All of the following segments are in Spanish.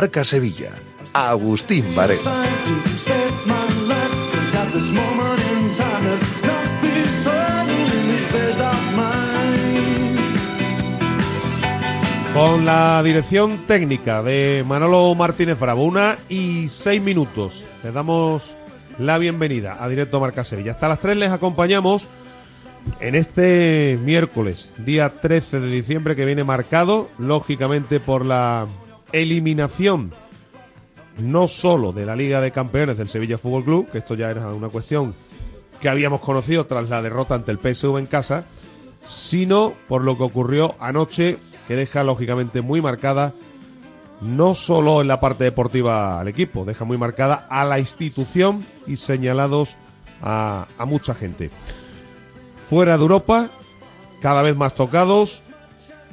Marca Sevilla. Agustín Varela. Con la dirección técnica de Manolo Martínez Bravo, una y seis minutos. Les damos la bienvenida a Directo Marca Sevilla. Hasta las tres les acompañamos en este miércoles, día 13 de diciembre, que viene marcado, lógicamente, por la eliminación no solo de la Liga de Campeones del Sevilla Fútbol Club, que esto ya era una cuestión que habíamos conocido tras la derrota ante el PSV en casa, sino por lo que ocurrió anoche, que deja lógicamente muy marcada no solo en la parte deportiva al equipo, deja muy marcada a la institución y señalados a, a mucha gente. Fuera de Europa, cada vez más tocados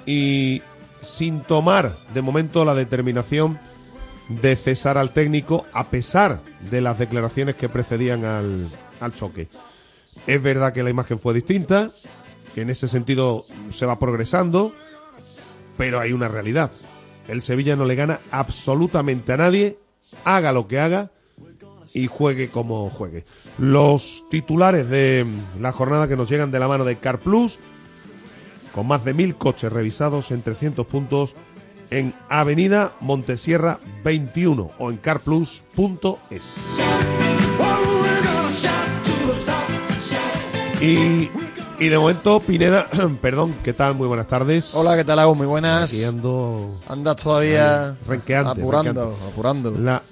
y sin tomar de momento la determinación de cesar al técnico a pesar de las declaraciones que precedían al, al choque. Es verdad que la imagen fue distinta, que en ese sentido se va progresando, pero hay una realidad. El Sevilla no le gana absolutamente a nadie, haga lo que haga y juegue como juegue. Los titulares de la jornada que nos llegan de la mano de Car Plus, con más de mil coches revisados en 300 puntos en Avenida Montesierra 21 o en carplus.es. Y, y de momento, Pineda, perdón, ¿qué tal? Muy buenas tardes. Hola, ¿qué tal, Hago? Muy buenas. Aquí ando Andas todavía renqueante, apurando, renqueante. apurando. La,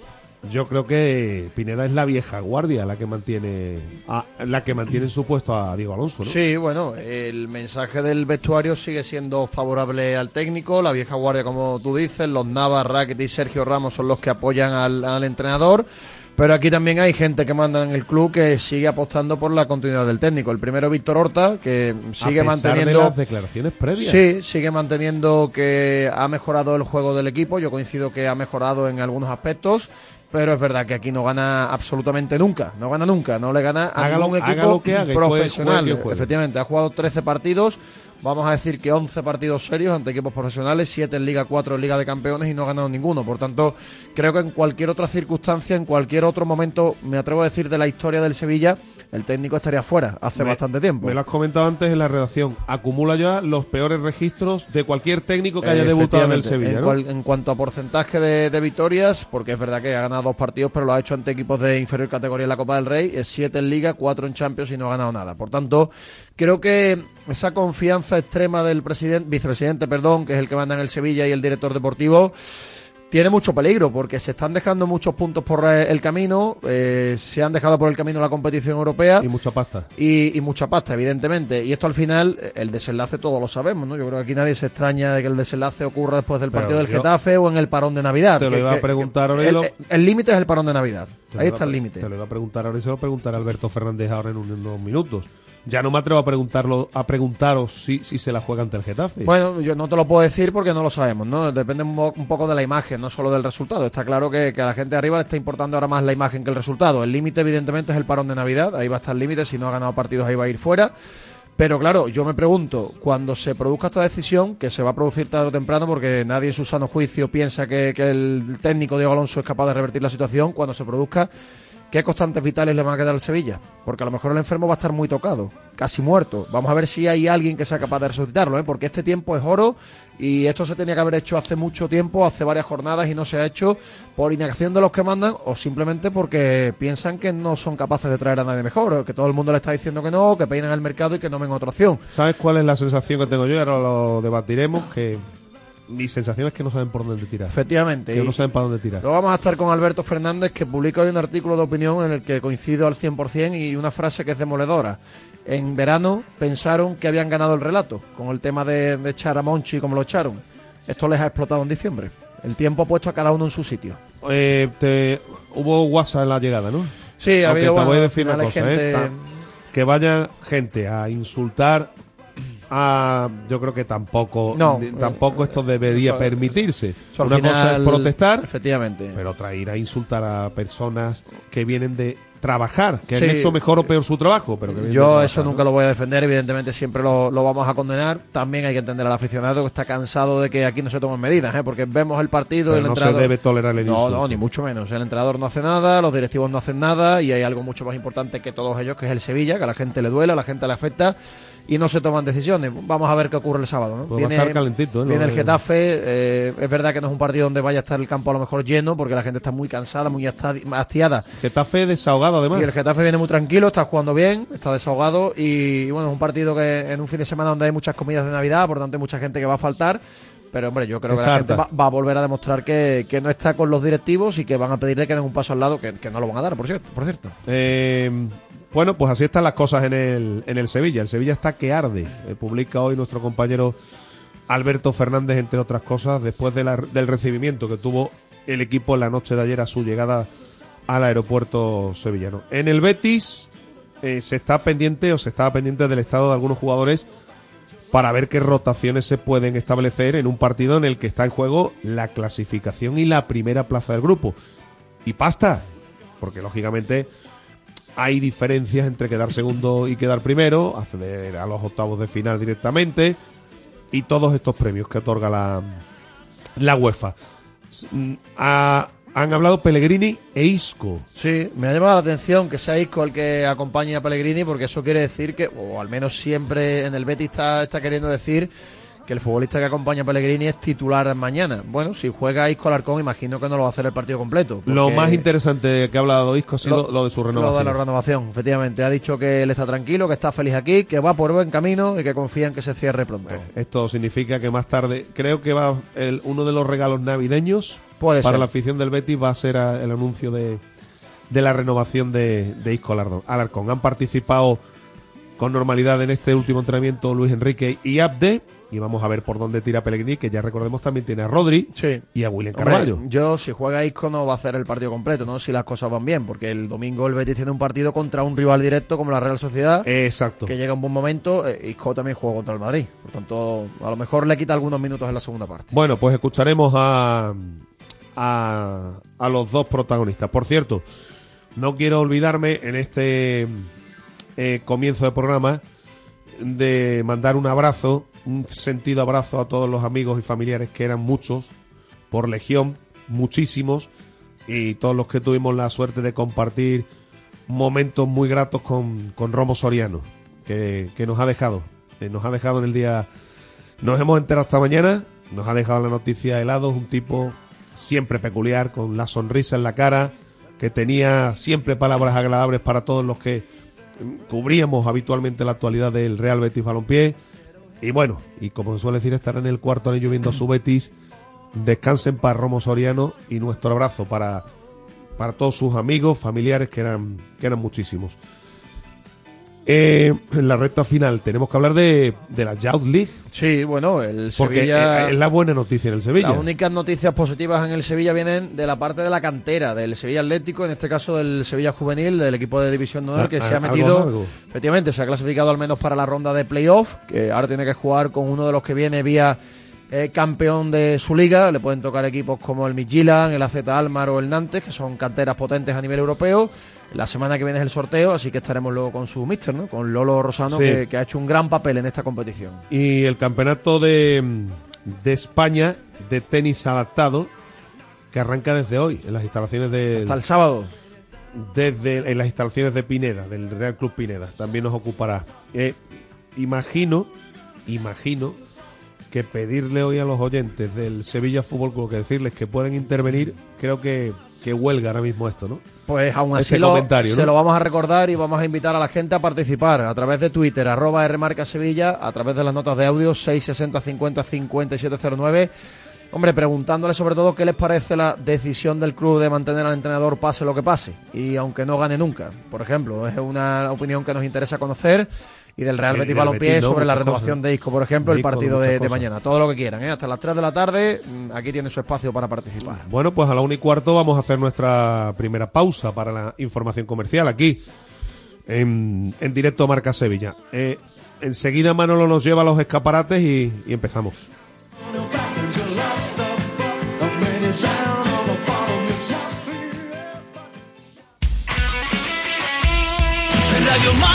yo creo que Pineda es la vieja guardia la que mantiene a- la que mantiene en su puesto a Diego Alonso, ¿no? Sí, bueno, el mensaje del vestuario sigue siendo favorable al técnico. La vieja guardia, como tú dices, los Navas, Rackett y Sergio Ramos son los que apoyan al, al entrenador. Pero aquí también hay gente que manda en el club que sigue apostando por la continuidad del técnico. El primero, Víctor Horta, que sigue a pesar manteniendo. de las declaraciones previas. Sí, sigue manteniendo que ha mejorado el juego del equipo. Yo coincido que ha mejorado en algunos aspectos. Pero es verdad que aquí no gana absolutamente nunca. No gana nunca. No le gana a Haga lo- ningún equipo que haga profesional. juegue quien juegue. Efectivamente, ha jugado 13 partidos. Vamos a decir que 11 partidos serios ante equipos profesionales, 7 en Liga 4 en Liga de Campeones y no ha ganado ninguno. Por tanto, creo que en cualquier otra circunstancia, en cualquier otro momento, me atrevo a decir de la historia del Sevilla, el técnico estaría fuera hace Me- bastante tiempo. Me lo has comentado antes en la redacción. Acumula ya los peores registros de cualquier técnico que haya debutado en el. Sevilla, en, en cuanto a porcentaje de, de victorias, porque es verdad que ha ganado dos partidos, pero lo ha hecho ante equipos de inferior categoría en la Copa del Rey, es siete en Liga, cuatro en Champions y no ha ganado nada. Por tanto, creo que esa confianza extrema del presidente, vicepresidente, perdón, que es el que manda en el Sevilla y el director deportivo, tiene mucho peligro porque se están dejando muchos puntos por el camino, eh, se han dejado por el camino la competición europea Y mucha pasta. y, y mucha pasta, evidentemente. Y esto al final, eh, el desenlace todos lo sabemos, ¿no? Yo creo que aquí nadie se extraña de que el desenlace ocurra después del Pero partido del Getafe o en el parón de Navidad. Te lo Que- iba a preguntar, que- Aurelio. El límite es el parón de Navidad. Ahí está el límite. Te lo iba a preguntar ahora y se lo preguntará Alberto Fernández ahora en un- en unos minutos. Ya no me atrevo a preguntarlo, a preguntaros si, si se la juega ante el Getafe. Bueno, yo no te lo puedo decir porque no lo sabemos, ¿no? Depende un, poco de la imagen, no solo del resultado. Está claro que, que a la gente de arriba le está importando ahora más la imagen que el resultado. El límite, evidentemente, es el parón de Navidad. Ahí va a estar el límite. Si no ha ganado partidos, ahí va a ir fuera. Pero claro, yo me pregunto, cuando se produzca esta decisión, que se va a producir tarde o temprano, porque nadie en su sano juicio piensa que, que el técnico Diego Alonso es capaz de revertir la situación, cuando se produzca, ¿qué constantes vitales le van a quedar al Sevilla? Porque a lo mejor el enfermo va a estar muy tocado, casi muerto. Vamos a ver si hay alguien que sea capaz de resucitarlo, ¿eh? porque este tiempo es oro y esto se tenía que haber hecho hace mucho tiempo, hace varias jornadas y no se ha hecho por inacción de los que mandan o simplemente porque piensan que no son capaces de traer a nadie mejor, que todo el mundo le está diciendo que no, que peinan el mercado y que no ven otra opción. ¿Sabes cuál es la sensación que tengo yo? Ahora lo debatiremos, que mi sensación es que no saben por dónde tirar. Efectivamente. Que y- no saben para dónde tirar. Luego vamos a estar con Alberto Fernández, que publica hoy un artículo de opinión en el que coincido al 100% y una frase que es demoledora. En verano pensaron que habían ganado el relato con el tema de, de echar a Monchi como lo echaron. Esto les ha explotado en diciembre. El tiempo ha puesto a cada uno en su sitio. Eh, te- hubo WhatsApp en la llegada, ¿no? Sí, ha Aunque habido te voy a decir una cosa, ¿eh? gente- Ta- que vaya gente a insultar a yo creo que tampoco No, eh, tampoco esto debería eso- permitirse eso una cosa es protestar Efectivamente. pero otra ir a insultar a personas que vienen de trabajar que Sí. han hecho mejor o peor su trabajo pero que Yo eso nunca lo voy a defender, evidentemente siempre lo, lo vamos a condenar. También hay que entender al aficionado que está cansado de que aquí no se tomen medidas, ¿eh? porque vemos el partido Pero el no entrenador... se debe tolerar el No, no, ni mucho menos. El entrenador no hace nada, los directivos no hacen nada y hay algo mucho más importante que todos ellos, que es el Sevilla, que a la gente le duele, a la gente le afecta y no se toman decisiones. Vamos a ver qué ocurre el sábado. ¿no? Pues va a estar calentito, ¿eh? viene el Getafe, eh, es verdad que no es un partido donde vaya a estar el campo a lo mejor lleno, porque la gente está muy cansada, muy hastiada. Getafe desahogado además Y el Getafe viene muy tranquilo, está jugando bien, está desahogado y, bueno, es un partido que en un fin de semana donde hay muchas comidas de Navidad, por tanto hay mucha gente que va a faltar. Pero hombre, yo creo que la gente va, va a volver a demostrar que, que no está con los directivos y que van a pedirle que den un paso al lado, que, que no lo van a dar, por cierto. Por cierto. Eh, bueno, pues así están las cosas en el, en el Sevilla. El Sevilla está que arde. Eh, publica hoy nuestro compañero Alberto Fernández, entre otras cosas, después del recibimiento que tuvo el equipo en la noche de ayer a su llegada al aeropuerto sevillano. En el Betis eh, se está pendiente o se estaba pendiente del estado de algunos jugadores para ver qué rotaciones se pueden establecer en un partido en el que está en juego la clasificación y la primera plaza del grupo. Y pasta, porque lógicamente hay diferencias entre quedar segundo y quedar primero, acceder a los octavos de final directamente y todos estos premios que otorga la, la UEFA. Mm, ha- han hablado Pellegrini e Isco. Sí, me ha llamado la atención que sea Isco el que acompañe a Pellegrini, porque eso quiere decir que, o al menos siempre en el Betis está, está queriendo decir que el futbolista que acompaña a Pellegrini es titular mañana. Bueno, si juega Isco Alarcón, imagino que no lo va a hacer el partido completo. Lo más interesante que ha hablado Isco ha sido lo, de su Lo renovación. de la renovación, efectivamente. Ha dicho que él está tranquilo, que está feliz aquí, que va por buen camino y que confía en que se cierre pronto. Esto significa que más tarde, creo que va el, uno de los regalos navideños Puede para ser. la afición del Betis va a ser a- el anuncio de, de la renovación de, de Isco. Alarcón. Han participado con normalidad en este último entrenamiento Luis Enrique y Abde. Y vamos a ver por dónde tira Pellegrini, que ya recordemos también tiene a Rodri Sí. y a William Hombre, Carvalho. yo, si juega Isco, no va a hacer el partido completo, ¿no? Si las cosas van bien, porque el domingo el Betis tiene un partido contra un rival directo como la Real Sociedad, Exacto. que llega en buen momento. eh, Isco también juega contra el Madrid. Por tanto, a lo mejor le quita algunos minutos en la segunda parte. Bueno, pues escucharemos a, a, a los dos protagonistas. Por cierto, no quiero olvidarme en este eh, comienzo de programa de mandar un abrazo, un sentido abrazo a todos los amigos y familiares que eran muchos, por legión, muchísimos, y todos los que tuvimos la suerte de compartir momentos muy gratos con, con Romo Soriano, que, que nos ha dejado, eh, nos ha dejado en el día nos hemos enterado esta mañana, nos ha dejado la noticia helado, un tipo siempre peculiar, con la sonrisa en la cara, que tenía siempre palabras agradables para todos los que mm, cubríamos habitualmente la actualidad del Real Betis Balompié. Y bueno, y como se suele decir, estará en el cuarto anillo viendo su Betis. Descansen para Romo Soriano y nuestro abrazo para, para todos sus amigos, familiares, que eran, que eran muchísimos. Eh, en la recta final tenemos que hablar de, de la Youth League, Sí, bueno, el porque Sevilla... eh, es la buena noticia en el Sevilla. Las únicas noticias positivas en el Sevilla vienen de la parte de la cantera, del Sevilla Atlético, en este caso del Sevilla Juvenil, del equipo de División de Honor, Ah, que ah, se ha algo, metido, algo. efectivamente, se ha clasificado al menos para la ronda de playoff, que ahora tiene que jugar con uno de los que viene vía eh, campeón de su liga. Le pueden tocar equipos como el Midtjylland, el AZ Almar o el Nantes, que son canteras potentes a nivel europeo. La semana que viene es el sorteo, así que estaremos luego con su mister, ¿no? con Lolo Rosano, Sí. que, que ha hecho un gran papel en esta competición. Y el campeonato de, de España de tenis adaptado, que arranca desde hoy, en las instalaciones de, Hasta el sábado. desde en las instalaciones de Pineda, del Real Club Pineda. También nos ocupará. Eh, imagino, imagino que pedirle hoy a los oyentes del Sevilla Fútbol Club que decirles que pueden intervenir, creo que, que huelga ahora mismo esto, ¿no? Pues aún así Este lo- comentario, se ¿no? lo vamos a recordar y vamos a invitar a la gente a participar a través de Twitter, arroba Rmarca Sevilla, a través de las notas de audio 660 50 5709. Hombre, preguntándole sobre todo qué les parece la decisión del club de mantener al entrenador pase lo que pase y aunque no gane nunca. Por ejemplo, es una opinión que nos interesa conocer y del Real Betis Balompié Betis, ¿no? sobre la renovación cosas. de Isco, por ejemplo, el partido de, mañana. Todo lo que quieran, ¿eh? hasta las 3 de la tarde, mm, aquí tienen su espacio para participar. Bueno, pues a la una y cuarto vamos a hacer nuestra primera pausa para la información comercial aquí, en, en directo a Marca Sevilla. Eh, enseguida Manolo nos lleva a los escaparates y, y empezamos. Radio.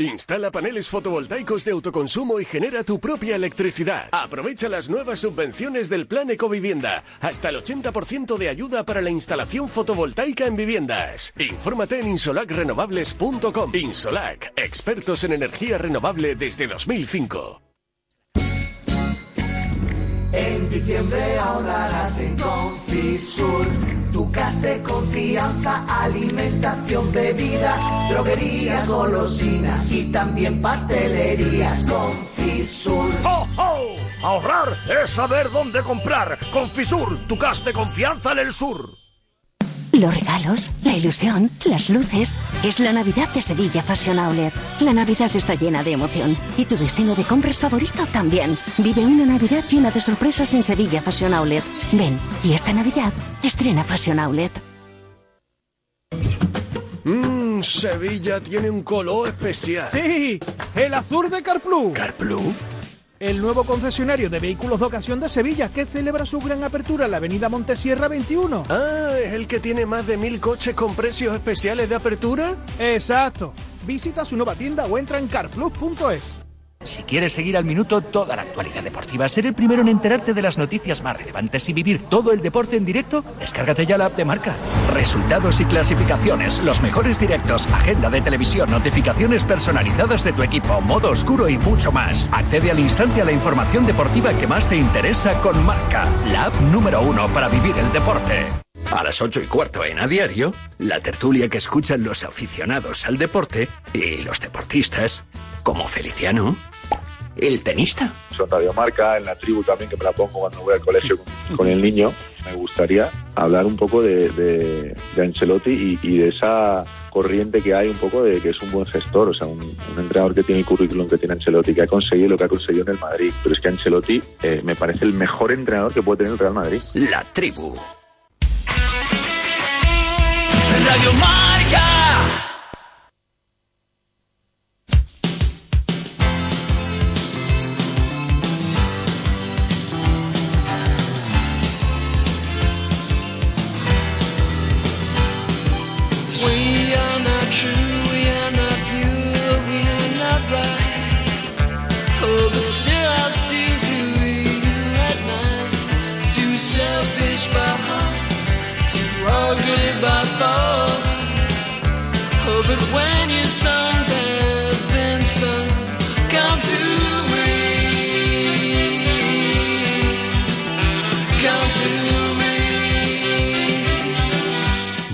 Instala paneles fotovoltaicos de autoconsumo y genera tu propia electricidad. Aprovecha las nuevas subvenciones del Plan Ecovivienda. Hasta el 80% de ayuda para la instalación fotovoltaica en viviendas. Infórmate en insolacrenovables.com. Insolac, expertos en energía renovable desde 2005. En diciembre ahorrarás en Confisur. Tu cas de confianza, alimentación, bebida, droguerías, golosinas y también pastelerías. Confisur. ¡Oh, oh! Ahorrar es saber dónde comprar. Confisur, tu gas de confianza en el sur. Los regalos, la ilusión, las luces. Es la Navidad de Sevilla Fashion Outlet. La Navidad está llena de emoción. Y tu destino de compras favorito también. Vive una Navidad llena de sorpresas en Sevilla Fashion Outlet. Ven, y esta Navidad estrena Fashion Outlet. Mmm, Sevilla tiene un color especial. Sí, el azul de Carplus. ¿Carplus? El nuevo concesionario de vehículos de ocasión de Sevilla que celebra su gran apertura en la avenida Montesierra 21. Ah, ¿es el que tiene más de mil coches con precios especiales de apertura? Exacto. Visita su nueva tienda o entra en carplus.es. Si quieres seguir al minuto toda la actualidad deportiva, ser el primero en enterarte de las noticias más relevantes y vivir todo el deporte en directo, descárgate ya la app de marca. Resultados y clasificaciones, los mejores directos, agenda de televisión, notificaciones personalizadas de tu equipo, modo oscuro y mucho más. Accede al instante a la información deportiva que más te interesa con marca, la app número uno para vivir el deporte. A las ocho y cuarto en A Diario, la tertulia que escuchan los aficionados al deporte y los deportistas, como Feliciano, el tenista. Son Radio Marca, en la tribu también, que me la pongo cuando voy al colegio con, con el niño. Me gustaría hablar un poco de, de, de Ancelotti y, y de esa corriente que hay un poco de que es un buen gestor, o sea, un, un entrenador que tiene el currículum que tiene Ancelotti, que ha conseguido lo que ha conseguido en el Madrid. Pero es que Ancelotti eh, me parece el mejor entrenador que puede tener el Real Madrid. La tribu. Radio Marca.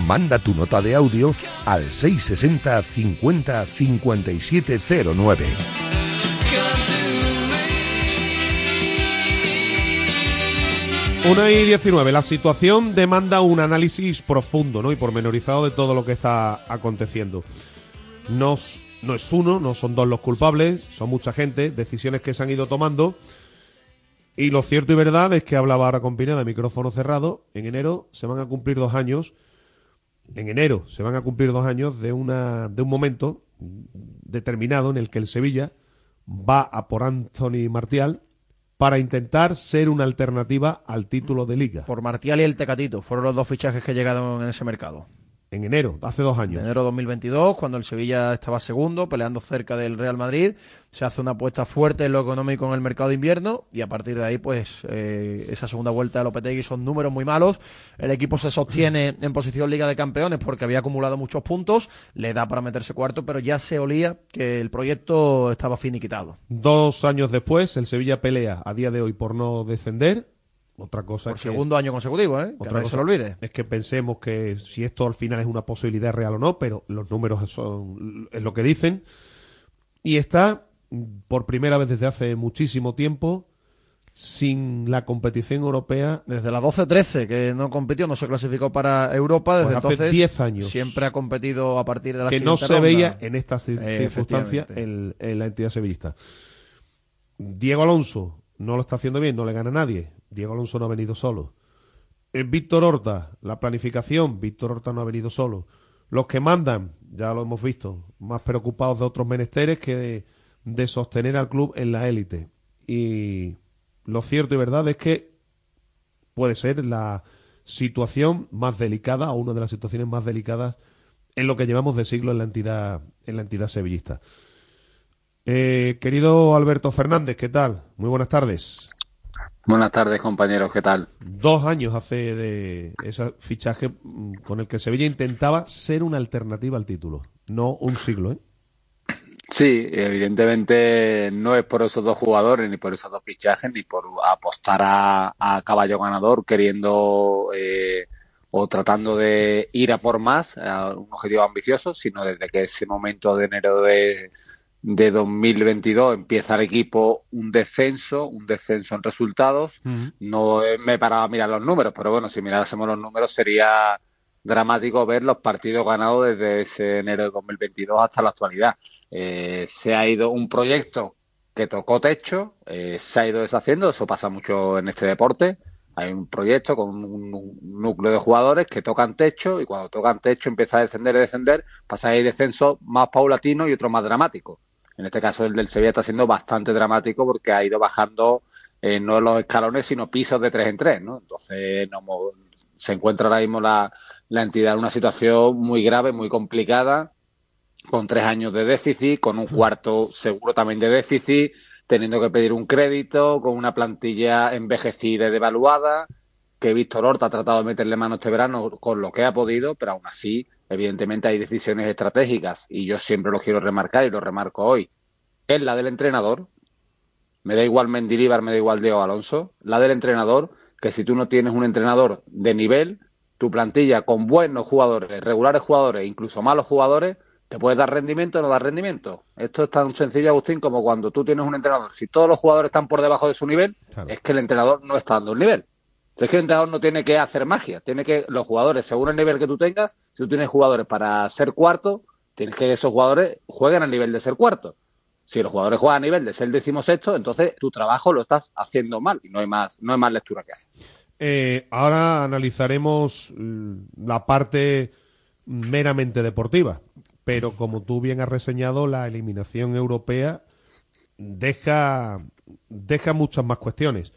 Manda tu nota de audio al 660 50 5709. Come to me. Una y 19. La situación demanda un análisis profundo ¿no? y pormenorizado de todo lo que está aconteciendo. No, no es uno, no son dos los culpables, son mucha gente, decisiones que se han ido tomando. Y lo cierto y verdad es que hablaba ahora con Pineda, micrófono cerrado. En enero se van a cumplir dos años. En enero se van a cumplir dos años de, una, de un momento determinado en el que el Sevilla va a por Anthony Martial para intentar ser una alternativa al título de liga. Por Martial y el Tecatito fueron los dos fichajes que llegaron en ese mercado. En enero, hace dos años. En enero de 2022, cuando el Sevilla estaba segundo, peleando cerca del Real Madrid, se hace una apuesta fuerte en lo económico en el mercado de invierno y a partir de ahí, pues eh, esa segunda vuelta de Lopetegui son números muy malos. El equipo se sostiene en posición Liga de Campeones porque había acumulado muchos puntos, le da para meterse cuarto, pero ya se olía que el proyecto estaba finiquitado. Dos años después, el Sevilla pelea a día de hoy por no descender. Otra cosa Por es que- segundo año consecutivo, ¿eh? Que Otra nadie cosa se lo olvide. es que pensemos que si esto al final es una posibilidad real o no, pero los números son es lo que dicen. Y está por primera vez desde hace muchísimo tiempo sin la competición europea. Desde la 12-13, que no compitió, no se clasificó para Europa, desde Pues hace entonces 10 años. siempre ha competido a partir de la que no se ronda. veía en estas Eh, circunstancias en, en la entidad sevillista. Diego Alonso no lo está haciendo bien, no le gana a nadie. Diego Alonso no ha venido solo. Eh, Víctor Horta, la planificación, Víctor Horta no ha venido solo. Los que mandan, ya lo hemos visto, más preocupados de otros menesteres que de, sostener al club en la élite. Y lo cierto y verdad es que puede ser la situación más delicada o una de las situaciones más delicadas en lo que llevamos de siglo en la entidad en la entidad sevillista. Eh, querido Alberto Fernández, ¿qué tal? Muy buenas tardes. Buenas tardes, compañeros, ¿qué tal? Dos años hace de ese fichaje con el que Sevilla intentaba ser una alternativa al título, no un siglo, ¿eh? Sí, evidentemente no es por esos dos jugadores, ni por esos dos fichajes, ni por apostar a, a caballo ganador queriendo eh, o tratando de ir a por más, a un objetivo ambicioso, sino desde que ese momento de enero de, de 2022 empieza el equipo un descenso, un descenso en resultados. No eh, me he parado a mirar los números, pero bueno, si mirásemos los números sería dramático ver los partidos ganados desde ese enero de 2022 hasta la actualidad. Eh, se ha ido un proyecto que tocó techo, eh, se ha ido deshaciendo, eso pasa mucho en este deporte. Hay un proyecto con un, núcleo de jugadores que tocan techo y cuando tocan techo empieza a descender y descender, pasa a descensos más paulatinos y otros más dramáticos. En este caso el del Sevilla está siendo bastante dramático porque ha ido bajando eh, no los escalones sino pisos de tres en tres, ¿no? Entonces no se encuentra ahora mismo la, la entidad en una situación muy grave, muy complicada, con tres años de déficit, con un cuarto seguro también de déficit, teniendo que pedir un crédito, con una plantilla envejecida y devaluada, que Víctor Horta ha tratado de meterle mano este verano con lo que ha podido, pero aún así, evidentemente hay decisiones estratégicas, y yo siempre lo quiero remarcar y lo remarco hoy. Es la del entrenador, me da igual Mendilibar, me da igual Diego Alonso, la del entrenador, que si tú no tienes un entrenador de nivel, tu plantilla con buenos jugadores, regulares jugadores, incluso malos jugadores, te puede dar rendimiento o no dar rendimiento. Esto es tan sencillo, Agustín, como cuando tú tienes un entrenador. Si todos los jugadores están por debajo de su nivel, es que el entrenador no está dando el nivel. Es que el entrenador no tiene que hacer magia, tiene que los jugadores, según el nivel que tú tengas, si tú tienes jugadores para ser cuarto, tienes que esos jugadores jueguen al nivel de ser cuarto. Si los jugadores juegan a nivel de ser decimosexto, entonces tu trabajo lo estás haciendo mal y no hay más, no hay más lectura que hacer. Eh, ahora analizaremos mm, la parte meramente deportiva, pero como tú bien has reseñado, la eliminación europea deja, deja muchas más cuestiones.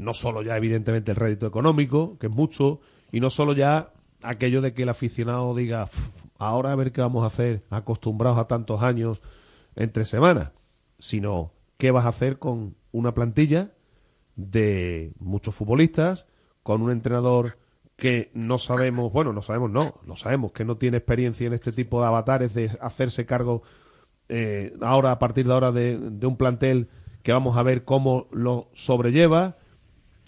No solo ya, evidentemente, el rédito económico, que es mucho, y no solo ya aquello de que el aficionado diga, "Uf, ahora a ver qué vamos a hacer, acostumbrados a tantos años entre semanas, sino qué vas a hacer con una plantilla de muchos futbolistas, con un entrenador que no sabemos, bueno, no sabemos, no, lo sabemos, que no tiene experiencia en este tipo de avatares de hacerse cargo eh, ahora, a partir de ahora, de un plantel que vamos a ver cómo lo sobrelleva,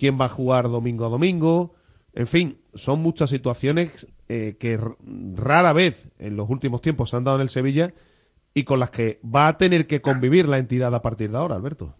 quién va a jugar domingo a domingo, en fin, son muchas situaciones eh, que rara vez en los últimos tiempos se han dado en el Sevilla y con las que va a tener que convivir la entidad a partir de ahora, Alberto.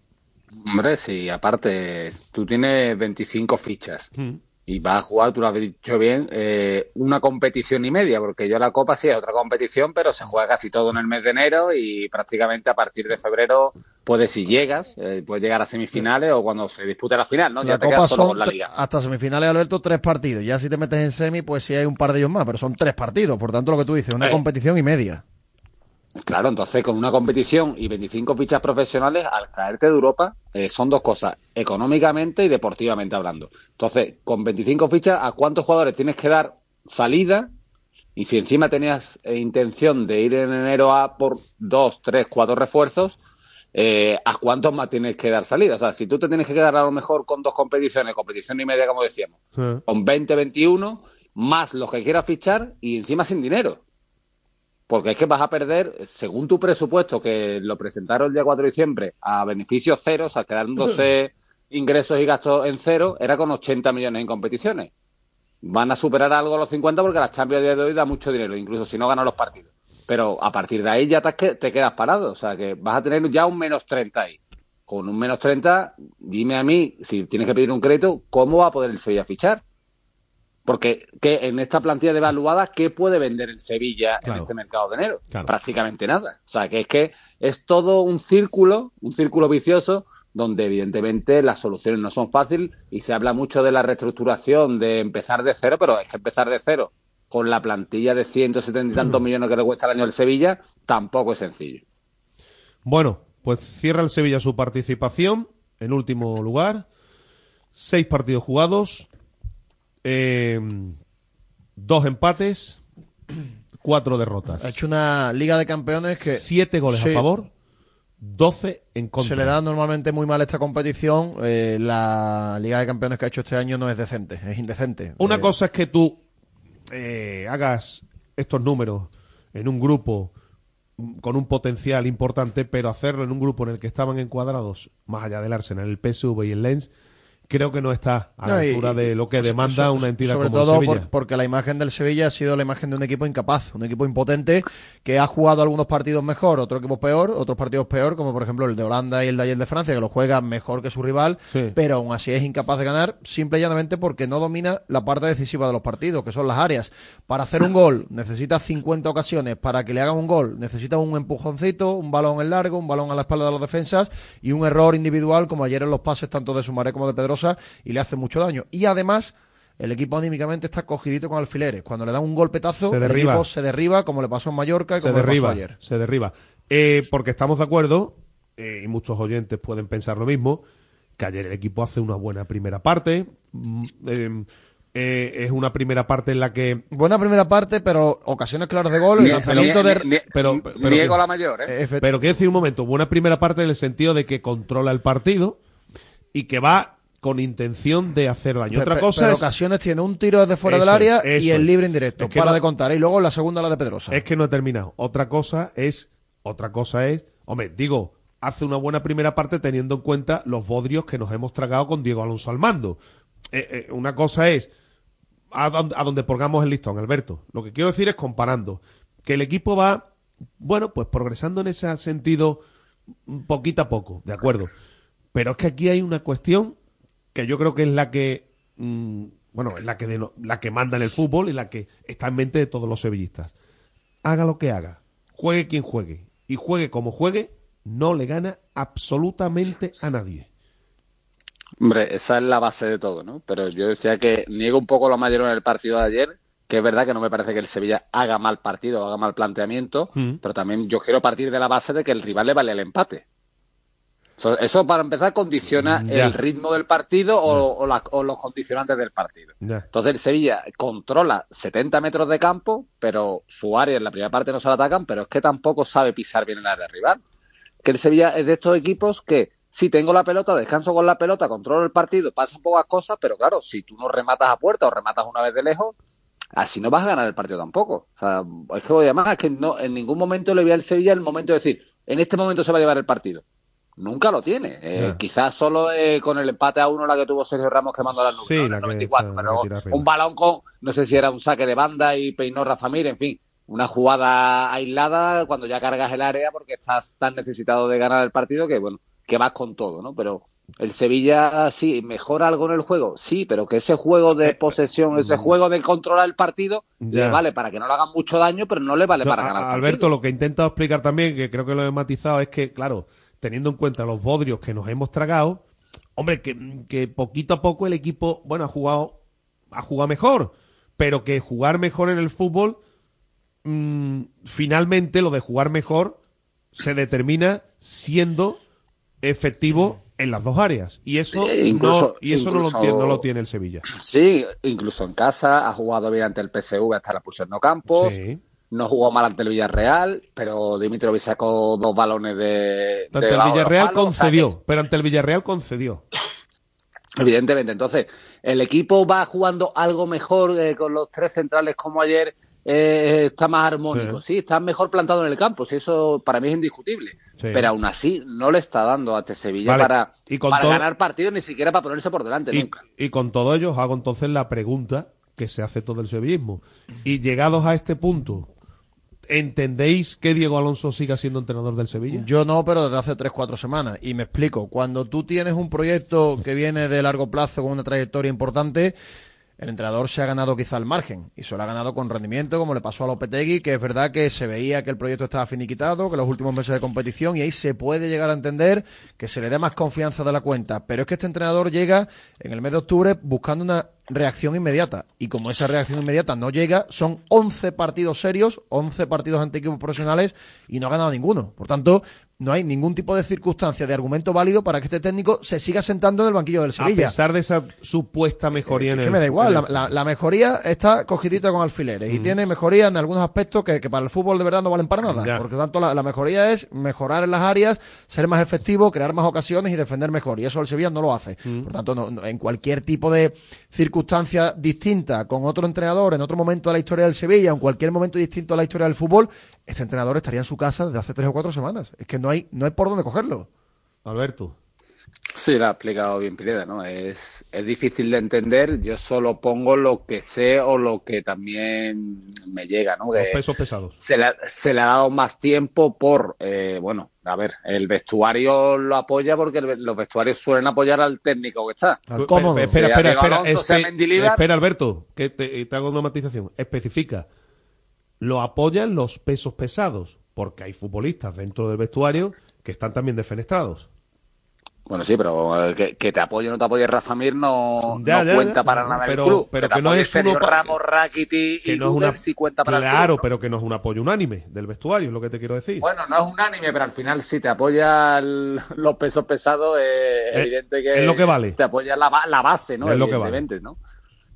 Hombre, sí, aparte, tú tienes 25 fichas Mm. Y vas a jugar, tú lo has dicho bien, eh, una competición y media, porque yo la Copa sí es otra competición, pero se juega casi todo en el mes de enero y prácticamente a partir de febrero puedes, si llegas, eh, puedes llegar a semifinales o cuando se dispute la final, ¿no? La ya te Copa quedas solo son con la Liga. hasta semifinales, Alberto, tres partidos. Ya si te metes en semi, pues sí hay un par de ellos más, pero son tres partidos. Por tanto, lo que tú dices, una Eh. competición y media. Claro, entonces con una competición y 25 fichas profesionales, al caerte de Europa, eh, son dos cosas, económicamente y deportivamente hablando. Entonces, con 25 fichas, ¿a cuántos jugadores tienes que dar salida? Y si encima tenías eh, intención de ir en enero a por dos, tres, cuatro refuerzos, eh, ¿a cuántos más tienes que dar salida? O sea, si tú te tienes que quedar a lo mejor con dos competiciones, competición y media, como decíamos, con 20, 21, más los que quieras fichar y encima sin dinero. Porque es que vas a perder, según tu presupuesto, que lo presentaron el día 4 de diciembre, a beneficios cero, o sea, quedándose ingresos y gastos en cero, era con 80 millones en competiciones. Van a superar algo los 50 porque la Champions de hoy da mucho dinero, incluso si no ganan los partidos. Pero a partir de ahí ya te, te quedas parado, o sea, que vas a tener ya un menos 30 ahí. Con un menos 30, dime a mí, si tienes que pedir un crédito, ¿cómo va a poder el Sevilla fichar? Porque que en esta plantilla devaluada, ¿qué puede vender el Sevilla en este mercado de enero? Claro. Prácticamente nada. O sea, que es que es todo un círculo, un círculo vicioso, donde evidentemente las soluciones no son fáciles y se habla mucho de la reestructuración, de empezar de cero, pero es que empezar de cero con la plantilla de 170 y tantos millones que le cuesta el año al Sevilla tampoco es sencillo. Bueno, pues cierra el Sevilla su participación en último lugar. Seis partidos jugados, eh, dos empates, cuatro derrotas. Ha hecho una Liga de Campeones que... Siete goles Sí. a favor, doce en contra. Se le da normalmente muy mal esta competición. eh, la Liga de Campeones que ha hecho este año no es decente, es indecente. Una Eh, cosa es que tú eh, hagas estos números en un grupo mm, con un potencial importante, pero hacerlo en un grupo en el que estaban encuadrados, más allá del Arsenal, el PSV y el Lens, creo que no está a la y- altura de lo que demanda so- una entidad sobre como el todo Sevilla. por- porque la imagen del Sevilla ha sido la imagen de un equipo incapaz, un equipo impotente que ha jugado algunos partidos mejor, otro equipo peor, otros partidos peor, como por ejemplo el de Holanda y el de ayer de Francia, que lo juega mejor que su rival, Sí. pero aún así es incapaz de ganar, simple y llanamente porque no domina la parte decisiva de los partidos, que son las áreas. Para hacer un gol necesitas 50 ocasiones, para que le hagan un gol necesitas un empujoncito, un balón en largo, un balón a la espalda de los defensas y un error individual como ayer en los pases tanto de Sumaré como de Pedrosa y le hace mucho daño. Y además el equipo anímicamente está cogidito con alfileres. Cuando le dan un golpetazo, Se el derriba. equipo se derriba, como le pasó en Mallorca y se como le derriba, pasó ayer. se derriba. Eh, porque estamos de acuerdo, eh, y muchos oyentes pueden pensar lo mismo, que ayer el equipo hace una buena primera parte. mm, eh, eh, es una primera parte en la que Buena primera parte, pero ocasiones claras de gol, el lanzamiento de... ni- pero, pero que- la mayor, ¿eh? Pero quiero decir un momento, buena primera parte en el sentido de que controla el partido y que va con intención de hacer daño. Pe- Otra cosa pero es, ocasiones tiene un tiro desde fuera Eso del área es, y el libre indirecto. Es que para no- de contar. Y luego la segunda la de Pedrosa. es que no he terminado. Otra cosa es, otra cosa es, hombre, digo, hace una buena primera parte teniendo en cuenta los bodrios que nos hemos tragado con Diego Alonso al mando. Eh, eh, una cosa es a, a donde pongamos el listón, Alberto. Lo que quiero decir es comparando que el equipo va, bueno, pues progresando en ese sentido mm, poquito a poco, de acuerdo. Pero es que aquí hay una cuestión que yo creo que es la que, mm, bueno, es la que, de- la que manda en el fútbol y la que está en mente de todos los sevillistas. Haga lo que haga, juegue quien juegue y juegue como juegue, no le gana absolutamente a nadie. Hombre, esa es la base de todo, ¿no? Pero yo decía que niego un poco lo mayor en el partido de ayer, que es verdad que no me parece que el Sevilla haga mal partido, haga mal planteamiento, Mm. pero también yo quiero partir de la base de que el rival le vale el empate. Eso, para empezar condiciona Mm, Ya. el ritmo del partido o, o la- o los condicionantes del partido. Ya. Entonces el Sevilla controla 70 metros de campo, pero su área en la primera parte no se la atacan, pero es que tampoco sabe pisar bien el área rival. Que el Sevilla es de estos equipos que si tengo la pelota, descanso con la pelota, controlo el partido, pasan pocas cosas, pero claro, si tú no rematas a puerta o rematas una vez de lejos, así no vas a ganar el partido tampoco. O sea, es que voy a más, es que no, en ningún momento le vi al Sevilla el momento de decir, en este momento se va a llevar el partido. Nunca lo tiene. Eh. Quizás solo eh, con el empate a uno la que tuvo Sergio Ramos quemando a las nubes. Sí, ¿no? La que 94, esa- pero la un balón con, no sé si era un saque de banda y peinó Rafa Mir, en fin, una jugada aislada cuando ya cargas el área porque estás tan necesitado de ganar el partido que, bueno, que vas con todo, ¿no? Pero el Sevilla sí, mejora algo en el juego, sí, pero que ese juego de posesión, ese juego de controlar el partido, Eh, mm. Ya. le vale para que no le hagan mucho daño, pero no le vale No, para ganar. Alberto, lo que he intentado explicar también, que creo que lo he matizado, es que, claro, teniendo en cuenta los bodrios que nos hemos tragado, hombre, que, que poquito a poco el equipo, bueno, ha jugado, ha jugado mejor, pero que jugar mejor en el fútbol, mm, finalmente lo de jugar mejor se determina siendo efectivo en las dos áreas. Y eso, incluso- no, y eso no, lo tiene, no lo tiene el Sevilla. Sí, incluso en casa ha jugado bien ante el PSV hasta la pulsión no campos. Sí. No jugó mal ante el Villarreal, pero Dimitrovic sacó dos balones de. Ante de el Villarreal palos, o sea que- concedió, pero ante el Villarreal concedió. Evidentemente, entonces, el equipo va jugando algo mejor eh, con los tres centrales como ayer, eh, está más armónico, sí. está mejor plantado en el campo, sí, eso para mí es indiscutible. Sí. Pero aún así, no le está dando a este Sevilla Vale, para, y con para todo- ganar partidos, ni siquiera para ponerse por delante, Y, nunca. y con todo ello os hago entonces la pregunta que se hace todo el sevillismo. Y llegados a este punto, ¿entendéis que Diego Alonso siga siendo entrenador del Sevilla? Yo no, pero desde hace 3-4 semanas. Y me explico. Cuando tú tienes un proyecto que viene de largo plazo con una trayectoria importante, el entrenador se ha ganado quizá el margen. Y se lo ha ganado con rendimiento, como le pasó a Lopetegui, que es verdad que se veía que el proyecto estaba finiquitado, que los últimos meses de competición, y ahí se puede llegar a entender que se le dé más confianza de la cuenta. Pero es que este entrenador llega en el mes de octubre buscando una reacción inmediata. Y como esa reacción inmediata no llega, son 11 partidos serios, 11 partidos ante equipos profesionales y no ha ganado ninguno. Por tanto, no hay ningún tipo de circunstancia, de argumento válido para que este técnico se siga sentando en el banquillo del A Sevilla. pesar de esa supuesta mejoría en Es el que me da igual, la, el- la- la mejoría está cogidita con alfileres y tiene mejoría en algunos aspectos que, que para el fútbol de verdad no valen para nada. Ya. Porque tanto la, la mejoría es mejorar en las áreas, ser más efectivo, crear más ocasiones y defender mejor. Y eso el Sevilla no lo hace. Por tanto, no- no- en cualquier tipo de circunstancia distinta, con otro entrenador, en otro momento de la historia del Sevilla, en cualquier momento distinto de la historia del fútbol, este entrenador estaría en su casa desde hace tres o cuatro semanas. Es que no hay, no hay por dónde cogerlo. Alberto. Sí, lo ha explicado bien Pineda, ¿no? Es, es difícil de entender, yo solo pongo lo que sé o lo que también me llega, ¿no? Los De- pesos pesados. se le, ha- se le ha dado más tiempo por, eh, bueno, a ver, el vestuario lo apoya porque el los vestuarios suelen apoyar al técnico que está. Pe- Espera, espera, espera. Alonso, sea espe- Mendilibar. espera, Alberto, que te, te hago una matización. Especifica. Lo apoyan los pesos pesados, porque hay futbolistas dentro del vestuario que están también defenestrados. Bueno, sí, pero que, que te apoye o no te apoye Rafa Mir no, Ya, no ya, cuenta ya. para nada Pero- el club. pero que no es uno Ramos, Rakiti y no es Guder una, sí cuenta para el club, claro, pero que no es un apoyo unánime del vestuario, es lo que te quiero decir. Bueno, no es unánime, pero al final si te apoya el- los pesos pesados, es Es- evidente que es lo que vale. te apoya la, ba- la base, ¿no? Es lo que vale. ¿no?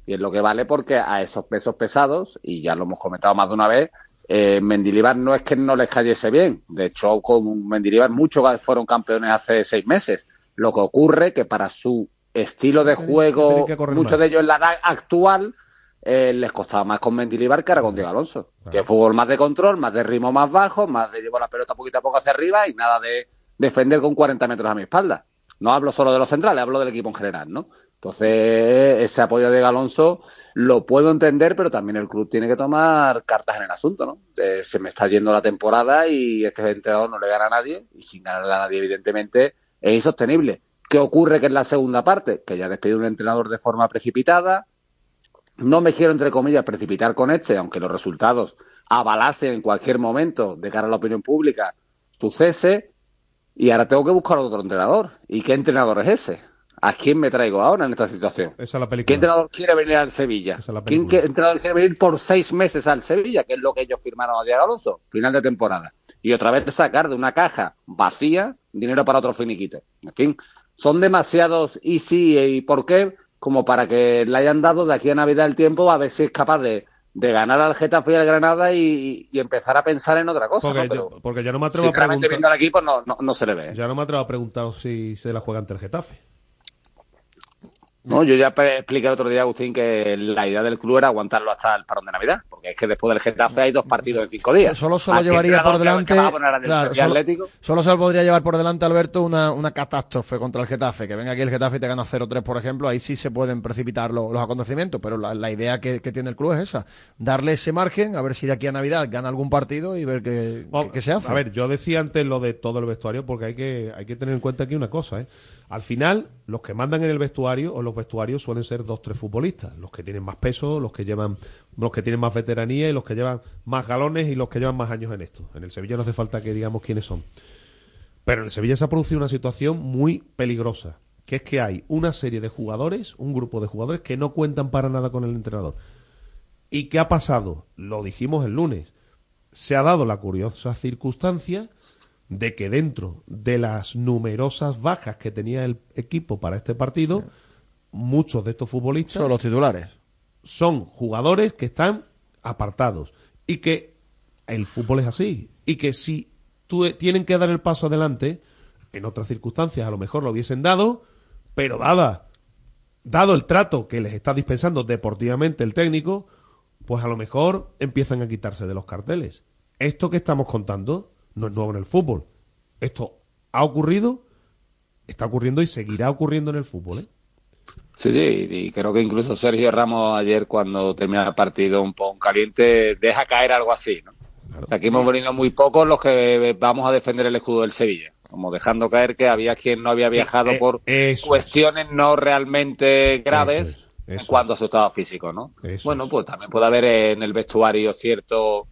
Y es lo que vale porque a esos pesos pesados, y ya lo hemos comentado más de una vez, eh, Mendilibar no es que no les cayese bien. De hecho, con Mendilibar muchos fueron campeones hace seis meses. Lo que ocurre que para su estilo de juego, muchos de ellos en la edad actual, eh, les costaba más con Mendilibar que ahora con Diego Alonso. Que fútbol más de control, más de ritmo más bajo, más de llevar la pelota poquito a poco hacia arriba y nada de defender con 40 metros a mi espalda. No hablo solo de los centrales, hablo del equipo en general, ¿no? Entonces, ese apoyo de Alonso lo puedo entender, pero también el club tiene que tomar cartas en el asunto, ¿no? Se me está yendo la temporada y este entrenador no le gana a nadie y sin ganarle a nadie, evidentemente, es insostenible. ¿Qué ocurre que en la segunda parte? Que ya despedido un entrenador de forma precipitada, no me quiero, entre comillas, precipitar con este, aunque los resultados avalasen en cualquier momento de cara a la opinión pública su cese, y ahora tengo que buscar otro entrenador. ¿Y qué entrenador es ese? ¿A quién me traigo ahora en esta situación? Esa es la ¿Qué película. entrenador quiere venir al Sevilla? Esa es la ¿Quién qué entrenador quiere venir por seis meses al Sevilla? Que es lo que ellos firmaron a Diego Alonso, final de temporada. Y otra vez sacar de una caja vacía dinero para otro finiquito. En fin, son demasiados y sí y por qué como para que le hayan dado de aquí a Navidad el tiempo a ver si es capaz de, de ganar al Getafe y al Granada y, y empezar a pensar en otra cosa. Porque, ¿no? Pero yo- porque ya no me atrevo a sinceramente viendo preguntar. al equipo no, no, no se le ve. Ya no me atrevo a preguntar si se la juega ante el Getafe. No, yo ya expliqué el otro día, Agustín, que la idea del club era aguantarlo hasta el parón de Navidad, porque es que después del Getafe hay dos partidos en cinco días. Solo se lo ¿A qué llevaría por delante. claro, solo, Atlético? solo se lo podría llevar por delante, Alberto, una, una catástrofe contra el Getafe. Que venga aquí el Getafe y te gana 0-3, por ejemplo. Ahí sí se pueden precipitar lo- los acontecimientos. Pero la, la idea que, que tiene el club es esa: darle ese margen, a ver si de aquí a Navidad gana algún partido y ver qué, qué- qué se hace. A ver, yo decía antes lo de todo el vestuario porque hay que, hay que tener en cuenta aquí una cosa. ¿eh? Al final, los que mandan en el vestuario o los vestuarios suelen ser dos, tres futbolistas. Los que tienen más peso, los que llevan, los que tienen más veteranía y los que llevan más galones y los que llevan más años en esto. En el Sevilla no hace falta que digamos quiénes son. Pero en el Sevilla se ha producido una situación muy peligrosa, que es que hay una serie de jugadores, un grupo de jugadores que no cuentan para nada con el entrenador. ¿Y qué ha pasado? Lo dijimos el lunes. Se ha dado la curiosa circunstancia de que dentro de las numerosas bajas que tenía el equipo para este partido, muchos de estos futbolistas Son los titulares. son jugadores que están apartados y que el fútbol es así y que si tú, tienen que dar el paso adelante en otras circunstancias a lo mejor lo hubiesen dado pero dada dado el trato que les está dispensando deportivamente el técnico pues a lo mejor empiezan a quitarse de los carteles esto que estamos contando no es nuevo en el fútbol esto ha ocurrido está ocurriendo y seguirá ocurriendo en el fútbol ¿eh? Sí, sí, y creo que incluso Sergio Ramos ayer cuando termina el partido un poco caliente deja caer algo así, ¿no? O sea, aquí hemos venido muy pocos los que vamos a defender el escudo del Sevilla, como dejando caer que había quien no había viajado eh, por eso cuestiones no realmente graves Eso es, en cuanto a su estado físico, ¿no? Bueno, pues también puede haber en el vestuario cierto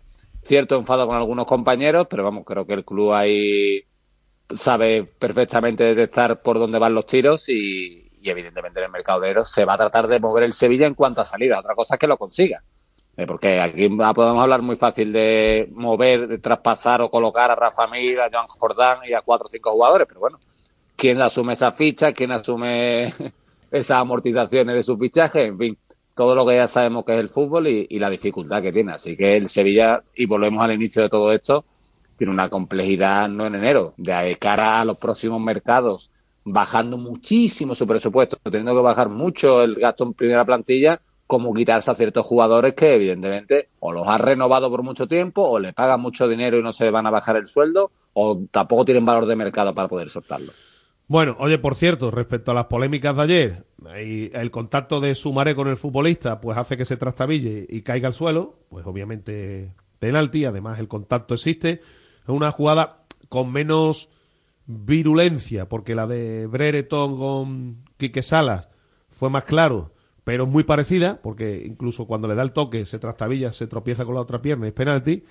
cierto enfado con algunos compañeros, pero vamos, creo que el club ahí sabe perfectamente detectar por dónde van los tiros y, y evidentemente en el mercado de se va a tratar de mover el Sevilla en cuanto a salida. Otra cosa es que lo consiga. Eh, porque aquí podemos hablar muy fácil de mover, de traspasar o colocar a Rafa Mir, a Joan Jordán y a cuatro o cinco jugadores, pero bueno, ¿quién asume esa ficha? ¿Quién asume esas amortizaciones de sus fichajes? En fin, todo lo que ya sabemos que es el fútbol y, la dificultad que tiene. Así que el Sevilla, y volvemos al inicio de todo esto, tiene una complejidad no en enero, de cara a los próximos mercados, bajando muchísimo su presupuesto, teniendo que bajar mucho el gasto en primera plantilla, como quitarse a ciertos jugadores que evidentemente o los ha renovado por mucho tiempo, o le pagan mucho dinero y no se van a bajar el sueldo, o tampoco tienen valor de mercado para poder soltarlo. Bueno, oye, por cierto, respecto a las polémicas de ayer, ahí el contacto de Sumaré con el futbolista pues hace que se trastabille y caiga al suelo, pues obviamente penalti, además el contacto existe, es una jugada con menos virulencia, porque la de Brereton con Quique Salas fue más claro, pero es muy parecida, porque incluso cuando le da el toque se trastabilla, se tropieza con la otra pierna, es penalti,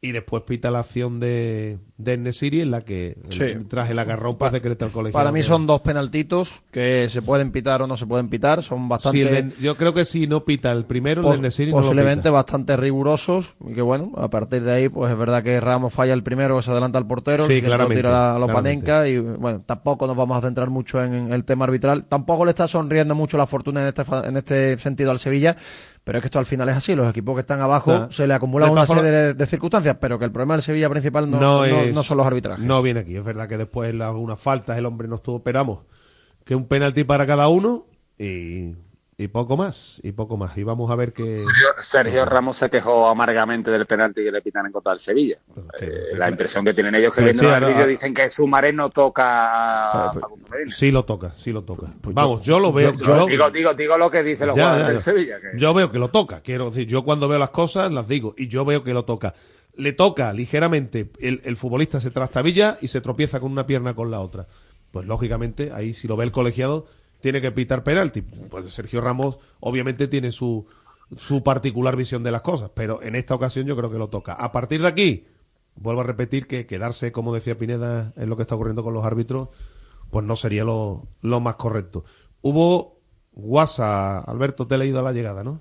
y después pita la acción de, de Nesiri en la que Sí. el- tras el agarrón pues decreta el colegio. Para mí son dos penaltitos que se pueden pitar o no se pueden pitar. Son bastante. El de- yo creo que si no pita el primero, el Pos- de Nesiri no lo posiblemente pita. bastante rigurosos y que bueno, a partir de ahí pues es verdad que Ramos falla el primero que se adelanta al portero, Sí, el claramente, tira a los. Panenka y bueno, tampoco nos vamos a centrar mucho en el tema arbitral, tampoco le está sonriendo mucho la fortuna en este, en este sentido al Sevilla, pero es que esto al final es así, los equipos que están abajo Nah. se le acumula De una serie de, de circunstancias, pero que el problema del Sevilla principal no, no, es- no son los arbitrajes. No viene aquí. Es verdad que después en algunas faltas el hombre no estuvo. Esperamos que un penalti para cada uno y, y poco más. Y poco más. Y vamos a ver que. Sergio, Sergio Ramos se quejó amargamente del penalti que le pitan en contra del Sevilla. Eh, la impresión que tienen ellos que Pues viendo sí, el vídeo dicen que Sumaré no toca Ah, pues, Medina. Sí lo toca, sí lo toca. Vamos, yo lo veo. Yo- yo- digo, digo, digo lo que dicen los Ya, jugadores ya, del. Sevilla. que- Yo veo que lo toca. Quiero decir, yo cuando veo las cosas las digo. Y yo veo que lo toca. Le toca ligeramente. El, el futbolista se trastabilla y se tropieza con una pierna con la otra. Pues lógicamente, ahí si lo ve el colegiado, tiene que pitar penalti. Pues Sergio Ramos, obviamente, tiene su, su particular visión de las cosas. Pero en esta ocasión yo creo que lo toca. A partir de aquí, vuelvo a repetir que quedarse, como decía Pineda, en lo que está ocurriendo con los árbitros, pues no sería lo, lo más correcto. Hubo WhatsApp, Alberto, te he leído a la llegada, ¿no?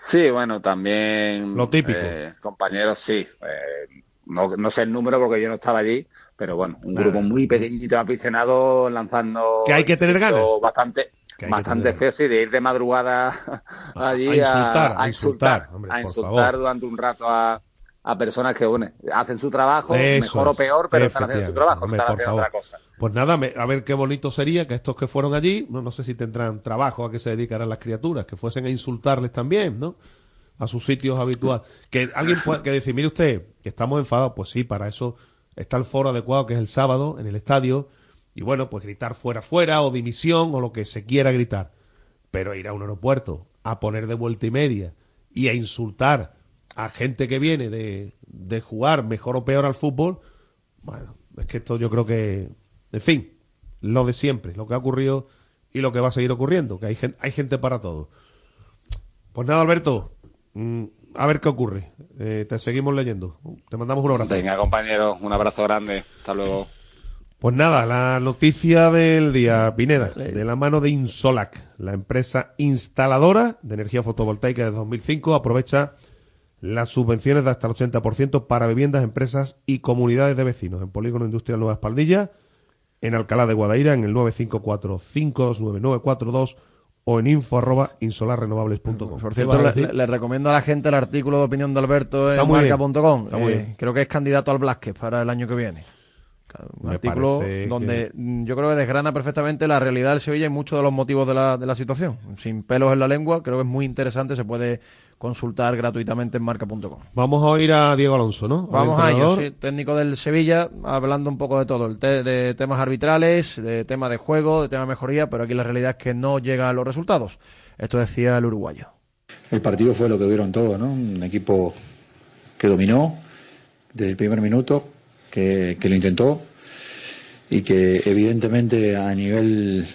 Sí, bueno, también. Lo típico. eh, compañeros, sí. eh, no, no sé el número porque yo no estaba allí, pero bueno, un Nada. grupo muy pequeñito de aficionados lanzando. Que hay que tener ganas. Bastante, bastante feo, sí, de ir de madrugada allí a insultar, a a insultar, insultar, hombre, a insultar durante un rato a, a personas que, bueno, hacen su trabajo, Eso mejor o peor, pero están haciendo su trabajo, no Hombre, están haciendo favor. otra cosa. Pues nada, me- a ver qué bonito sería que estos que fueron allí, no, no sé si tendrán trabajo a que se dedicarán las criaturas, que fuesen a insultarles también, ¿no? A sus sitios habituales. Que alguien pueda que decir, mire usted, que estamos enfadados, pues sí, para eso está el foro adecuado, que es el sábado, en el estadio, y bueno, pues gritar fuera, fuera, o dimisión, o lo que se quiera gritar. Pero ir a un aeropuerto, a poner de vuelta y media, y a insultar a gente que viene de, de jugar mejor o peor al fútbol, bueno, es que esto yo creo que, en fin, lo de siempre, lo que ha ocurrido y lo que va a seguir ocurriendo, que hay gente, hay gente para todo. Pues nada, Alberto, mm, a ver qué ocurre. Eh, te seguimos leyendo. Te mandamos un abrazo. Venga, compañeros, un abrazo grande. Hasta luego. Pues nada, la noticia del día, Pineda, de la mano de Insolac, la empresa instaladora de energía fotovoltaica de 2005, aprovecha las subvenciones de hasta el 80% para viviendas, empresas y comunidades de vecinos en Polígono Industrial Nueva Espaldilla, en Alcalá de Guadaira, en el 954-529942 o en info arroba insolarrenovables.com. Por ¿Qué cierto, le, le- le recomiendo a la gente el artículo de opinión de Alberto en marca.com. Eh, creo que es candidato al Blasquez para el año que viene. Un Me artículo que- donde mm, yo creo que desgrana perfectamente la realidad del Sevilla y muchos de los motivos de la, de la situación. Sin pelos en la lengua, creo que es muy interesante, se puede consultar gratuitamente en marca.com. Vamos a oír a Diego Alonso, ¿no? Al Vamos a ello, sí, técnico del Sevilla, hablando un poco de todo, el te- de temas arbitrales, de temas de juego, de temas de mejoría, pero aquí la realidad es que no llegan los resultados. Esto decía el uruguayo. El partido fue lo que vieron todos, ¿no? Un equipo que dominó desde el primer minuto, que, que lo intentó y que evidentemente a nivel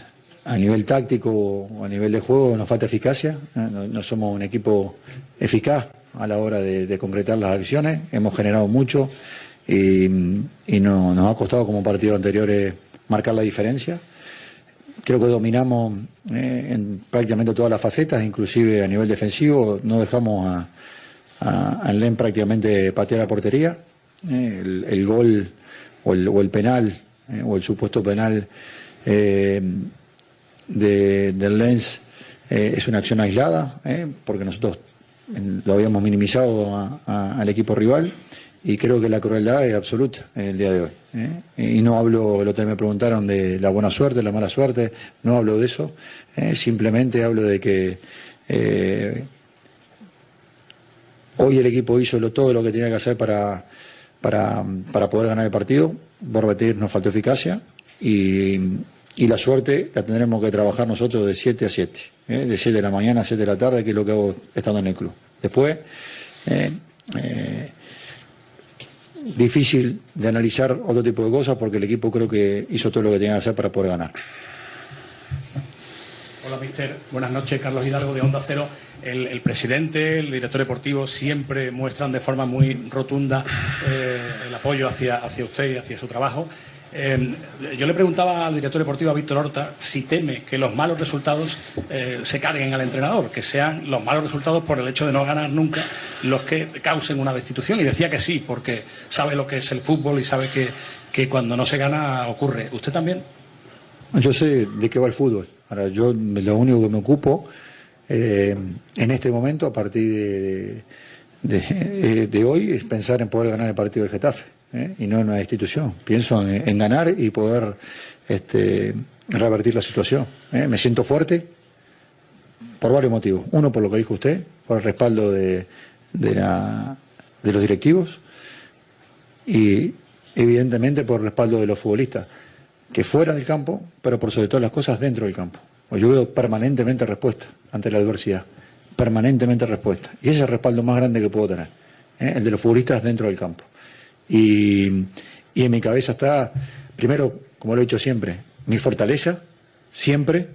a nivel táctico o a nivel de juego nos falta eficacia. ¿eh? No, somos un equipo eficaz a la hora de, de concretar las acciones. Hemos generado mucho y, y no- nos ha costado como partidos anteriores marcar la diferencia. Creo que dominamos eh, en prácticamente todas las facetas, inclusive a nivel defensivo. No dejamos a, a, prácticamente patear la portería. Eh, el, gol o el, penal o el supuesto penal de, del Lens eh, es una acción aislada, eh, porque nosotros lo habíamos minimizado a- al equipo rival y creo que la crueldad es absoluta en el día de hoy. eh. Y no hablo, lo que me preguntaron de la buena suerte, la mala suerte, no hablo de eso, simplemente hablo de que hoy el equipo hizo lo- todo lo que tenía que hacer para, para, para poder ganar el partido, por repetir, nos faltó eficacia y, y la suerte la tendremos que trabajar nosotros de 7 a 7, ¿eh? de 7 de la mañana a 7 de la tarde, que es lo que hago estando en el club. Después, eh, eh, difícil de analizar otro tipo de cosas porque el equipo creo que hizo todo lo que tenía que hacer para poder ganar. Hola, mister. Buenas noches, Carlos Hidalgo de Onda Cero. El, presidente, el director deportivo siempre muestran de forma muy rotunda el apoyo hacia, hacia usted y hacia su trabajo. Yo le preguntaba al director deportivo, a Víctor Horta, si teme que los malos resultados eh, se carguen al entrenador, que sean los malos resultados por el hecho de no ganar nunca los que causen una destitución. Y decía que sí, porque sabe lo que es el fútbol y sabe que, que cuando no se gana ocurre. ¿Usted también? Yo sé de qué va el fútbol. Ahora, yo lo único que me ocupo eh, en este momento, a partir de- de- de hoy, es pensar en poder ganar el partido del Getafe ¿eh? y no en una destitución. Pienso en, ganar y poder este, revertir la situación. ¿eh? Me siento fuerte por varios motivos. Uno, por lo que dijo usted, por el respaldo de, los directivos y, evidentemente, por el respaldo de los futbolistas que fuera del campo, pero por sobre todas las cosas dentro del campo. Pues Yo veo permanentemente respuesta ante la adversidad, permanentemente respuesta. Y ese es el respaldo más grande que puedo tener, ¿eh? el de los futbolistas dentro del campo. Y, y en mi cabeza está, primero, como lo he dicho siempre, mi fortaleza, siempre,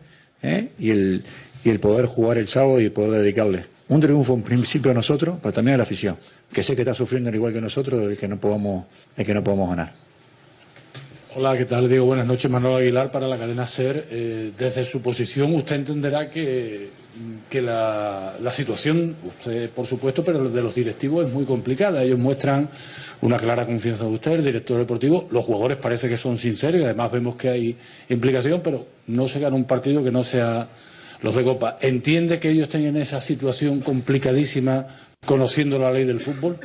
¿eh? y, el, y el poder jugar el sábado y el poder dedicarle un triunfo en principio a nosotros, pero también a la afición, que sé que está sufriendo al igual que nosotros, el que no podamos, el que no podamos ganar. Hola, ¿qué tal? Digo, buenas noches, Manuel Aguilar para la cadena SER. Eh, desde su posición usted entenderá que, que la, la situación, usted por supuesto, pero de los directivos es muy complicada. Ellos muestran una clara confianza en usted, el director deportivo. Los jugadores parece que son sinceros y además vemos que hay implicación, pero no se gana un partido que no sea los de Copa. ¿Entiende que ellos estén en esa situación complicadísima conociendo la ley del fútbol?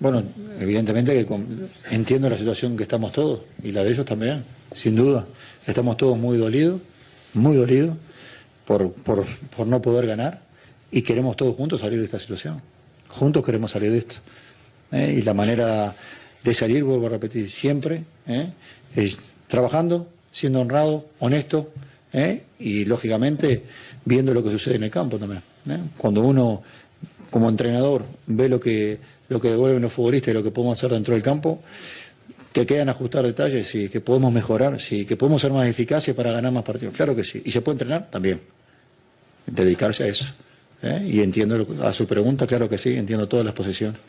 Bueno, evidentemente que entiendo la situación que estamos todos y la de ellos también, sin duda. Estamos todos muy dolidos, muy dolidos por, por, por no poder ganar y queremos todos juntos salir de esta situación. Juntos queremos salir de esto. ¿Eh? Y la manera de salir, vuelvo a repetir, siempre ¿eh? es trabajando, siendo honrado, honesto ¿eh? y lógicamente viendo lo que sucede en el campo también. Cuando uno como entrenador ve lo que lo que devuelven los futbolistas y lo que podemos hacer dentro del campo, te quedan ajustar detalles, sí, que podemos mejorar, sí, que podemos ser más eficaces para ganar más partidos. Claro que sí. ¿Y se puede entrenar? También. Dedicarse a eso. Y entiendo lo que- a su pregunta, claro que sí, entiendo todas las posiciones.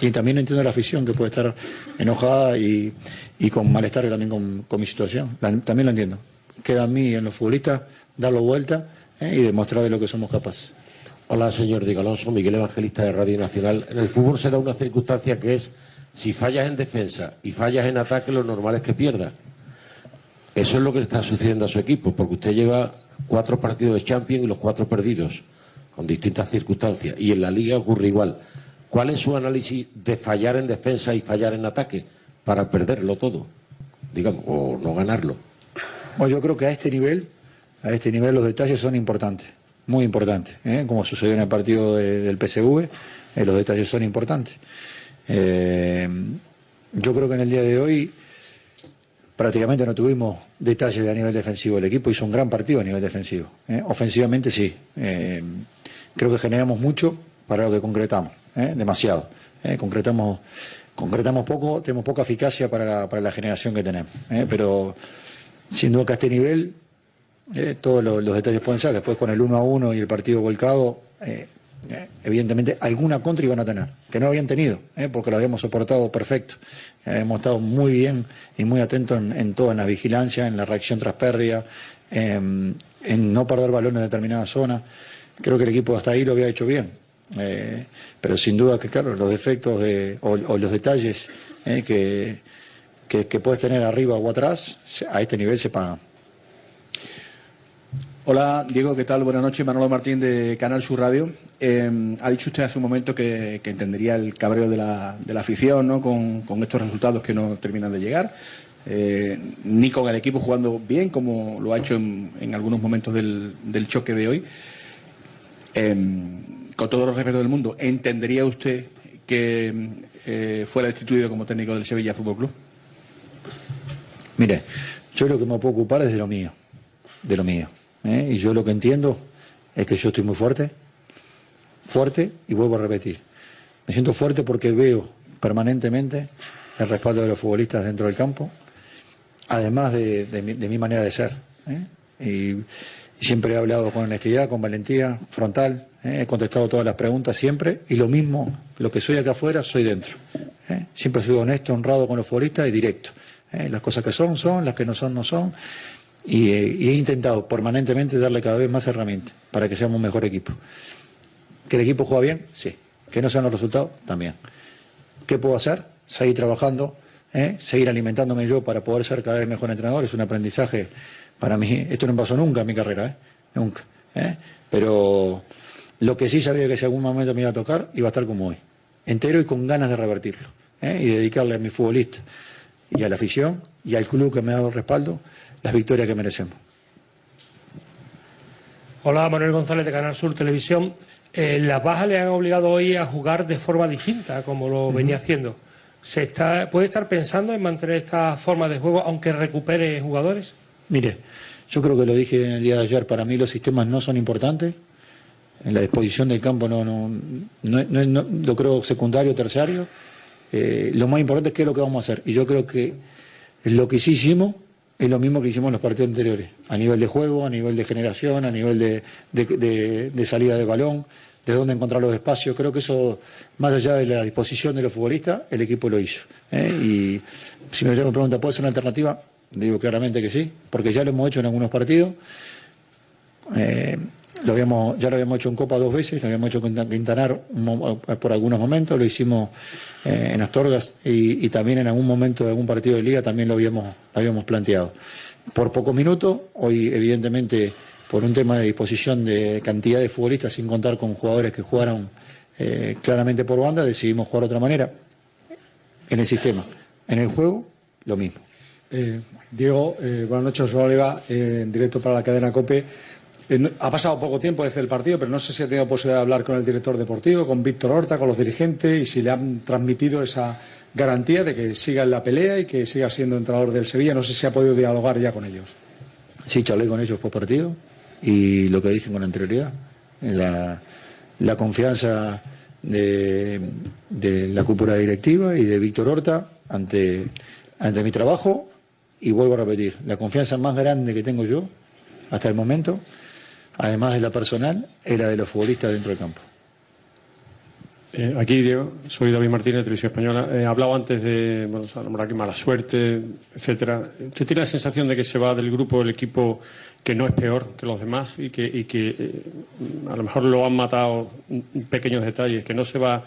Y también entiendo la afición que puede estar enojada y, y con malestar también con, con mi situación. También lo entiendo. Queda a mí en los futbolistas darlo vuelta ¿eh? y demostrar de lo que somos capaces. Hola, señor Diego Alonso, Miguel Evangelista de Radio Nacional. En el fútbol se da una circunstancia que es, si fallas en defensa y fallas en ataque, lo normal es que pierdas. Eso es lo que le está sucediendo a su equipo, porque usted lleva cuatro partidos de Champions y los cuatro perdidos, con distintas circunstancias. Y en la Liga ocurre igual. ¿Cuál es su análisis de fallar en defensa y fallar en ataque para perderlo todo? Digamos, o no ganarlo. Bueno, yo creo que a este nivel, a este nivel los detalles son importantes, muy importantes, ¿eh? como sucedió en el partido de- del PSV, eh, los detalles son importantes. Eh, yo creo que en el día de hoy prácticamente no tuvimos detalles a nivel defensivo. El equipo hizo un gran partido a nivel defensivo. Ofensivamente sí. Creo que generamos mucho para lo que concretamos, ¿eh? demasiado. ¿eh? Concretamos, concretamos poco, tenemos poca eficacia para la, para la generación que tenemos. ¿eh? Pero sin duda que a este nivel todos lo- los, detalles pueden ser. Después con el 1 a 1 y el partido volcado, evidentemente alguna contra iban a tener, que no habían tenido, porque lo habíamos soportado perfecto. Hemos estado muy bien y muy atentos en, en todo, en la vigilancia, en la reacción tras pérdida, en, no perder balones en determinadas zonas. Creo que el equipo hasta ahí lo había hecho bien. Eh, pero sin duda que, claro, los defectos de- o, o los detalles eh, que, que, que puedes tener arriba o atrás, a este nivel se pagan. Hola, Diego, ¿qué tal? Buenas noches. Manolo Martín de Canal Sur Radio. Eh, ha dicho usted hace un momento que, que entendería el cabreo de la, de la afición ¿no? con, con estos resultados que no terminan de llegar. Eh, ni con el equipo jugando bien, como lo ha hecho en, en algunos momentos del, del choque de hoy. Eh, con todo los respeto del mundo, ¿entendería usted que eh, fuera destituido como técnico del Sevilla Fútbol Club? Mire, yo lo que me puedo ocupar es de lo mío, de lo mío. ¿eh? Y yo lo que entiendo es que yo estoy muy fuerte, fuerte, y vuelvo a repetir. Me siento fuerte porque veo permanentemente el respaldo de los futbolistas dentro del campo, además de, de mi, manera de ser. ¿eh? Siempre he hablado con honestidad, con valentía, frontal, ¿eh? he contestado todas las preguntas siempre, y lo mismo, lo que soy acá afuera, soy dentro. ¿eh? Siempre he sido honesto, honrado con los futbolistas y directo. ¿eh? Las cosas que son, son, las que no son, no son. Y, y he intentado permanentemente darle cada vez más herramientas para que seamos un mejor equipo. ¿Que el equipo juega bien? Sí. ¿Que no sean los resultados? También. ¿Qué puedo hacer? Seguir trabajando, seguir alimentándome yo para poder ser cada vez mejor entrenador. Es un aprendizaje para mí. Esto no me pasó nunca en mi carrera, ¿eh? nunca. ¿eh? Pero lo que sí sabía que si algún momento me iba a tocar, iba a estar como hoy. Entero y con ganas de revertirlo. ¿eh? Y dedicarle a mi futbolista y a la afición y al club que me ha dado el respaldo las victorias que merecemos. Hola, Manuel González de Canal Sur Televisión. Eh, las bajas le han obligado hoy a jugar de forma distinta, como lo venía haciendo. ¿Se está, ¿Puede estar pensando en mantener esta forma de juego aunque recupere jugadores? Mire, yo creo que lo dije en el día de ayer, para mí los sistemas no son importantes. En la disposición del campo no, no, no, no- no- lo creo secundario, terciario. Eh, lo más importante es qué es lo que vamos a hacer. Y yo creo que lo que sí hicimos es lo mismo que hicimos en los partidos anteriores, a nivel de juego, a nivel de generación, a nivel de, de- de- salida de balón, de dónde encontrar los espacios. Creo que eso, más allá de la disposición de los futbolistas, el equipo lo hizo. ¿eh? Y si me pregunta, ¿puede ser una alternativa? Digo claramente que sí, porque ya lo hemos hecho en algunos partidos. Eh, lo habíamos, ya lo habíamos hecho en Copa dos veces, lo habíamos hecho con Quintanar mo- por algunos momentos, lo hicimos eh, en Astorgas y, también en algún momento de algún partido de liga también lo habíamos, habíamos planteado. Por pocos minutos, hoy evidentemente por un tema de disposición de cantidad de futbolistas sin contar con jugadores que jugaron eh, claramente por banda, decidimos jugar de otra manera. en el sistema. En el juego, lo mismo. Eh, Diego, eh, buenas noches, Oliva, eh, en directo para la cadena COPE. Eh, ha pasado poco tiempo desde el partido, pero no sé si ha tenido posibilidad de hablar con el director deportivo, con Víctor Horta, con los dirigentes y si le han transmitido esa garantía de que siga en la pelea y que siga siendo entrenador del Sevilla. No sé si ha podido dialogar ya con ellos. Sí, charlé con ellos por partido y lo que dije con anterioridad, la, la confianza de, de la cúpula directiva y de Víctor Horta ante, ante mi trabajo y vuelvo a repetir, la confianza más grande que tengo yo hasta el momento, además de la personal, es la de los futbolistas dentro del campo. Eh, aquí, Diego, soy David Martínez, de Televisión Española. He hablado antes de, bueno, se ha nombrado aquí mala suerte, etcétera. ¿Usted tiene la sensación de que se va del grupo el equipo que no es peor que los demás y que, y que eh, a lo mejor lo han matado en pequeños detalles, que no se va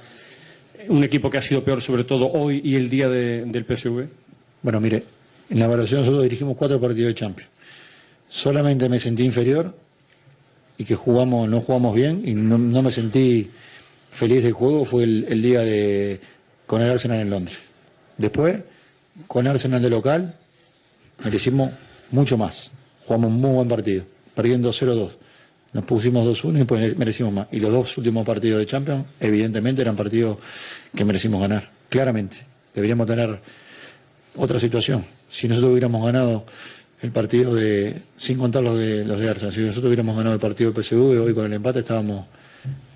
un equipo que ha sido peor sobre todo hoy y el día de- del PSV? Bueno, mire, en la evaluación nosotros dirigimos cuatro partidos de Champions. Solamente me sentí inferior y que jugamos, no jugamos bien y no, no me sentí feliz del juego fue el, día de con el Arsenal en Londres. Después, con Arsenal de local, merecimos mucho más. Jugamos un muy buen partido, perdiendo 0-2. Nos pusimos 2-1 y pues merecimos más. Y los dos últimos partidos de Champions, evidentemente, eran partidos que merecimos ganar. Claramente. Deberíamos tener otra situación. Si nosotros hubiéramos ganado el partido de, sin contar los de los de Arsenal, si nosotros hubiéramos ganado el partido de PSV, hoy con el empate estábamos,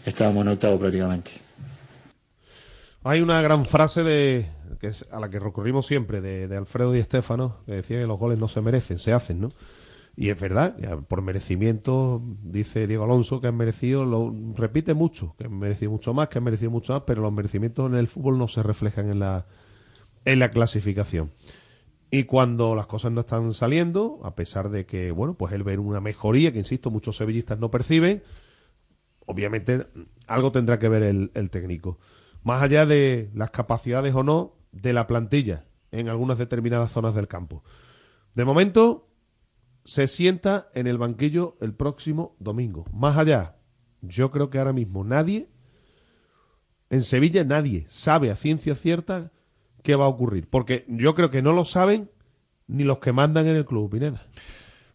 estábamos en octavo prácticamente. Hay una gran frase de que es a la que recurrimos siempre de, Alfredo Di Stéfano, que decía que los goles no se merecen, se hacen, ¿no? Y es verdad, por merecimiento, dice Diego Alonso, que han merecido, lo repite mucho, que han merecido mucho más, que han merecido mucho más, pero los merecimientos en el fútbol no se reflejan en la, en la clasificación. Y cuando las cosas no están saliendo, a pesar de que, bueno, pues él ve una mejoría, que insisto, muchos sevillistas no perciben, obviamente algo tendrá que ver el, el técnico. Más allá de las capacidades o no de la plantilla en algunas determinadas zonas del campo. De momento, se sienta en el banquillo el próximo domingo. Más allá, yo creo que ahora mismo nadie, en Sevilla nadie sabe a ciencia cierta qué va a ocurrir. Porque yo creo que no lo saben ni los que mandan en el club, Pineda.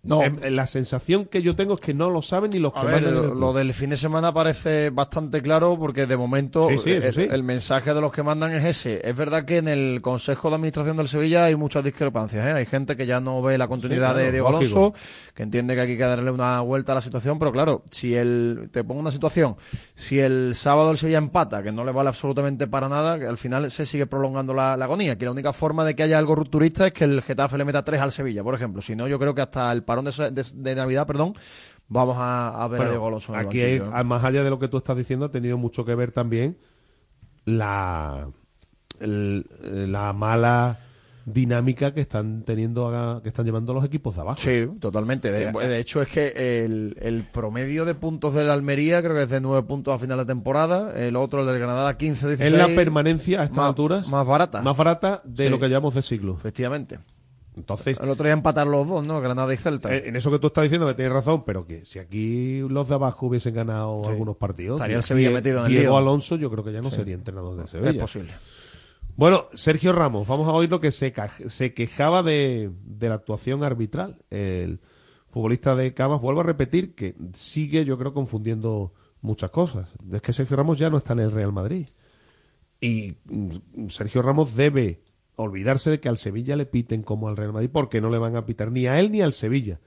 No. Em, la sensación que yo tengo es que no lo saben ni los A que ver, mandan lo, lo del fin de semana parece bastante claro porque de momento Sí, sí, eso el, sí. el mensaje de los que mandan es ese. Es verdad que en el Consejo de Administración del Sevilla hay muchas discrepancias. ¿eh? Hay gente que ya no ve la continuidad Sí, claro, de Diego lógico. Alonso, que entiende que hay que darle una vuelta a la situación, pero claro, si el te pongo una situación, si el sábado el Sevilla empata, que no le vale absolutamente para nada, que al final se sigue prolongando la, la agonía, que la única forma de que haya algo rupturista es que el Getafe le meta tres al Sevilla, por ejemplo. Si no, yo creo que hasta el parón de, de- de Navidad, perdón, vamos a, a ver a Bueno, Alonso. aquí, hay- ¿eh? más allá de lo que tú estás diciendo, ha tenido mucho que ver también la, el- la mala dinámica que están teniendo, a- que están llevando los equipos de abajo. Sí, totalmente. De, de hecho, es que el, el promedio de puntos del Almería creo que es de 9 puntos a final de temporada. El otro, el del Granada, 15, 16. Es la permanencia a estas más, alturas Más barata. más barata de Sí. lo que llamamos de siglo. Efectivamente. Entonces, El otro día empatar los dos, ¿no? Granada y Celta. eh, en eso que tú estás diciendo que tienes razón, pero que si aquí los de abajo hubiesen ganado algunos partidos, Estaría el Die- Sevilla metido en el Diego lío. Alonso yo creo que ya no Sí. sería entrenador del Sevilla. Es posible. Bueno, Sergio Ramos, vamos a oír lo que se, quejaba de, de la actuación arbitral. El futbolista de Camas, vuelvo a repetir que sigue, yo creo, confundiendo muchas cosas. Es que Sergio Ramos ya no está en el Real Madrid. Y mm, Sergio Ramos debe olvidarse de que al Sevilla le piten como al Real Madrid, porque no le van a pitar ni a él ni al Sevilla.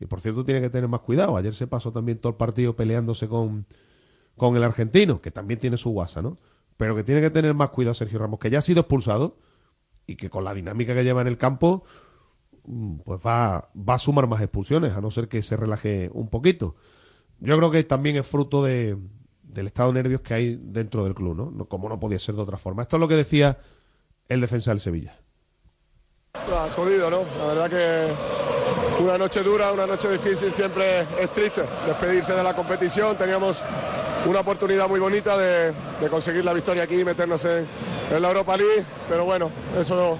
Y por cierto, tiene que tener más cuidado. Ayer se pasó también todo el partido peleándose con, con el argentino, que también tiene su guasa, ¿no? Pero que tiene que tener más cuidado Sergio Ramos, que ya ha sido expulsado y que con la dinámica que lleva en el campo, mm, pues va, va a sumar más expulsiones, a no ser que se relaje un poquito. Yo creo que también es fruto de, del estado de nervios que hay dentro del club, ¿no? No- Como no podía ser de otra forma. Esto es lo que decía el defensa del Sevilla. Ah, jodido, ¿no? La verdad que una noche dura, una noche difícil siempre es triste. Despedirse de la competición, teníamos una oportunidad muy bonita de, de conseguir la victoria aquí y meternos en, en la Europa League, pero bueno, eso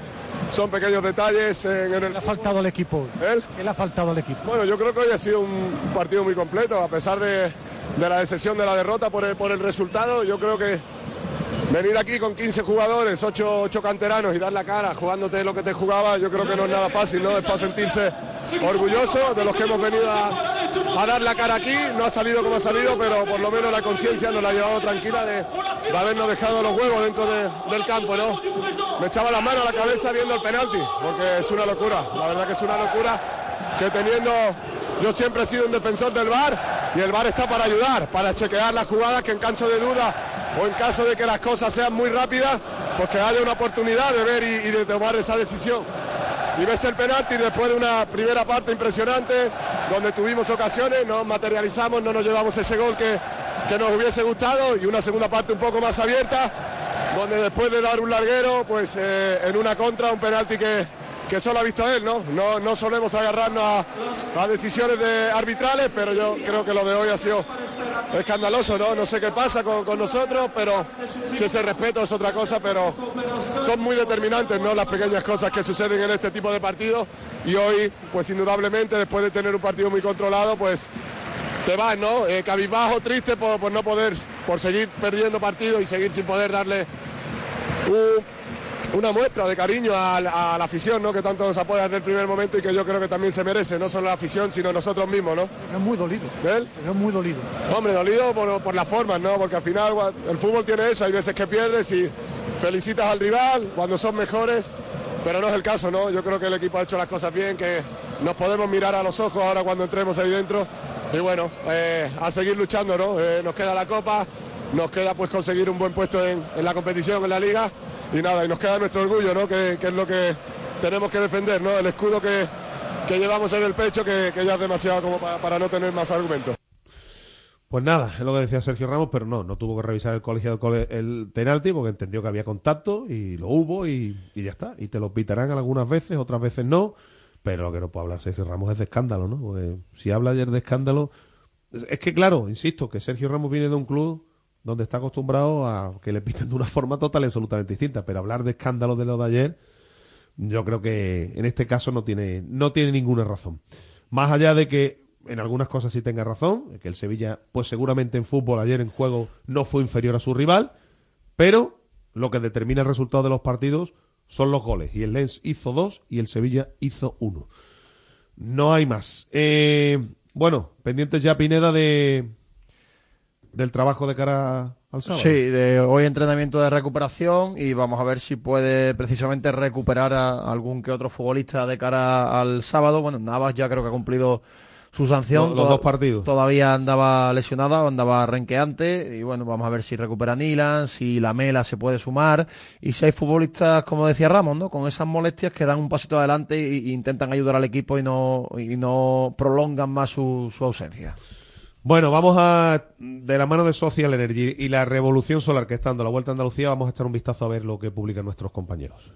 son pequeños detalles. En, en el... le ha faltado al equipo? ¿Él? ¿Qué le ha faltado al equipo? Bueno, yo creo que hoy ha sido un partido muy completo, a pesar de, de la decepción de la derrota por el, por el resultado, yo creo que venir aquí con 15 jugadores, 8, 8 canteranos y dar la cara jugándote lo que te jugaba, yo creo que no es nada fácil, ¿no? Es para sentirse orgulloso de los que hemos venido a, a dar la cara aquí. No ha salido como ha salido, pero por lo menos la conciencia nos la ha llevado tranquila de, habernos dejado los huevos dentro de- del campo, ¿no? Me echaba la mano a la cabeza viendo el penalti, porque es una locura, la verdad que es una locura que teniendo, yo siempre he sido un defensor del VAR y el VAR está para ayudar, para chequear las jugadas que en caso de duda o en caso de que las cosas sean muy rápidas, pues que haya una oportunidad de ver y, de tomar esa decisión. Y ves el penalti después de una primera parte impresionante, donde tuvimos ocasiones, nos materializamos, no nos llevamos ese gol que, que nos hubiese gustado y una segunda parte un poco más abierta, donde después de dar un larguero, pues eh, en una contra, un penalti que, que solo ha visto él, ¿no? No, no solemos agarrarnos a, decisiones de arbitrales, pero yo creo que lo de hoy ha sido escandaloso, ¿no? No sé qué pasa con, con nosotros, pero si ese respeto es otra cosa, pero son muy determinantes, ¿no? Las pequeñas cosas que suceden en este tipo de partidos y hoy, pues indudablemente, después de tener un partido muy controlado, pues te vas, ¿no? Eh, cabizbajo, triste por, por no poder, por seguir perdiendo partidos y seguir sin poder darle un- una muestra de cariño a, la- a la afición, ¿no? Que tanto nos apoya desde el primer momento y que yo creo que también se merece, no solo la afición, sino nosotros mismos, ¿no? Es muy dolido. ¿Él? Es muy dolido. Hombre, dolido por, por las formas, ¿no? Porque al final el fútbol tiene eso, hay veces que pierdes y felicitas al rival cuando son mejores, pero no es el caso, ¿no? Yo creo que el equipo ha hecho las cosas bien, que nos podemos mirar a los ojos ahora cuando entremos ahí dentro y bueno, eh, a seguir luchando, ¿no? Eh, nos queda la copa, nos queda pues conseguir un buen puesto en, en la competición, en la liga y nada, y nos queda nuestro orgullo, ¿no? Que, que es lo que tenemos que defender, ¿no? El escudo que, que llevamos en el pecho, que, ya es demasiado como para, para no tener más argumentos. Pues nada, es lo que decía Sergio Ramos, pero no, no tuvo que revisar el colegio el, penalti porque entendió que había contacto y lo hubo y, y ya está. Y te lo pitarán algunas veces, otras veces no, pero lo que no puede hablar Sergio Ramos es de escándalo, ¿no? Porque si habla ayer de escándalo, es, es que claro, insisto, que Sergio Ramos viene de un club donde está acostumbrado a que le piten de una forma total y absolutamente distinta, pero hablar de escándalo de lo de ayer, yo creo que en este caso no tiene, no tiene ninguna razón. Más allá de que en algunas cosas sí tenga razón, que el Sevilla, pues seguramente en fútbol ayer en juego no fue inferior a su rival, pero lo que determina el resultado de los partidos son los goles. Y el Lens hizo dos y el Sevilla hizo uno. No hay más. Eh, bueno, pendientes ya Pineda de del trabajo de cara al sábado. Sí, de hoy entrenamiento de recuperación y vamos a ver si puede precisamente recuperar a algún que otro futbolista de cara al sábado. Bueno, Navas ya creo que ha cumplido su sanción. Los- dos partidos. Todavía andaba lesionada, andaba renqueante y bueno, vamos a ver si recupera Nilan, si la Mela se puede sumar y si hay futbolistas, como decía Ramos, ¿no? Con esas molestias que dan un pasito adelante e intentan ayudar al equipo y no, y no prolongan más su, su ausencia. Bueno, vamos a, de la mano de Social Energy y la revolución solar que está dando la vuelta a Andalucía, vamos a echar un vistazo a ver lo que publican nuestros compañeros.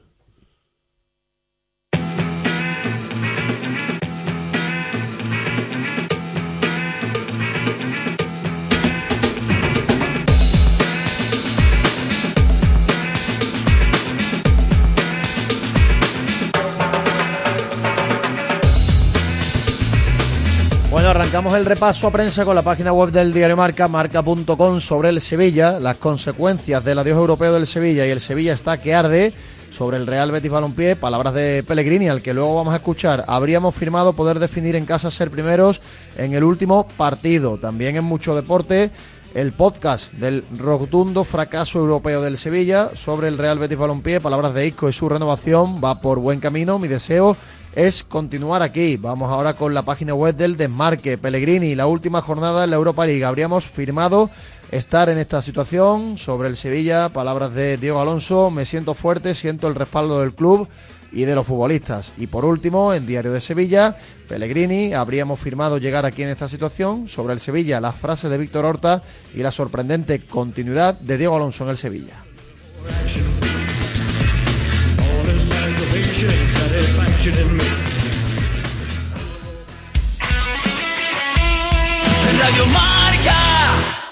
Arrancamos el repaso a prensa con la página web del diario Marca, marca.com, sobre el Sevilla, las consecuencias del adiós europeo del Sevilla y el Sevilla está que arde sobre el Real Betis Balompié, palabras de Pellegrini, al que luego vamos a escuchar. Habríamos firmado poder definir en casa ser primeros en el último partido. También en mucho deporte, el podcast del rotundo fracaso europeo del Sevilla sobre el Real Betis Balompié, palabras de Isco y su renovación, va por buen camino, mi deseo es continuar aquí. Vamos ahora con la página web del Desmarque. Pellegrini, la última jornada en la Europa League. Habríamos firmado estar en esta situación sobre el Sevilla. Palabras de Diego Alonso. Me siento fuerte, siento el respaldo del club y de los futbolistas. Y por último, en Diario de Sevilla, Pellegrini, habríamos firmado llegar aquí en esta situación. Sobre el Sevilla, las frases de Víctor Horta y la sorprendente continuidad de Diego Alonso en el Sevilla. reflection in me. And Monica.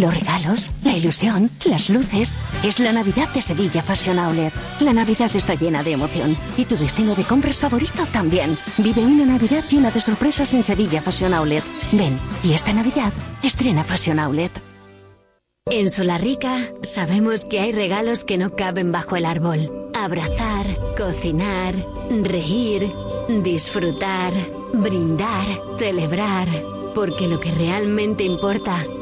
Los regalos, la ilusión, las luces. Es la Navidad de Sevilla Fashion Outlet. La Navidad está llena de emoción. Y tu destino de compras favorito también. Vive una Navidad llena de sorpresas en Sevilla Fashion Outlet. Ven, y esta Navidad estrena Fashion Outlet. En Solarrica sabemos que hay regalos que no caben bajo el árbol. Abrazar, cocinar, reír, disfrutar, brindar, celebrar. Porque lo que realmente importa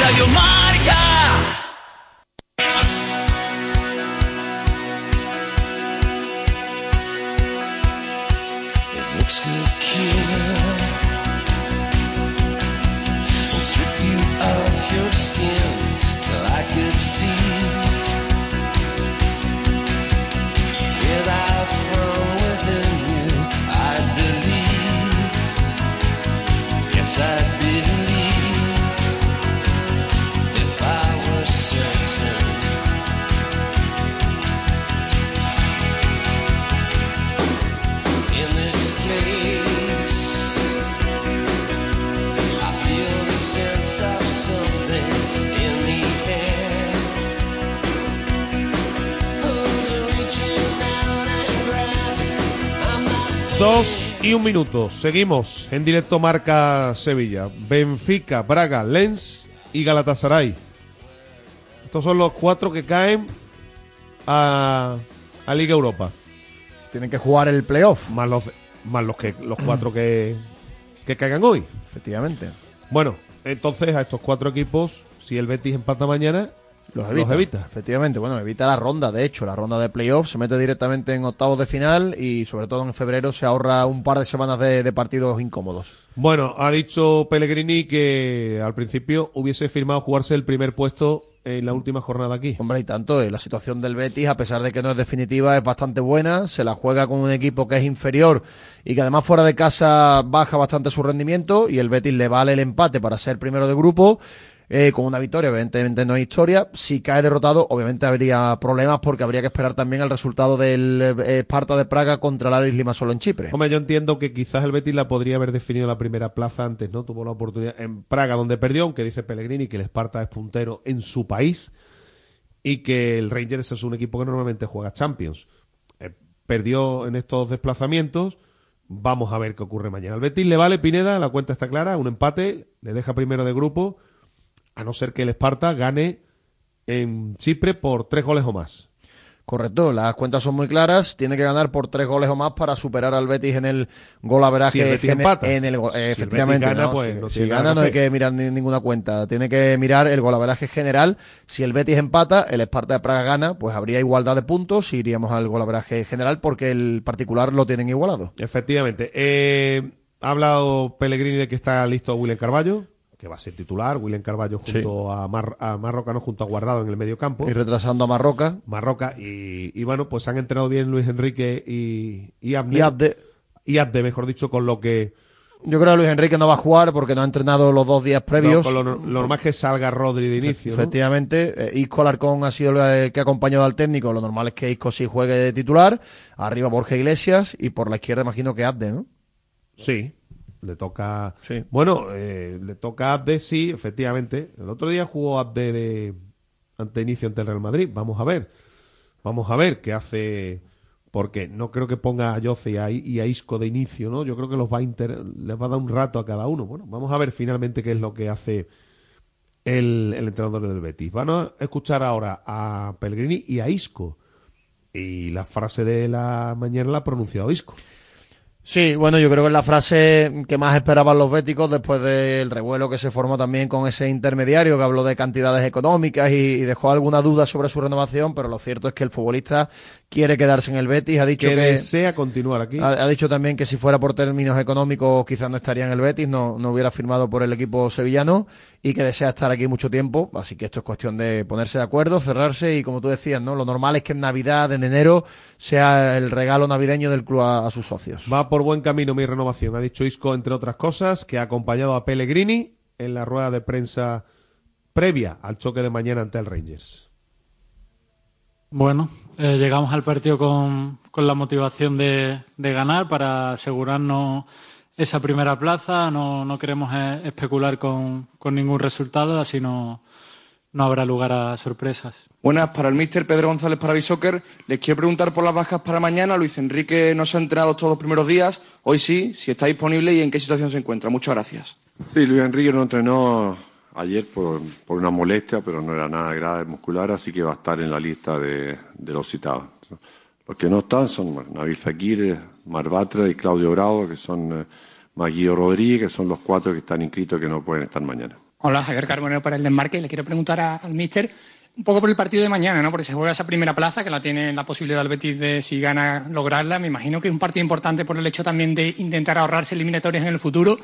Radio Marca. Dos y un minuto. Seguimos en directo Marca Sevilla. Benfica, Braga, Lens y Galatasaray. Estos son los cuatro que caen a, a Liga Europa. Tienen que jugar el playoff. Más los, más los, que, los cuatro que, que caigan hoy. Efectivamente. Bueno, entonces a estos cuatro equipos, si el Betis empata mañana, Los evita. Efectivamente, bueno, evita la ronda, de hecho, la ronda de playoff, se mete directamente en octavos de final y sobre todo en febrero se ahorra un par de semanas de, de partidos incómodos. Bueno, ha dicho Pellegrini que al principio hubiese firmado jugarse el primer puesto en la última jornada aquí. Hombre, y tanto, eh, la situación del Betis, a pesar de que no es definitiva, es bastante buena. Se la juega con un equipo que es inferior y que además fuera de casa baja bastante su rendimiento. Y el Betis le vale el empate para ser primero de grupo. Eh, con una victoria, evidentemente no hay historia. Si cae derrotado, obviamente habría problemas porque habría que esperar también el resultado del eh, Esparta de Praga contra el Aris Limassol en Chipre. Hombre, yo entiendo que quizás el Betis la podría haber definido la primera plaza antes, ¿no? Tuvo la oportunidad en Praga, donde perdió, aunque dice Pellegrini que el Esparta es puntero en su país y que el Rangers es un equipo que normalmente juega Champions. Eh, perdió en estos desplazamientos. Vamos a ver qué ocurre mañana. Al Betis le vale Pineda, la cuenta está clara, un empate, le deja primero de grupo, a no ser que el Esparta gane en Chipre por tres goles o más. Correcto, las cuentas son muy claras. Tiene que ganar por tres goles o más para superar al Betis en el golaveraje. Si el Betis gene- empata. En el, Si el Betis efectivamente, gana, ¿no? pues si, no gana no hay que mirar ni- ninguna cuenta. Tiene que mirar el golaveraje general. Si el Betis empata, el Esparta de Praga gana, pues habría igualdad de puntos y iríamos al golaveraje general porque el particular lo tienen igualado. Efectivamente. Eh, ha hablado Pellegrini de que está listo William Carballo, que va a ser titular, William Carballo junto a, Mar, a Marroca, no junto a Guardado en el medio campo. Y retrasando a Marroca. Marroca y, y bueno, pues han entrenado bien Luis Enrique y, y Abde. Y Abde. Y Abde, mejor dicho, con lo que... Yo creo que Luis Enrique no va a jugar porque no ha entrenado los dos días previos. No, lo, lo normal es que salga Rodri de inicio. ¿no? Efectivamente, eh, Isco Alarcón ha sido el que ha acompañado al técnico. Lo normal es que Isco sí juegue de titular. Arriba Borja Iglesias y por la izquierda imagino que Abde, ¿no? Sí, le toca. Bueno, eh, le toca a Abde, sí, efectivamente. El otro día jugó Abde de ante inicio ante el Real Madrid. Vamos a ver. Vamos a ver qué hace. Porque no creo que ponga a Yoce y a, y a Isco de inicio, ¿no? Yo creo que los va a inter- les va a dar un rato a cada uno. Bueno, vamos a ver finalmente qué es lo que hace el, el entrenador del Betis. Van a escuchar ahora a Pellegrini y a Isco. Y la frase de la mañana la ha pronunciado Isco. Sí, bueno, yo creo que es la frase que más esperaban los béticos después del revuelo que se formó también con ese intermediario que habló de cantidades económicas y, y dejó alguna duda sobre su renovación, pero lo cierto es que el futbolista quiere quedarse en el Betis, ha dicho que, que, desea continuar aquí. ha, ha dicho también que si fuera por términos económicos quizás no estaría en el Betis, no, no hubiera firmado por el equipo sevillano y que desea estar aquí mucho tiempo, así que esto es cuestión de ponerse de acuerdo, cerrarse y como tú decías, ¿no? Lo normal es que en Navidad, en enero, sea el regalo navideño del club a, a sus socios. Va por buen camino mi renovación, ha dicho Isco, entre otras cosas, que ha acompañado a Pellegrini en la rueda de prensa previa al choque de mañana ante el Rangers. Bueno, eh, llegamos al partido con, con la motivación de, de ganar para asegurarnos esa primera plaza. No, no queremos eh, especular con, con ningún resultado, así no, no habrá lugar a sorpresas. Buenas, para el míster Pedro González para Bisoccer. Les quiero preguntar por las bajas para mañana. Luis Enrique no se ha entrenado todos los primeros días. Hoy sí, si está disponible y en qué situación se encuentra. Muchas gracias. Sí, Luis Enrique no entrenó ayer por, por una molestia, pero no era nada grave muscular, así que va a estar en la lista de, de los citados. Los que no están son Nabil Fekir, Marbatra y Claudio Bravo, que son eh, Maguio Rodríguez, que son los cuatro que están inscritos que no pueden estar mañana. Hola, Javier Carbonero para el desmarque. Le quiero preguntar a- al míster un poco por el partido de mañana, ¿no? Porque se juega esa primera plaza, que la tiene la posibilidad el Betis de, si gana, lograrla. Me imagino que es un partido importante por el hecho también de intentar ahorrarse eliminatorias en el futuro.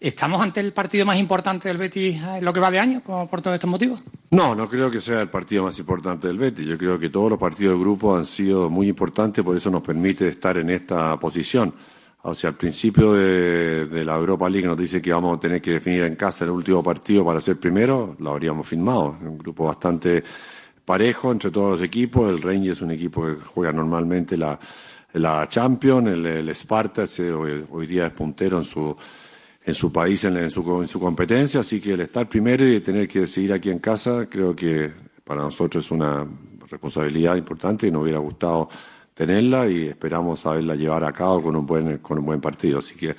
¿Estamos ante el partido más importante del Betis en lo que va de año por, todos estos motivos? No, no creo que sea el partido más importante del Betis. Yo creo que todos los partidos de grupo han sido muy importantes, por eso nos permite estar en esta posición. O sea, al principio de, la Europa League nos dice que vamos a tener que definir en casa el último partido para ser primero, lo habríamos firmado. Un grupo bastante parejo entre todos los equipos. El Rangers es un equipo que juega normalmente la, la Champions, el, el Sparta hoy, hoy día es puntero en su en su país, en, en su, en su competencia, así que el estar primero y tener que seguir aquí en casa, creo que para nosotros es una responsabilidad importante y nos hubiera gustado tenerla y esperamos saberla llevar a cabo con un buen, con un buen partido. Así que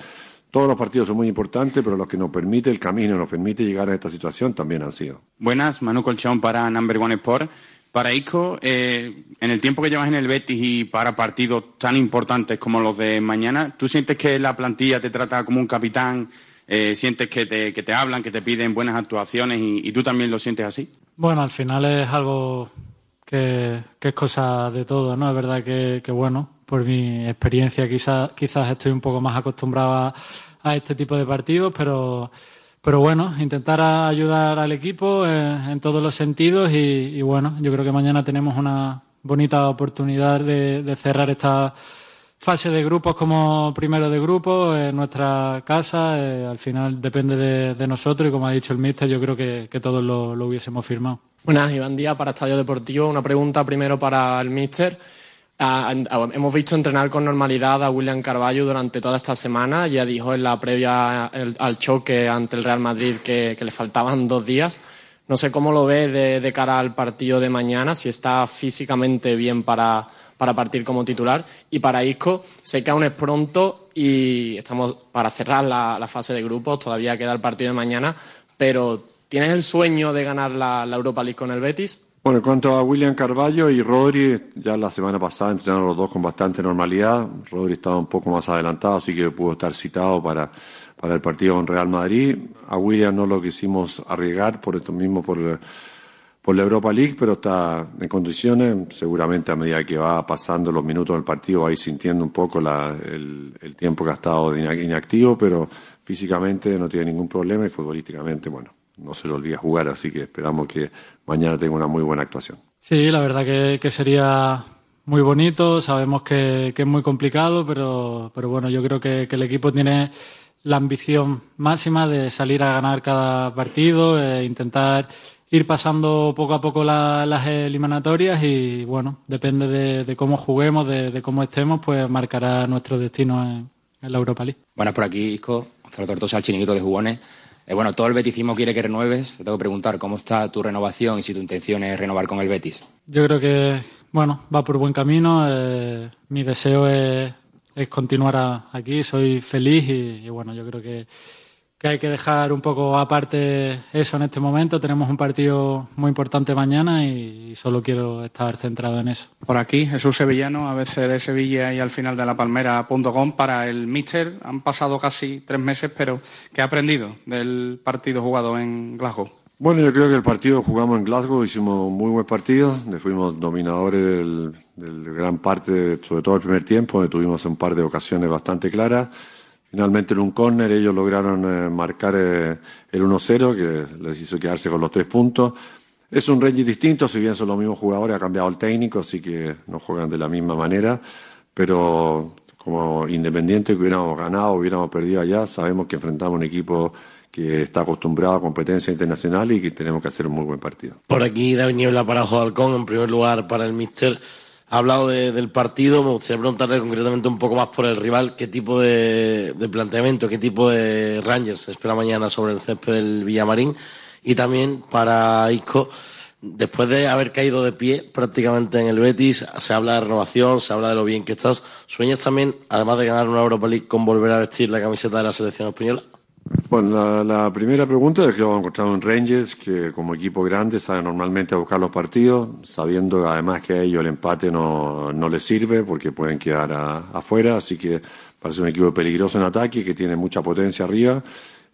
todos los partidos son muy importantes, pero los que nos permite, el camino nos permite llegar a esta situación también han sido. Buenas, Manu Colchón para Number One Sport. Para Isco, eh, en el tiempo que llevas en el Betis y para partidos tan importantes como los de mañana, ¿tú sientes que la plantilla te trata como un capitán? Eh, ¿Sientes que te, que te hablan, que te piden buenas actuaciones y, y tú también lo sientes así? Bueno, al final es algo que, que es cosa de todo, ¿no? Es verdad que, bueno, por mi experiencia quizás quizás estoy un poco más acostumbrado a este tipo de partidos, pero, pero bueno, intentar ayudar al equipo eh, en todos los sentidos y, bueno, yo creo que mañana tenemos una bonita oportunidad de, de cerrar esta fase de grupos como primero de grupo en nuestra casa. eh, al final depende de, nosotros y como ha dicho el míster, yo creo que, que todos lo, lo hubiésemos firmado. Buenas, Iván Díaz para Estadio Deportivo. Una pregunta primero para el míster. Hemos visto entrenar con normalidad a William Carballo durante toda esta semana. Ya dijo en la previa al choque ante el Real Madrid que, le faltaban dos días. No sé cómo lo ve de, cara al partido de mañana, si está físicamente bien para, para partir como titular. Y para Isco, sé que aún es pronto y estamos para cerrar la, fase de grupos, todavía queda el partido de mañana, pero ¿tienes el sueño de ganar la Europa League con el Betis? Bueno, en cuanto a William Carballo y Rodri, ya la semana pasada entrenaron los dos con bastante normalidad. Rodri estaba un poco más adelantado, así que pudo estar citado para, para el partido con Real Madrid. A William no lo quisimos arriesgar por esto mismo, por, por la Europa League, pero está en condiciones. Seguramente a medida que va pasando los minutos del partido va a ir sintiendo un poco la- el, el tiempo que ha estado ina- inactivo, pero físicamente no tiene ningún problema y futbolísticamente, bueno, no se le olvida jugar, así que esperamos que mañana tenga una muy buena actuación. Sí, la verdad que, que sería muy bonito. Sabemos que, que es muy complicado, pero, pero bueno, yo creo que, que el equipo tiene la ambición máxima de salir a ganar cada partido, e intentar ir pasando poco a poco la- las eliminatorias y bueno, depende de, de cómo juguemos, de, de cómo estemos, pues marcará nuestro destino en, en la Europa League. Buenas por aquí, Isco. Gonzalo Tortosa, el chiringuito de jugones. Eh, bueno, todo el beticismo quiere que renueves. Te tengo que preguntar cómo está tu renovación y si tu intención es renovar con el Betis. Yo creo que, bueno, va por buen camino. eh, mi deseo es, continuar aquí. Soy feliz y, y, bueno, yo creo que, que hay que dejar un poco aparte eso en este momento. Tenemos un partido muy importante mañana y, solo quiero estar centrado en eso. Por aquí, Jesús Sevillano, a veces de Sevilla y al final de la Palmera.com. Para el Míster han pasado casi tres meses, pero ¿qué ha aprendido del partido jugado en Glasgow? Bueno, yo creo que el partido jugamos en Glasgow hicimos un muy buen partido, fuimos dominadores del, del gran parte, sobre todo el primer tiempo, donde tuvimos un par de ocasiones bastante claras. Finalmente en un córner ellos lograron eh, marcar eh, el 1-0, que les hizo quedarse con los tres puntos. Es un range distinto, si bien son los mismos jugadores, ha cambiado el técnico, así que no juegan de la misma manera, pero como independiente que hubiéramos ganado, hubiéramos perdido allá, sabemos que enfrentamos un equipo que está acostumbrado a competencia internacional y que tenemos que hacer un muy buen partido. Por aquí David Niebla para Juan Halcón, en primer lugar para el Mister. Ha hablado de- del partido, me gustaría preguntarle concretamente un poco más por el rival, qué tipo de, planteamiento, qué tipo de Rangers se espera mañana sobre el césped del Villamarín. Y también para Isco, después de haber caído de pie prácticamente en el Betis, se habla de renovación, se habla de lo bien que estás. ¿Sueñas también, además de ganar una Europa League, con volver a vestir la camiseta de la selección española? Bueno, la, primera pregunta es que vamos a encontrar un Rangers que como equipo grande sabe normalmente a buscar los partidos, sabiendo además que a ellos el empate no, no les sirve porque pueden quedar a- afuera, así que parece un equipo peligroso en ataque, que tiene mucha potencia arriba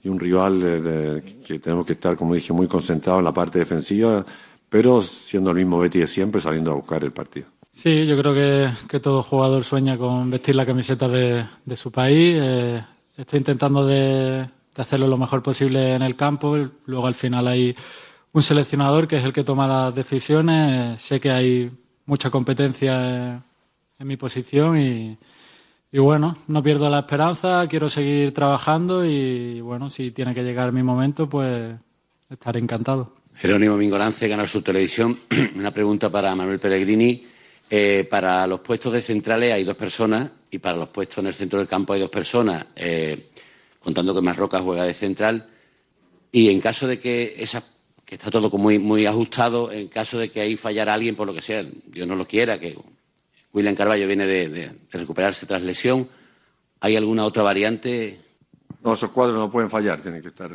y un rival de- que tenemos que estar, como dije, muy concentrado en la parte defensiva, pero siendo el mismo Betty de siempre, saliendo a buscar el partido. Sí, yo creo que, que todo jugador sueña con vestir la camiseta de, de su país. Eh, estoy intentando de, de hacerlo lo mejor posible en el campo. Luego al final hay un seleccionador que es el que toma las decisiones. Sé que hay mucha competencia en, mi posición y, bueno, no pierdo la esperanza. Quiero seguir trabajando y bueno, si tiene que llegar mi momento, pues estaré encantado. Jerónimo Mingolance, Canal Sur Televisión. Una pregunta para Manuel Pellegrini. Eh, para los puestos de centrales hay dos personas y para los puestos en el centro del campo hay dos personas, eh, contando que Marroca juega de central. Y en caso de que esa, que está todo muy, muy ajustado, en caso de que ahí fallara alguien por lo que sea, Dios no lo quiera, que William Carballo viene de, recuperarse tras lesión, ¿hay alguna otra variante? No, esos cuadros no pueden fallar, tienen que estar.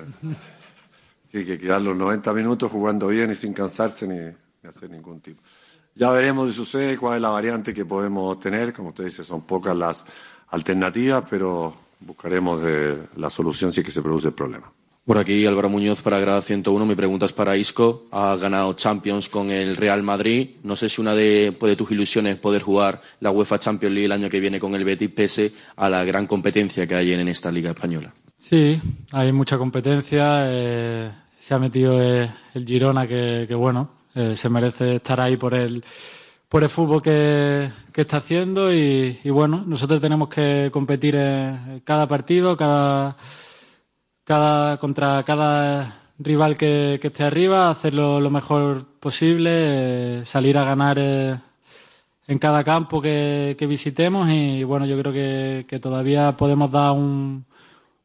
Tiene que quedar los 90 minutos jugando bien y sin cansarse ni, ni hacer ningún tipo. Ya veremos si sucede, cuál es la variante que podemos tener. Como usted dice, son pocas las alternativas, pero buscaremos de la solución si es que se produce el problema. Por aquí Álvaro Muñoz para Grada 101. Mi pregunta es para Isco. Ha ganado Champions con el Real Madrid. No sé si una de, de tus ilusiones es poder jugar la UEFA Champions League el año que viene con el Betis, pese a la gran competencia que hay en esta Liga Española. Sí, hay mucha competencia. eh, se ha metido eh, el Girona, que, que bueno, eh, se merece estar ahí por el, por el fútbol que, que está haciendo. Y, bueno, nosotros tenemos que competir en cada partido, cada, cada, contra cada rival que, esté arriba, hacerlo lo mejor posible, eh, salir a ganar. eh, en cada campo que, que visitemos y bueno, yo creo que, que todavía podemos dar un,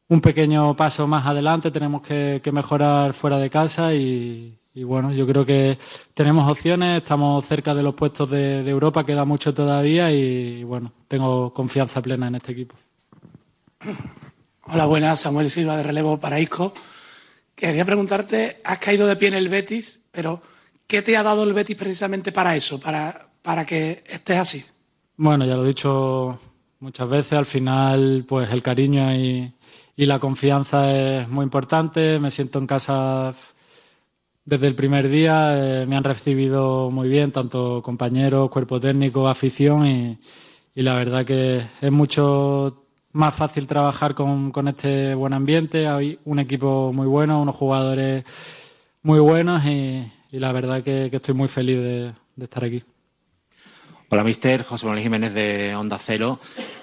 un pequeño paso más adelante, tenemos que mejorar fuera de casa y, y bueno, yo creo que tenemos opciones, estamos cerca de los puestos de, de Europa, queda mucho todavía y bueno, tengo confianza plena en este equipo. Hola, buenas. Samuel Silva de Relevo para Isco. Quería preguntarte, has caído de pie en el Betis, pero ¿qué te ha dado el Betis precisamente para eso, para, para que estés así? Bueno, ya lo he dicho muchas veces, al final pues el cariño y, y la confianza es muy importante, me siento en casa desde el primer día, eh, me han recibido muy bien, tanto compañeros, cuerpo técnico, afición y, la verdad que es mucho más fácil trabajar con, este buen ambiente. Hay un equipo muy bueno, unos jugadores muy buenos y, la verdad que, que estoy muy feliz de estar aquí. Hola, mister. José Manuel Jiménez de Onda Cero.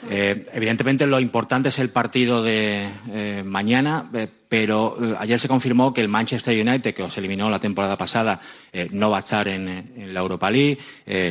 Eh, evidentemente lo importante es el partido de eh, mañana, eh, pero ayer se confirmó que el Manchester United, que os eliminó la temporada pasada, no va a estar en, la Europa League.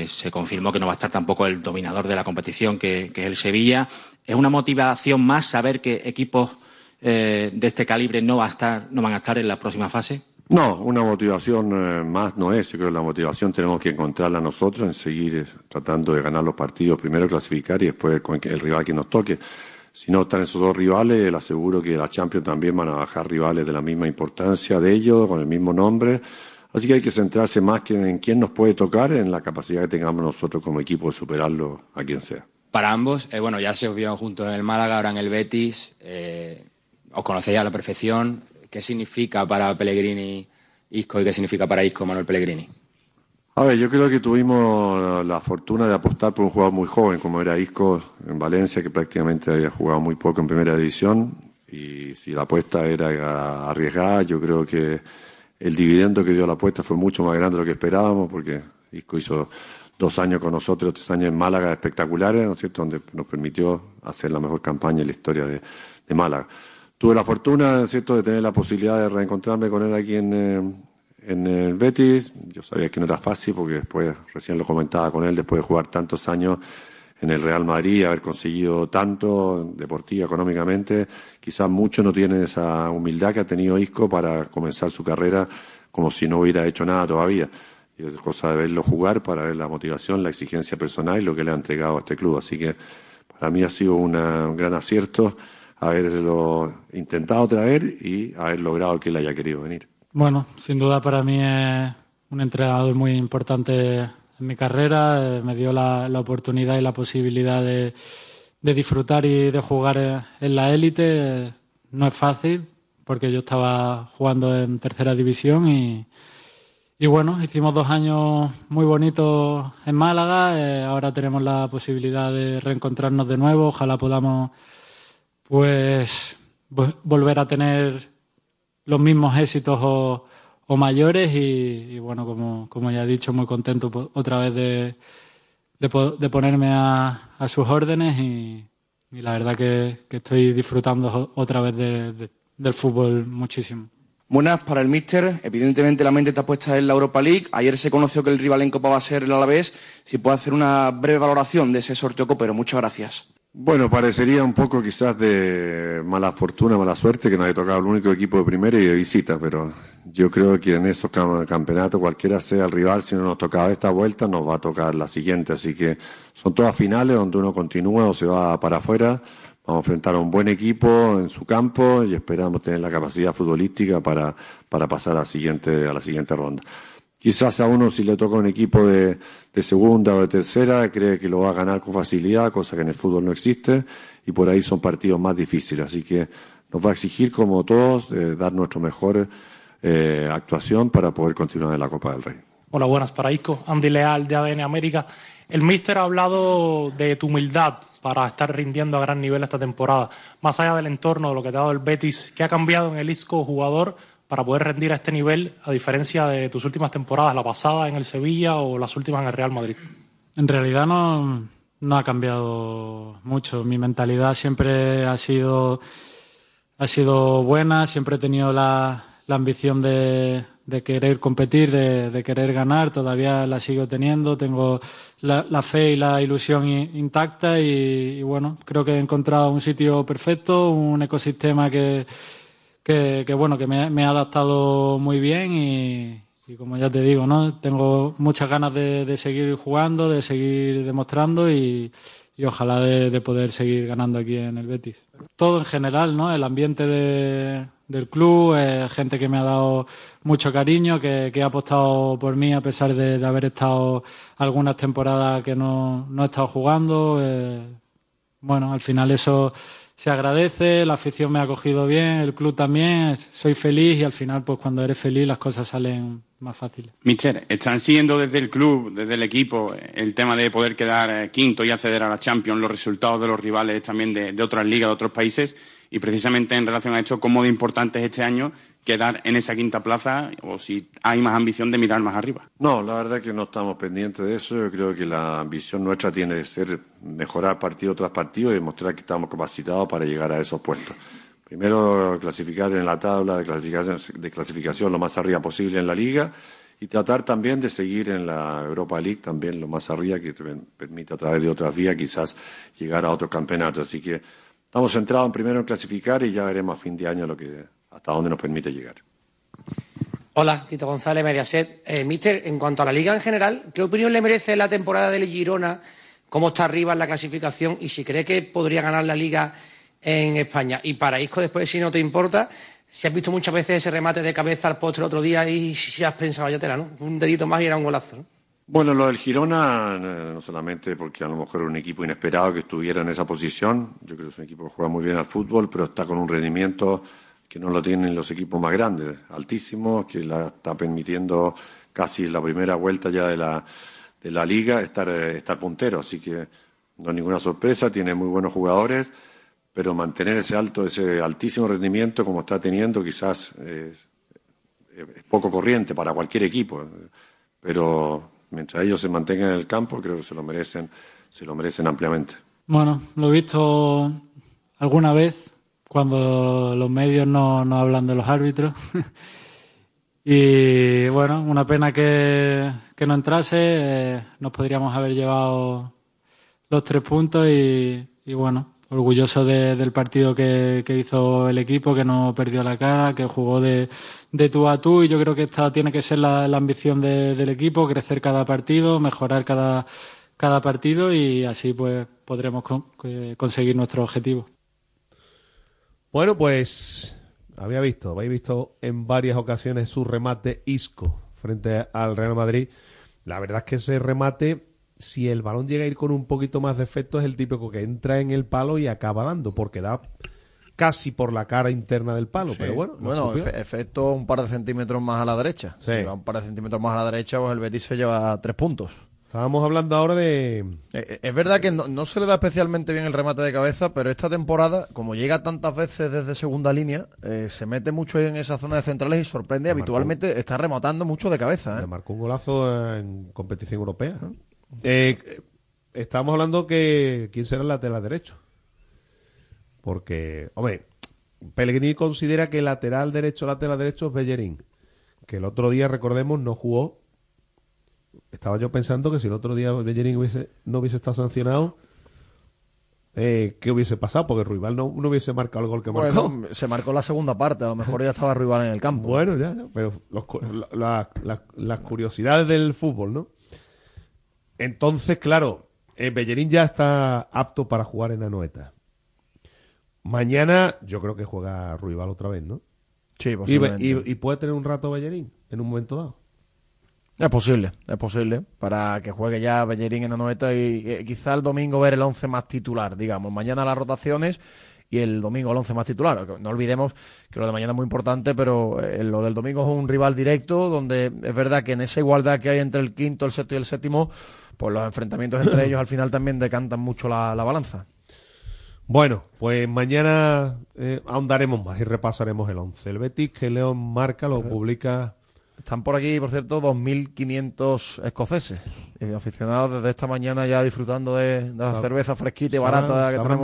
Se confirmó que no va a estar tampoco el dominador de la competición, que, que es el Sevilla. Es una motivación más saber que equipos de este calibre no, va a estar, no van a estar en la próxima fase. No, una motivación eh, más no es. Yo creo que la motivación tenemos que encontrarla nosotros en seguir eh, tratando de ganar los partidos, primero clasificar y después con el rival que nos toque. Si no están esos dos rivales, le aseguro que la Champions también van a bajar rivales de la misma importancia de ellos, con el mismo nombre. Así que hay que centrarse más que en quién nos puede tocar, en la capacidad que tengamos nosotros como equipo de superarlo a quien sea. Para ambos, eh, bueno, ya se os vio juntos en el Málaga, ahora en el Betis. os conocéis a la perfección. ¿Qué significa para Pellegrini Isco y qué significa para Isco Manuel Pellegrini? A ver, yo creo que tuvimos la fortuna de apostar por un jugador muy joven, como era Isco en Valencia, que prácticamente había jugado muy poco en primera división. Y si la apuesta era arriesgada, yo creo que el dividendo que dio la apuesta fue mucho más grande de lo que esperábamos, porque Isco hizo dos años con nosotros, tres años en Málaga espectaculares, ¿no es cierto?, donde nos permitió hacer la mejor campaña en la historia de, de Málaga. Tuve la fortuna, ¿no es cierto?, de tener la posibilidad de reencontrarme con él aquí en, eh, en el Betis. Yo sabía que no era fácil porque después, recién lo comentaba con él, después de jugar tantos años en el Real Madrid, haber conseguido tanto deportiva, económicamente, quizás muchos no tienen esa humildad que ha tenido Isco para comenzar su carrera como si no hubiera hecho nada todavía. Y es cosa de verlo jugar para ver la motivación, la exigencia personal y lo que le ha entregado a este club. Así que para mí ha sido una- un gran acierto haberlo intentado traer y haber logrado que él haya querido venir. Bueno, sin duda para mí es un entrenador muy importante en mi carrera. Eh, me dio la, oportunidad y la posibilidad de, de disfrutar y de jugar en la élite. No es fácil porque yo estaba jugando en tercera división y, y bueno, hicimos dos años muy bonitos en Málaga. Eh, ahora tenemos la posibilidad de reencontrarnos de nuevo. Ojalá podamos pues vo- volver a tener los mismos éxitos o, mayores y, bueno, como, ya he dicho, muy contento otra vez de, de, po- de ponerme a, sus órdenes y, la verdad que, estoy disfrutando otra vez de- de- del fútbol muchísimo. Buenas para el míster. Evidentemente la mente está puesta en la Europa League. Ayer se conoció que el rival en Copa va a ser el Alavés. Si puede hacer una breve valoración de ese sorteo copero. Muchas gracias. Bueno, parecería un poco quizás de mala fortuna, mala suerte que nos haya tocado el único equipo de primera y de visita, pero yo creo que en esos cam- campeonatos, cualquiera sea el rival, si no nos tocaba esta vuelta, nos va a tocar la siguiente. Así que son todas finales donde uno continúa o se va para afuera. Vamos a enfrentar a un buen equipo en su campo y esperamos tener la capacidad futbolística para, para pasar a la siguiente, a la siguiente ronda. Quizás a uno si le toca un equipo de, segunda o de tercera cree que lo va a ganar con facilidad, cosa que en el fútbol no existe, y por ahí son partidos más difíciles. Así que nos va a exigir, como todos, eh, dar nuestra mejor eh, actuación para poder continuar en la Copa del Rey. Hola, buenas para Isco. Andy Leal de ADN América. El míster ha hablado de tu humildad para estar rindiendo a gran nivel esta temporada. Más allá del entorno, de lo que te ha dado el Betis, ¿qué ha cambiado en el Isco jugador para poder rendir a este nivel, a diferencia de tus últimas temporadas, la pasada en el Sevilla o las últimas en el Real Madrid? En realidad no, ha cambiado mucho. Mi mentalidad siempre ha sido, ha sido buena, siempre he tenido la, la ambición de, querer competir, de, de querer ganar, todavía la sigo teniendo, tengo la, fe y la ilusión intacta y, y bueno, creo que he encontrado un sitio perfecto, un ecosistema que, que, que, bueno, que me, me ha adaptado muy bien y, como ya te digo, ¿no? Tengo muchas ganas de, seguir jugando, de seguir demostrando y, y ojalá de, de poder seguir ganando aquí en el Betis. Todo en general, ¿no? El ambiente de- del club, eh, gente que me ha dado mucho cariño, que, que ha apostado por mí a pesar de, de haber estado algunas temporadas que no, no he estado jugando. eh, bueno, al final eso se agradece, la afición me ha acogido bien, el club también, soy feliz y al final pues cuando eres feliz las cosas salen, más fáciles. Mister, ¿están siguiendo desde el club, desde el equipo, el tema de poder quedar eh, quinto y acceder a la Champions, los resultados de los rivales también de, otras ligas, de otros países? Y precisamente en relación a esto, ¿cómo de importante es este año quedar en esa quinta plaza o si hay más ambición de mirar más arriba? No, la verdad que no estamos pendientes de eso. Yo creo que la ambición nuestra tiene que ser mejorar partido tras partido y demostrar que estamos capacitados para llegar a esos puestos. Primero, clasificar en la tabla de clasificación, de clasificación lo más arriba posible en la liga y tratar también de seguir en la Europa League también lo más arriba que te permite a través de otras vías quizás llegar a otros campeonatos. Así que estamos centrados en primero en clasificar y ya veremos a fin de año lo que, hasta dónde nos permite llegar. Hola, Tito González, Mediaset. Eh, Mister, en cuanto a la liga en general, ¿qué opinión le merece la temporada del Girona? ¿Cómo está arriba en la clasificación? Y si cree que podría ganar la liga en España. Y para Isco, después, si no te importa, si has visto muchas veces ese remate de cabeza al postre el otro día y si has pensado, ya tela, ¿no? Un dedito más y era un golazo, ¿no? Bueno, lo del Girona, eh, no solamente porque a lo mejor era un equipo inesperado que estuviera en esa posición, yo creo que es un equipo que juega muy bien al fútbol, pero está con un rendimiento que no lo tienen los equipos más grandes, altísimo, que la está permitiendo casi la primera vuelta ya de la, de la liga estar, eh, estar puntero. Así que no es ninguna sorpresa, tiene muy buenos jugadores, pero mantener ese alto, ese altísimo rendimiento como está teniendo quizás es poco corriente para cualquier equipo. Pero mientras ellos se mantengan en el campo, creo que se lo merecen, se lo merecen ampliamente. Bueno, lo he visto alguna vez cuando los medios no, no hablan de los árbitros. y bueno, una pena que, que no entrase. eh, nos podríamos haber llevado los tres puntos y, y bueno, orgulloso de- del partido que, que hizo el equipo, que no perdió la cara, que jugó de, de tú a tú y yo creo que esta tiene que ser la, ambición de- del equipo, crecer cada partido, mejorar cada, cada partido y así pues podremos con- que- conseguir nuestro objetivo. Bueno, pues había visto, habéis visto en varias ocasiones su remate Isco frente al Real Madrid. La verdad es que ese remate, si el balón llega a ir con un poquito más de efecto, es el típico que entra en el palo y acaba dando, porque da casi por la cara interna del palo. Sí. Pero bueno, no bueno, efe- efecto un par de centímetros más a la derecha. Sí. Si va un par de centímetros más a la derecha, pues el Betis se lleva tres puntos. Estábamos hablando ahora de. Eh, Es verdad que no, no se le da especialmente bien el remate de cabeza, pero esta temporada, como llega tantas veces desde segunda línea, eh, se mete mucho en esa zona de centrales y sorprende. Habitualmente está rematando mucho de cabeza. ¿eh? Le marcó un golazo en competición europea. Eh, eh, estábamos hablando que quién será el lateral derecho. Porque, hombre, Pellegrini considera que el lateral derecho, lateral derecho es Bellerín. Que el otro día, recordemos, no jugó. Estaba yo pensando que si el otro día Bellerín hubiese, no hubiese estado sancionado, eh, ¿qué hubiese pasado? Porque Ruibal no, no hubiese marcado el gol que marcó. Bueno, se marcó la segunda parte, a lo mejor ya estaba rival en el campo. Bueno, ya, ya, pero los la- la- la- las curiosidades del fútbol, ¿no? Entonces, claro, eh, Bellerín ya está apto para jugar en Anoeta. Mañana yo creo que juega Ruibal otra vez, ¿no? Sí, y puede tener un rato Bellerín en un momento dado. Es posible, es posible, para que juegue ya Bellerín en la noeta y eh, quizá el domingo ver el once más titular, digamos. Mañana las rotaciones y el domingo el once más titular. No olvidemos que lo de mañana es muy importante, pero eh, lo del domingo es un rival directo, donde es verdad que en esa igualdad que hay entre el quinto, el sexto y el séptimo, pues los enfrentamientos entre ellos al final también decantan mucho la, la balanza. Bueno, pues mañana eh, ahondaremos más y repasaremos el 11. El Betis que León marca lo publica Están por aquí, por cierto, 2.500 escoceses, eh, aficionados desde esta mañana ya disfrutando de, de la cerveza fresquita y barata que tenemos,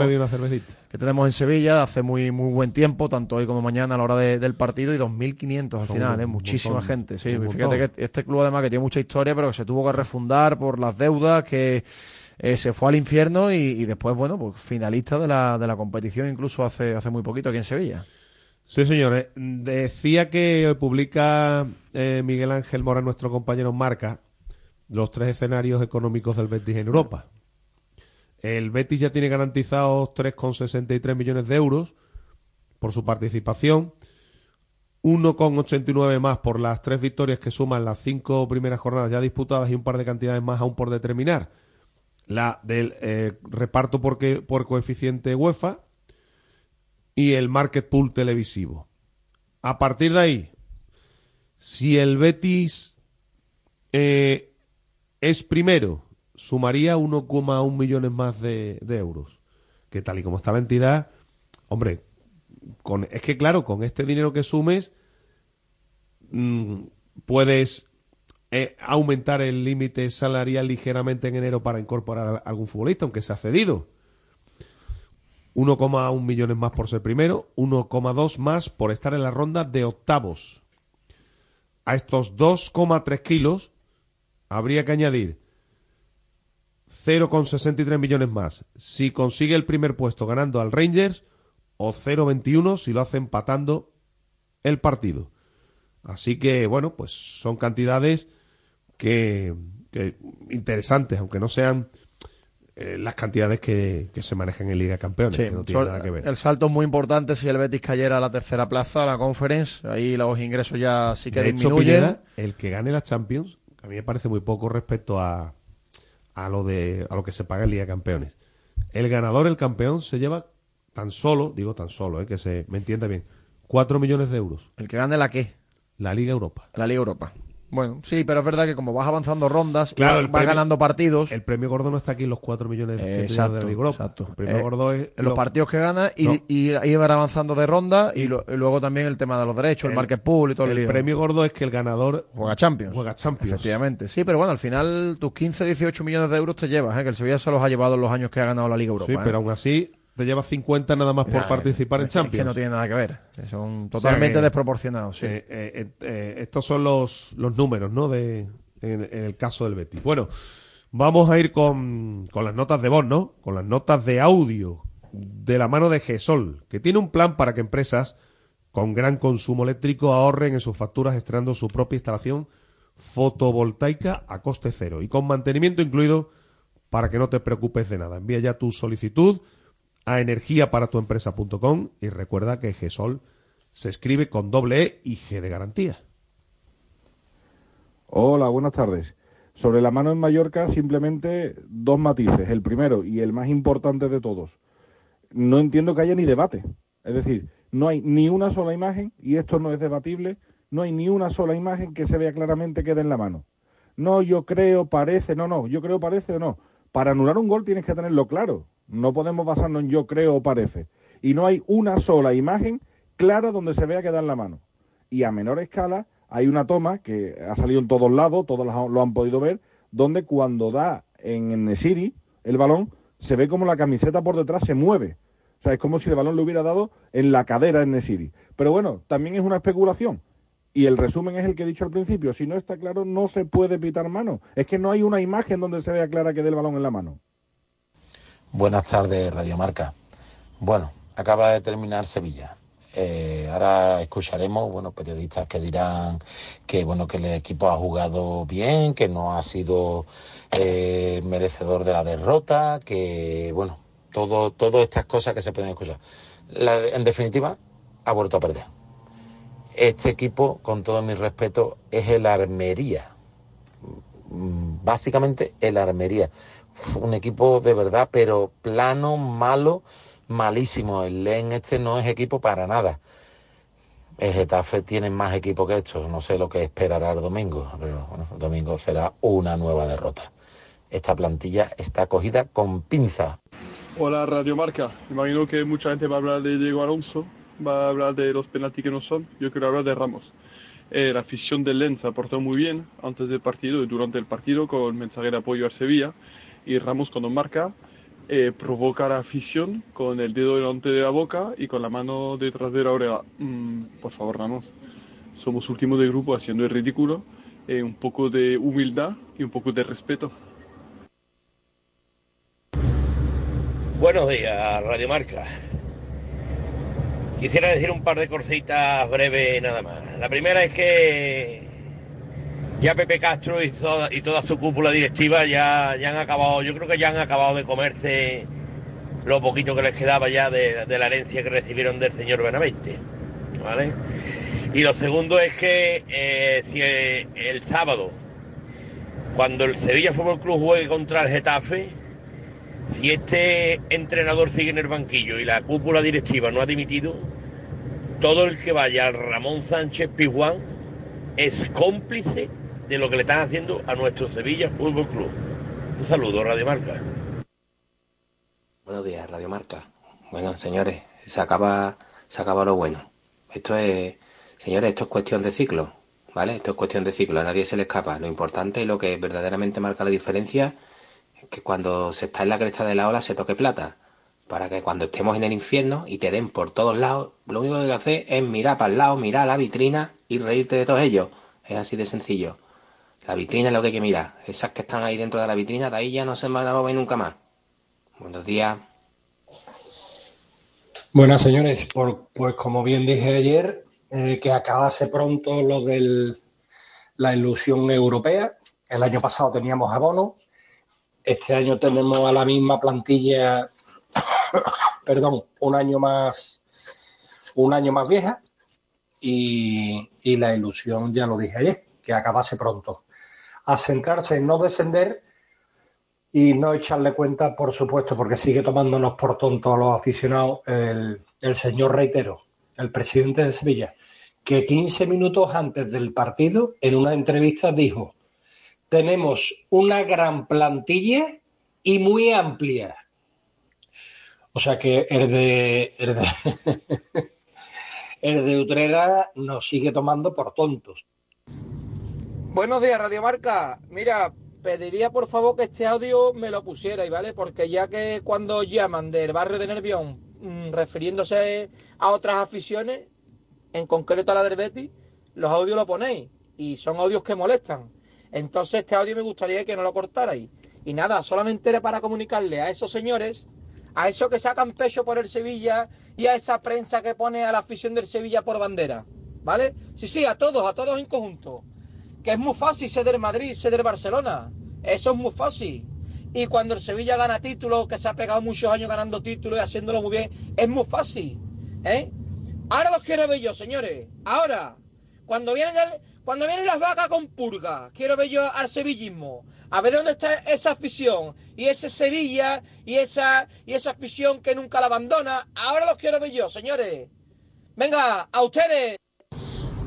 que tenemos en Sevilla. Hace muy muy buen tiempo, tanto hoy como mañana a la hora de- del partido, y 2.500 al Son final, es muchísima montón, gente. Sí, fíjate montón. que este club además que tiene mucha historia, pero que se tuvo que refundar por las deudas, que eh, se fue al infierno y, y después, bueno, pues finalista de la, de la competición incluso hace, hace muy poquito aquí en Sevilla. Sí, señores. Decía que publica eh, Miguel Ángel Mora, nuestro compañero en Marca, los tres escenarios económicos del Betis en Europa. El Betis ya tiene garantizados 3,63 millones de euros por su participación, 1,89 más por las tres victorias que suman las cinco primeras jornadas ya disputadas y un par de cantidades más aún por determinar. La del eh, reparto por, que- por coeficiente UEFA, y el market pool televisivo. A partir de ahí, Si el Betis eh, es primero, sumaría 1,1 millones más de, euros. Que tal y como está la entidad, hombre, con, es que claro, con este dinero que sumes, mm, puedes eh, aumentar el límite salarial ligeramente en enero para incorporar a algún futbolista, aunque se ha cedido. 1,1 millones más por ser primero, 1,2 más por estar en la ronda de octavos. A estos 2,3 kilos habría que añadir 0,63 millones más si consigue el primer puesto ganando al Rangers o 0,21 si lo hace empatando el partido. Así que, bueno, pues son cantidades que, que interesantes, aunque no sean eh, las cantidades que, que se manejan en Liga de Campeones, Sí, que no tiene nada que ver. El salto es muy importante si el Betis cayera a la tercera plaza, a la Conference. Ahí los ingresos ya sí que De hecho, disminuyen. Pineda, el que gane la Champions, a mí me parece muy poco respecto a, a lo de a lo que se paga en Liga de Campeones. El ganador, el campeón, se lleva tan solo, digo tan solo, eh, que se me entienda bien, 4 millones de euros. ¿El que gane la qué? La Liga Europa. La Liga Europa. Bueno, sí, pero es verdad que como vas avanzando rondas, Claro, vas, el vas premio- ganando partidos. El premio gordo no está aquí en los 4 millones te llevas Exacto, de la Liga Europa. exacto. El premio Eh, gordo es en los lo- partidos que gana y, No. y avanzando de ronda y, lo- y luego también el tema de los derechos, el, market pool y todo el, el lío. premio gordo es que el ganador juega Champions. Juega Champions. Efectivamente. Sí, pero bueno, al final tus 15, 18 millones de euros te llevas, ¿eh? que el Sevilla se los ha llevado en los años que ha ganado la Liga Europa. Sí, ¿eh? pero aún así te llevas 50 nada más por Nah, participar en es Champions. Es que no tiene nada que ver. Son O sea totalmente desproporcionados. Sí. eh, eh, eh, estos son los, los números, ¿no? De, en, en el caso del Betis. Bueno, vamos a ir con, con las notas de voz, ¿no? Con las notas de audio de la mano de GESOL, que tiene un plan para que empresas con gran consumo eléctrico ahorren en sus facturas estrenando su propia instalación fotovoltaica a coste cero y con mantenimiento incluido para que no te preocupes de nada. Envía ya tu solicitud a energiaparatuempresa.com y recuerda que GESOL se escribe con doble E y G de garantía. Hola, buenas tardes. Sobre la mano en Mallorca, simplemente dos matices. El primero y el más importante de todos. No entiendo que haya ni debate. Es decir, no hay ni una sola imagen, y esto no es debatible, no hay ni una sola imagen que se vea claramente que dé en la mano. No, yo creo, parece, no, no, yo creo, parece o no. Para anular un gol tienes que tenerlo claro. No podemos basarnos en yo creo o parece. Y no hay una sola imagen clara donde se vea que da en la mano. Y a menor escala hay una toma que ha salido en todos lados, todos lo han podido ver, donde cuando da en el Nesiri el balón, se ve como la camiseta por detrás se mueve. O sea, es como si el balón le hubiera dado en la cadera en Nesiri. Pero bueno, también es una especulación. Y el resumen es el que he dicho al principio. Si no está claro, no se puede pitar mano. Es que no hay una imagen donde se vea clara que dé el balón en la mano. Buenas tardes, Radio Marca. Bueno, acaba de terminar Sevilla. Eh, ahora escucharemos, bueno, periodistas que dirán que bueno que el equipo ha jugado bien, que no ha sido eh, merecedor de la derrota, que bueno, todo, todas estas cosas que se pueden escuchar. La- en definitiva, ha vuelto a perder. Este equipo, con todo mi respeto, es el Armería. Mm, Básicamente el Armería. Un equipo de verdad, pero plano, malo, malísimo. El Len este no es equipo para nada. El Getafe tiene más equipo que esto. No sé lo que esperará el domingo, pero bueno, el domingo será una nueva derrota. Esta plantilla está cogida con pinza. Hola Radio Marca, imagino que mucha gente va a hablar de Diego Alonso, va a hablar de los penaltis que no son, yo quiero hablar de Ramos. Eh, la afición del Lens aportó muy bien antes del partido y durante el partido con mensaje de apoyo al Sevilla y Ramos cuando marca eh, provoca la afición con el dedo delante de la boca y con la mano detrás de la oreja. Mm, por favor Ramos, somos últimos de grupo haciendo el ridículo, eh, un poco de humildad y un poco de respeto. Buenos días, Radio Marca. Quisiera decir un par de cositas breves nada más. La primera es que ya Pepe Castro y toda, su cúpula directiva ya, ya han acabado, yo creo que ya han acabado de comerse lo poquito que les quedaba ya de, de la herencia que recibieron del señor Benavente. ¿Vale? Y lo segundo es que eh, si eh, el sábado, cuando el Sevilla Fútbol Club juegue contra el Getafe, si este entrenador sigue en el banquillo y la cúpula directiva no ha dimitido, todo el que vaya al Ramón Sánchez Pizjuán es cómplice de lo que le están haciendo a nuestro Sevilla Fútbol Club. Un saludo, Radio Marca. Buenos días, Radio Marca. Bueno, señores, se acaba, se acaba lo bueno. Esto es, señores, esto es cuestión de ciclo, ¿vale? Esto es cuestión de ciclo, a nadie se le escapa. Lo importante y lo que verdaderamente marca la diferencia es que cuando se está en la cresta de la ola se toque plata. Para que cuando estemos en el infierno y te den por todos lados, lo único que hay que hacer es mirar para el lado, mirar la vitrina y reírte de todos ellos. Es así de sencillo. La vitrina es lo que hay que mirar. Esas que están ahí dentro de la vitrina, de ahí ya no se van a mover nunca más. Buenos días. Buenas señores, Por- pues como bien dije ayer, eh, que acabase pronto lo de la ilusión europea. El año pasado teníamos abono, este año tenemos a la misma plantilla, perdón, un año más, un año más vieja y, y la ilusión, ya lo dije ayer, que acabase pronto. A centrarse en no descender y no echarle cuenta, por supuesto, porque sigue tomándonos por tontos a los aficionados el, señor Reitero, el presidente de Sevilla, que 15 minutos antes del partido, en una entrevista, dijo, tenemos una gran plantilla y muy amplia. O sea que el de, el de, el de Utrera nos sigue tomando por tontos. Buenos días, Radio Marca. Mira, pediría por favor que este audio me lo pusierais, ¿vale? Porque ya que cuando llaman del barrio de Nervión mm, refiriéndose a otras aficiones, en concreto a la del Betis, los audios lo ponéis y son audios que molestan. Entonces este audio me gustaría que no lo cortarais. Y nada, solamente era para comunicarle a esos señores, a esos que sacan pecho por el Sevilla y a esa prensa que pone a la afición del Sevilla por bandera, ¿vale? Sí, sí, a todos, a todos en conjunto que es muy fácil ser Madrid, ser del Barcelona. Eso es muy fácil. Y cuando el Sevilla gana títulos, que se ha pegado muchos años ganando títulos y haciéndolo muy bien, es muy fácil. ¿eh? Ahora los quiero ver yo, señores. Ahora, cuando vienen, cuando vienen las vacas con purga, quiero ver yo al sevillismo. A ver dónde está esa afición y ese Sevilla y esa, y esa afición que nunca la abandona. Ahora los quiero ver yo, señores. Venga, a ustedes.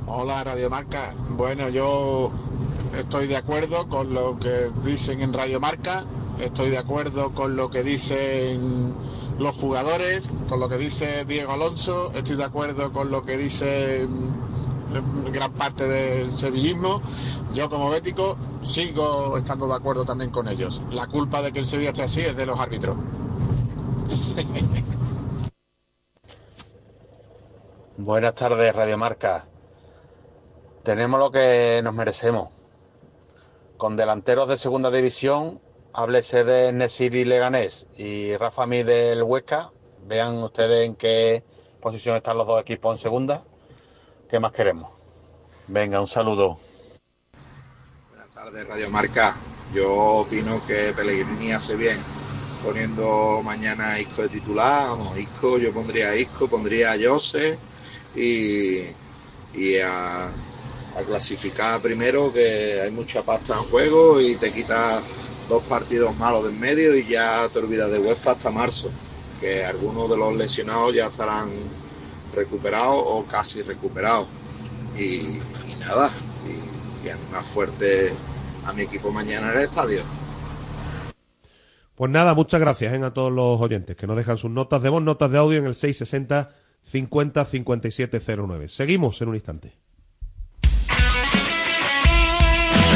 Hola Radio Marca. Bueno, yo estoy de acuerdo con lo que dicen en Radio Marca, estoy de acuerdo con lo que dicen los jugadores, con lo que dice Diego Alonso, estoy de acuerdo con lo que dice mm, gran parte del sevillismo. Yo como bético sigo estando de acuerdo también con ellos. La culpa de que el Sevilla esté así es de los árbitros. Buenas tardes, Radio Marca. Tenemos lo que nos merecemos. Con delanteros de segunda división, háblese de Nesiri Leganés y Rafa Mí del Huesca. Vean ustedes en qué posición están los dos equipos en segunda. ¿Qué más queremos? Venga, un saludo. Buenas tardes, Radio Marca. Yo opino que Pellegrini hace bien poniendo mañana a Isco de titular. Isco, yo pondría a Isco, pondría a Jose y, y a, a clasificar primero, que hay mucha pasta en juego y te quita dos partidos malos de en medio y ya te olvidas de UEFA hasta marzo, que algunos de los lesionados ya estarán recuperados o casi recuperados. Y, nada, y, y más fuerte a mi equipo mañana en el estadio. Pues nada, muchas gracias ¿eh? a todos los oyentes que nos dejan sus notas de voz, notas de audio en el 660 50 5709. Seguimos en un instante.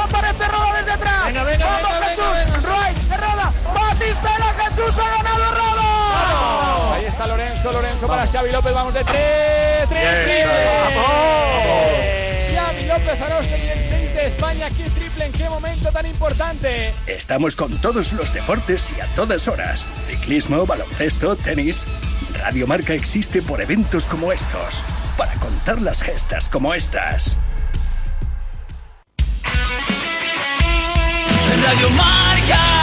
aparece Roda desde atrás. Venga, venga, Vamos venga, Jesús. Roy, Roda, Batistela, Jesús ha ganado Roda. Ahí está Lorenzo, Lorenzo para Xavi López, vamos de tres, tres, Bien, triple. Xavi López Arostegui, el 6 de España, aquí triple, ¿en qué momento tan importante? Estamos con todos los deportes y a todas horas. Ciclismo, baloncesto, tenis. Radio Marca existe por eventos como estos. Para contar las gestas como estas. Radio Marca.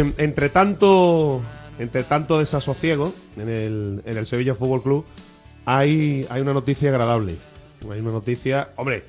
Entre tanto, entre tanto desasosiego en el, en el Sevilla Fútbol Club, hay, hay una noticia agradable. Hay una noticia, hombre,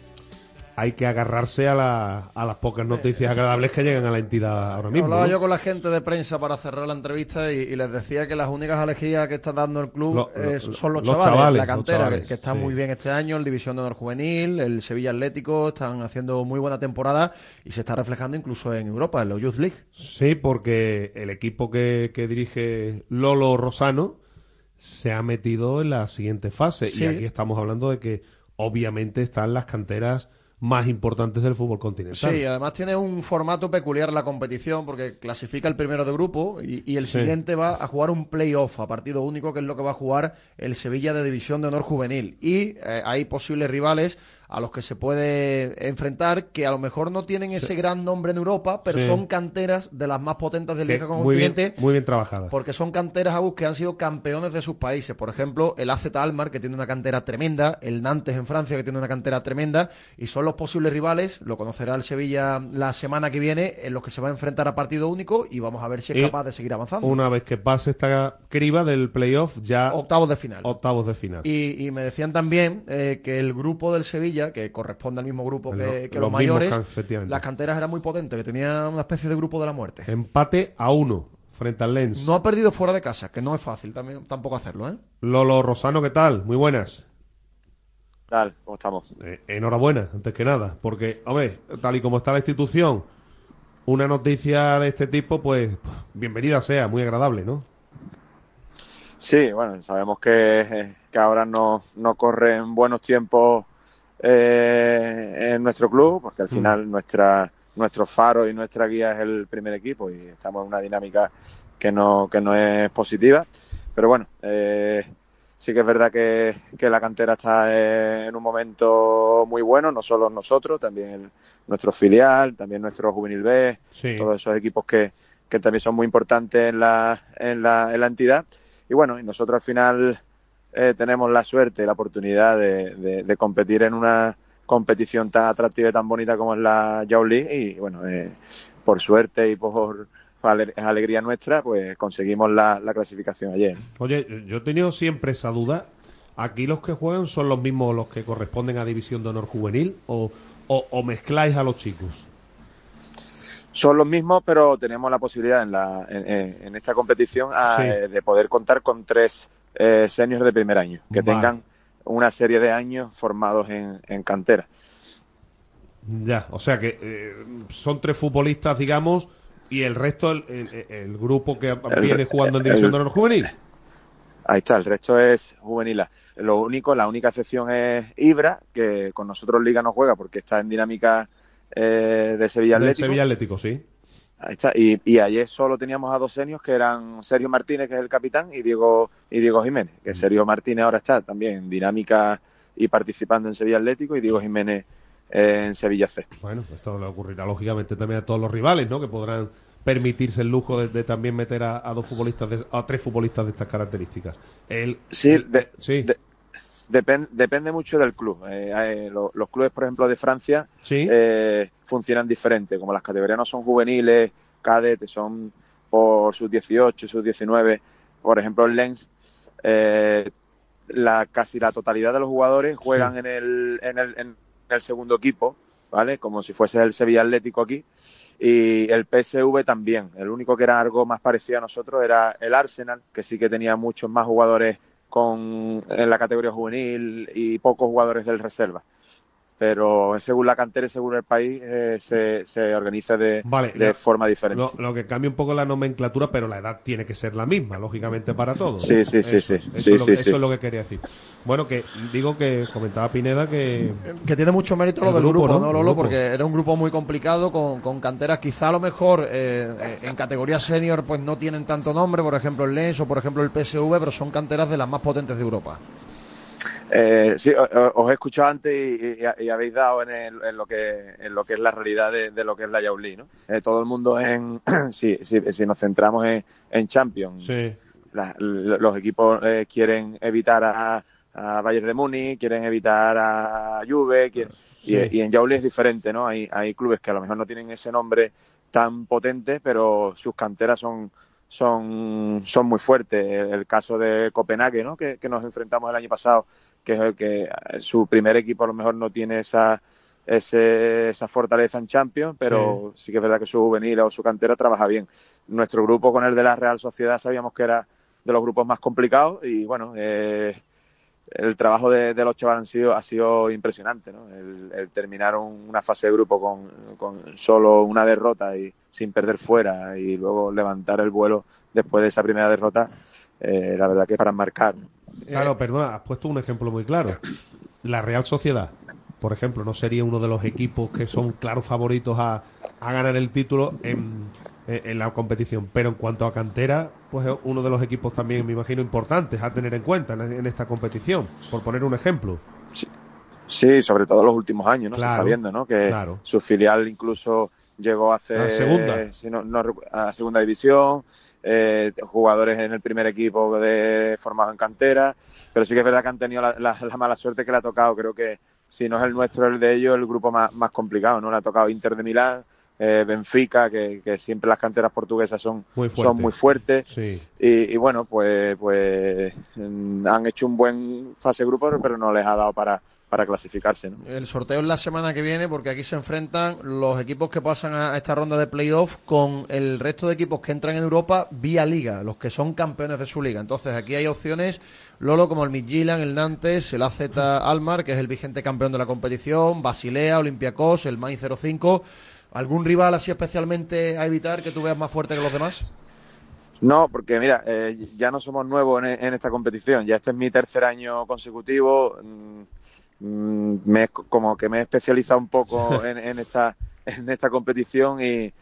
hay que agarrarse a, la- a las pocas noticias agradables que llegan a la entidad ahora mismo. Hablaba ¿no? yo con la gente de prensa para cerrar la entrevista y, y les decía que las únicas alegrías que está dando el club Lo- eh, son los, los chavales, chavales, la cantera, chavales, que, que está sí. muy bien este año, el División de Honor Juvenil, el Sevilla Atlético, están haciendo muy buena temporada y se está reflejando incluso en Europa, en los Youth League. Sí, porque el equipo que, que dirige Lolo Rosano se ha metido en la siguiente fase. Sí. Y aquí estamos hablando de que obviamente están las canteras más importantes del fútbol continental. Sí, además tiene un formato peculiar la competición porque clasifica el primero de grupo y, y el Sí. siguiente va a jugar un playoff a partido único, que es lo que va a jugar el Sevilla de División de Honor Juvenil. Y eh, hay posibles rivales a los que se puede enfrentar que a lo mejor no tienen ese gran nombre en Europa, pero Sí. son canteras de las más potentes del Liga muy bien, muy bien trabajadas. Porque son canteras, Agus, que han sido campeones de sus países. Por ejemplo, el AZ Almar, que tiene una cantera tremenda, el Nantes en Francia, que tiene una cantera tremenda, y son los posibles rivales, lo conocerá el Sevilla la semana que viene, en los que se va a enfrentar a partido único y vamos a ver si es Y capaz de seguir avanzando. Una vez que pase esta criba del playoff, ya. Octavos de final. Octavos de final. Y, y me decían también eh, que el grupo del Sevilla, que corresponde al mismo grupo que, Lo- que los mayores, can- efectivamente. las canteras eran muy potentes, que tenía una especie de grupo de la muerte. Empate a uno frente al Lens. No ha perdido fuera de casa, que no es fácil también tampoco hacerlo, ¿eh? Lolo Rosano, ¿qué tal? Muy buenas. tal? ¿Cómo estamos? Eh, enhorabuena, antes que nada, porque, hombre, tal y como está la institución, una noticia de este tipo, pues, bienvenida sea, muy agradable, ¿no? Sí, bueno, sabemos que, que ahora no, no corren buenos tiempos eh, en nuestro club, porque al Mm. final nuestra, nuestro faro y nuestra guía es el primer equipo y estamos en una dinámica que no, que no es positiva. Pero bueno, eh, sí que es verdad que, que la cantera está en un momento muy bueno, no solo nosotros, también el- nuestro filial, también nuestro Juvenil B, Sí. todos esos equipos que, que también son muy importantes en la, en la, en la entidad. Y bueno, y nosotros al final eh, tenemos la suerte y la oportunidad de, de- de competir en una competición tan atractiva y tan bonita como es la Youth League y bueno, eh, por suerte y por ale- alegría nuestra, pues conseguimos la, la clasificación ayer. Oye, yo he tenido siempre esa duda. ¿Aquí los que juegan son los mismos los que corresponden a División de Honor Juvenil o, o- o mezcláis a los chicos? Son los mismos, pero tenemos la posibilidad en, la, en, esta competición a, Sí. eh, de poder contar con tres eh, seniors de primer año, que Vale. tengan una serie de años formados en, en cantera. Ya, o sea que eh, son tres futbolistas, digamos, ¿Y el resto, el, el- el grupo que El- viene jugando en División el- de Honor Juvenil? Ahí está, el resto es juvenil. Lo único, la única excepción es Ibra, que con nosotros Liga no juega porque está en dinámica eh, de Sevilla Atlético. Sevilla Atlético, sí. Ahí está. Y, y ayer solo teníamos a dos senios que eran Sergio Martínez, que es el capitán, y Diego, y Diego Jiménez. Que Sergio Martínez ahora está también en dinámica y participando en Sevilla Atlético, y Diego Jiménez eh, en Sevilla C. Bueno, esto le ocurrirá lógicamente también a todos los rivales, ¿no? Que podrán permitirse el lujo de, de también meter a, a dos futbolistas, de- a tres futbolistas de estas características. El, Sí, de- sí. De- depen- depende mucho del club. Eh, eh, lo- los clubes, por ejemplo, de Francia Sí. eh, funcionan diferente. Como las categorías no son juveniles, cadetes, son por sus 18, sus 19. Por ejemplo, en Lens, eh, la, casi la totalidad de los jugadores juegan Sí. en, el, en, el, en el segundo equipo, ¿vale? Como si fuese el Sevilla Atlético aquí. Y el PSV también. El único que era algo más parecido a nosotros era el Arsenal, que sí que tenía muchos más jugadores con, en la categoría juvenil y pocos jugadores del reserva. Pero según la cantera y según el país eh, se, se organiza de, Vale, de lo- forma diferente. Lo, lo que cambia un poco la nomenclatura, pero la edad tiene que ser la misma, lógicamente, para todos. Sí, sí, sí, Eso sí. es, Eso, Sí, es, lo, sí, que- sí. eso es lo que quería decir. Bueno, que digo que comentaba Pineda que... Que tiene mucho mérito lo El del grupo, grupo, ¿no? ¿no, El Lolo? grupo. Porque era un grupo muy complicado con, con canteras quizá a lo mejor eh, eh, en categoría senior pues no tienen tanto nombre, por ejemplo el Lens o por ejemplo el PSV, pero son canteras de las más potentes de Europa. Eh, sí, os he escuchado antes y, y- y habéis dado en, el- en lo que en lo que es la realidad de, de lo que es la Yauli, ¿no? Eh, todo el mundo en si, si, si nos centramos en, en Champions, Sí. la- los equipos eh, quieren evitar a, a Bayern de Múnich, quieren evitar a Juve, quieren- Sí. y, y en Yauli es diferente, ¿no? Hay, hay clubes que a lo mejor no tienen ese nombre tan potente, pero sus canteras son son, son muy fuertes. El, el caso de Copenhague, ¿no? Que, que nos enfrentamos el año pasado, que es el que eh, su primer equipo a lo mejor no tiene esa ese- esa fortaleza en Champions, pero sí. que es verdad que su juvenil o su cantera trabaja bien. Nuestro grupo con el de la Real Sociedad sabíamos que era de los grupos más complicados y bueno, eh, el trabajo de, de los chavales han sido, ha sido impresionante, ¿no? El, el terminar un- una fase de grupo con, con solo una derrota y sin perder fuera y luego levantar el vuelo después de esa primera derrota, eh, la verdad que es para marcar. Claro, perdona, has puesto un ejemplo muy claro. La Real Sociedad, por ejemplo, no sería uno de los equipos que son claros favoritos a, a ganar el título en, en- en la competición. Pero en cuanto a cantera, pues es uno de los equipos también, me imagino, importantes a tener en cuenta en, en esta competición, por poner un ejemplo. Sí, sobre todo en los últimos años, ¿no? Se está viendo, ¿no? Que claro. su filial incluso llegó hace A segunda. si no- no recu- a segunda división, eh, jugadores en el primer equipo de formados en cantera, pero sí que es verdad que han tenido la, la- la mala suerte que le ha tocado. Creo que si no es el nuestro, el de ellos, el grupo más, más complicado, ¿no? Le ha tocado Inter de Milán, eh, Benfica, que, que siempre las canteras portuguesas son Muy son muy fuertes. Sí. Y, y bueno, pues, pues mm, han hecho un buen fase grupo, pero no les ha dado para, para clasificarse, ¿no? El sorteo es la semana que viene porque aquí se enfrentan los equipos que pasan a esta ronda de playoff con el resto de equipos que entran en Europa vía liga, los que son campeones de su liga. Entonces aquí hay opciones, Lolo, como el Midtjylland, el Nantes, el AZ Almar, que es el vigente campeón de la competición, Basilea, Olympiacos, el Mainz 05. ¿Algún rival así especialmente a evitar que tú veas más fuerte que los demás? No, porque mira, eh, ya no somos nuevos en, en esta competición. Ya este es mi tercer año consecutivo. Mm, me, como que me he especializado un poco en, en esta en esta competición y,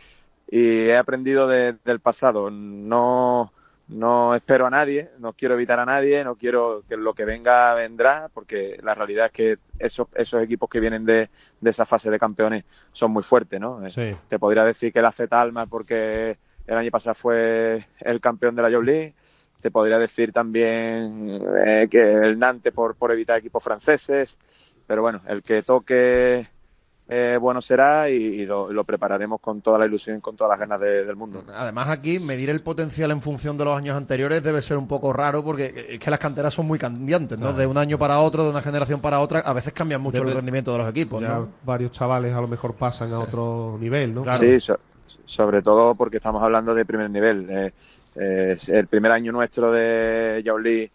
y he aprendido de- del pasado. No no espero a nadie, no quiero evitar a nadie, no quiero que lo que venga vendrá, porque la realidad es que esos esos equipos que vienen de, de esa fase de campeones son muy fuertes, ¿no? Sí. te podría decir que la Z Alma porque el año pasado fue el campeón de la Youth League. Te podría decir también eh, que el Nantes por, por evitar equipos franceses. Pero bueno, el que toque eh, bueno será y, y lo, lo prepararemos con toda la ilusión y con todas las ganas de- del mundo. Además aquí medir el potencial en función de los años anteriores debe ser un poco raro porque es que las canteras son muy cambiantes, ¿no? Claro. De un año para otro, de una generación para otra, a veces cambian mucho el rendimiento de los equipos, Ya ¿no? varios chavales a lo mejor pasan a otro nivel, ¿no? Sí, so- sobre todo porque estamos hablando de primer nivel. Eh, eh, el primer año nuestro de Yauli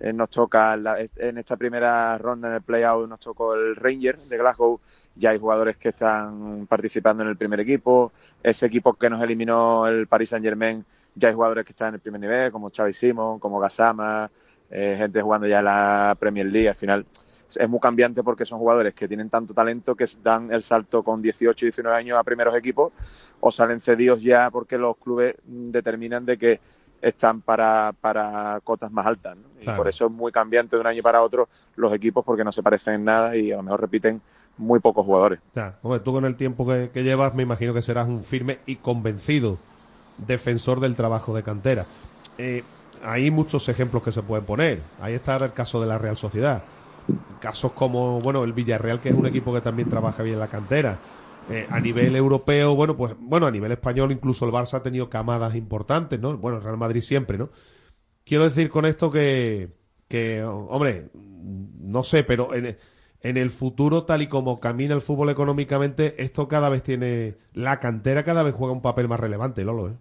eh, nos toca la- en esta primera ronda en el playout nos tocó el Ranger de Glasgow. Ya hay jugadores que están participando en el primer equipo. Ese equipo que nos eliminó el Paris Saint Germain, ya hay jugadores que están en el primer nivel, como Xavi Simon, como Gasama, eh, gente jugando ya la Premier League. Al final es muy cambiante porque son jugadores que tienen tanto talento que dan el salto con 18 y 19 años a primeros equipos o salen cedidos ya porque los clubes determinan de que están para, para cotas más altas. ¿no? Y Claro. por eso es muy cambiante de un año para otro los equipos porque no se parecen en nada y a lo mejor repiten muy pocos jugadores. Ya, hombre, tú con el tiempo que, que llevas me imagino que serás un firme y convencido defensor del trabajo de cantera. Eh, hay muchos ejemplos que se pueden poner. Ahí está el caso de la Real Sociedad. Casos como, bueno, el Villarreal, que es un equipo que también trabaja bien la cantera. Eh, a nivel europeo, bueno, pues, bueno, a nivel español incluso el Barça ha tenido camadas importantes, ¿no? Bueno, el Real Madrid siempre, ¿no? Quiero decir con esto que, que hombre, no sé, pero en, en el futuro, tal y como camina el fútbol económicamente, esto cada vez tiene, la cantera cada vez juega un papel más relevante, Lolo, ¿eh?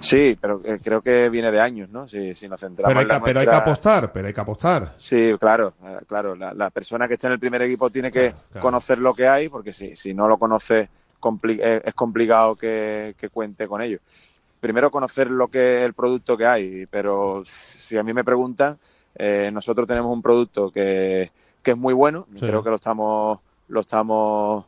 Sí, pero eh, creo que viene de años, ¿no? Si, si nos centramos Pero hay, en la que, pero hay que apostar, pero hay que apostar. Sí, claro, eh, claro. La, la persona que está en el primer equipo tiene que claro. conocer lo que hay, porque si, si no lo conoce, compli- eh, es complicado que, que cuente con ello. Primero conocer lo que el producto que hay, pero si a mí me preguntan, eh, nosotros tenemos un producto que, que es muy bueno, Sí. creo que lo estamos, lo estamos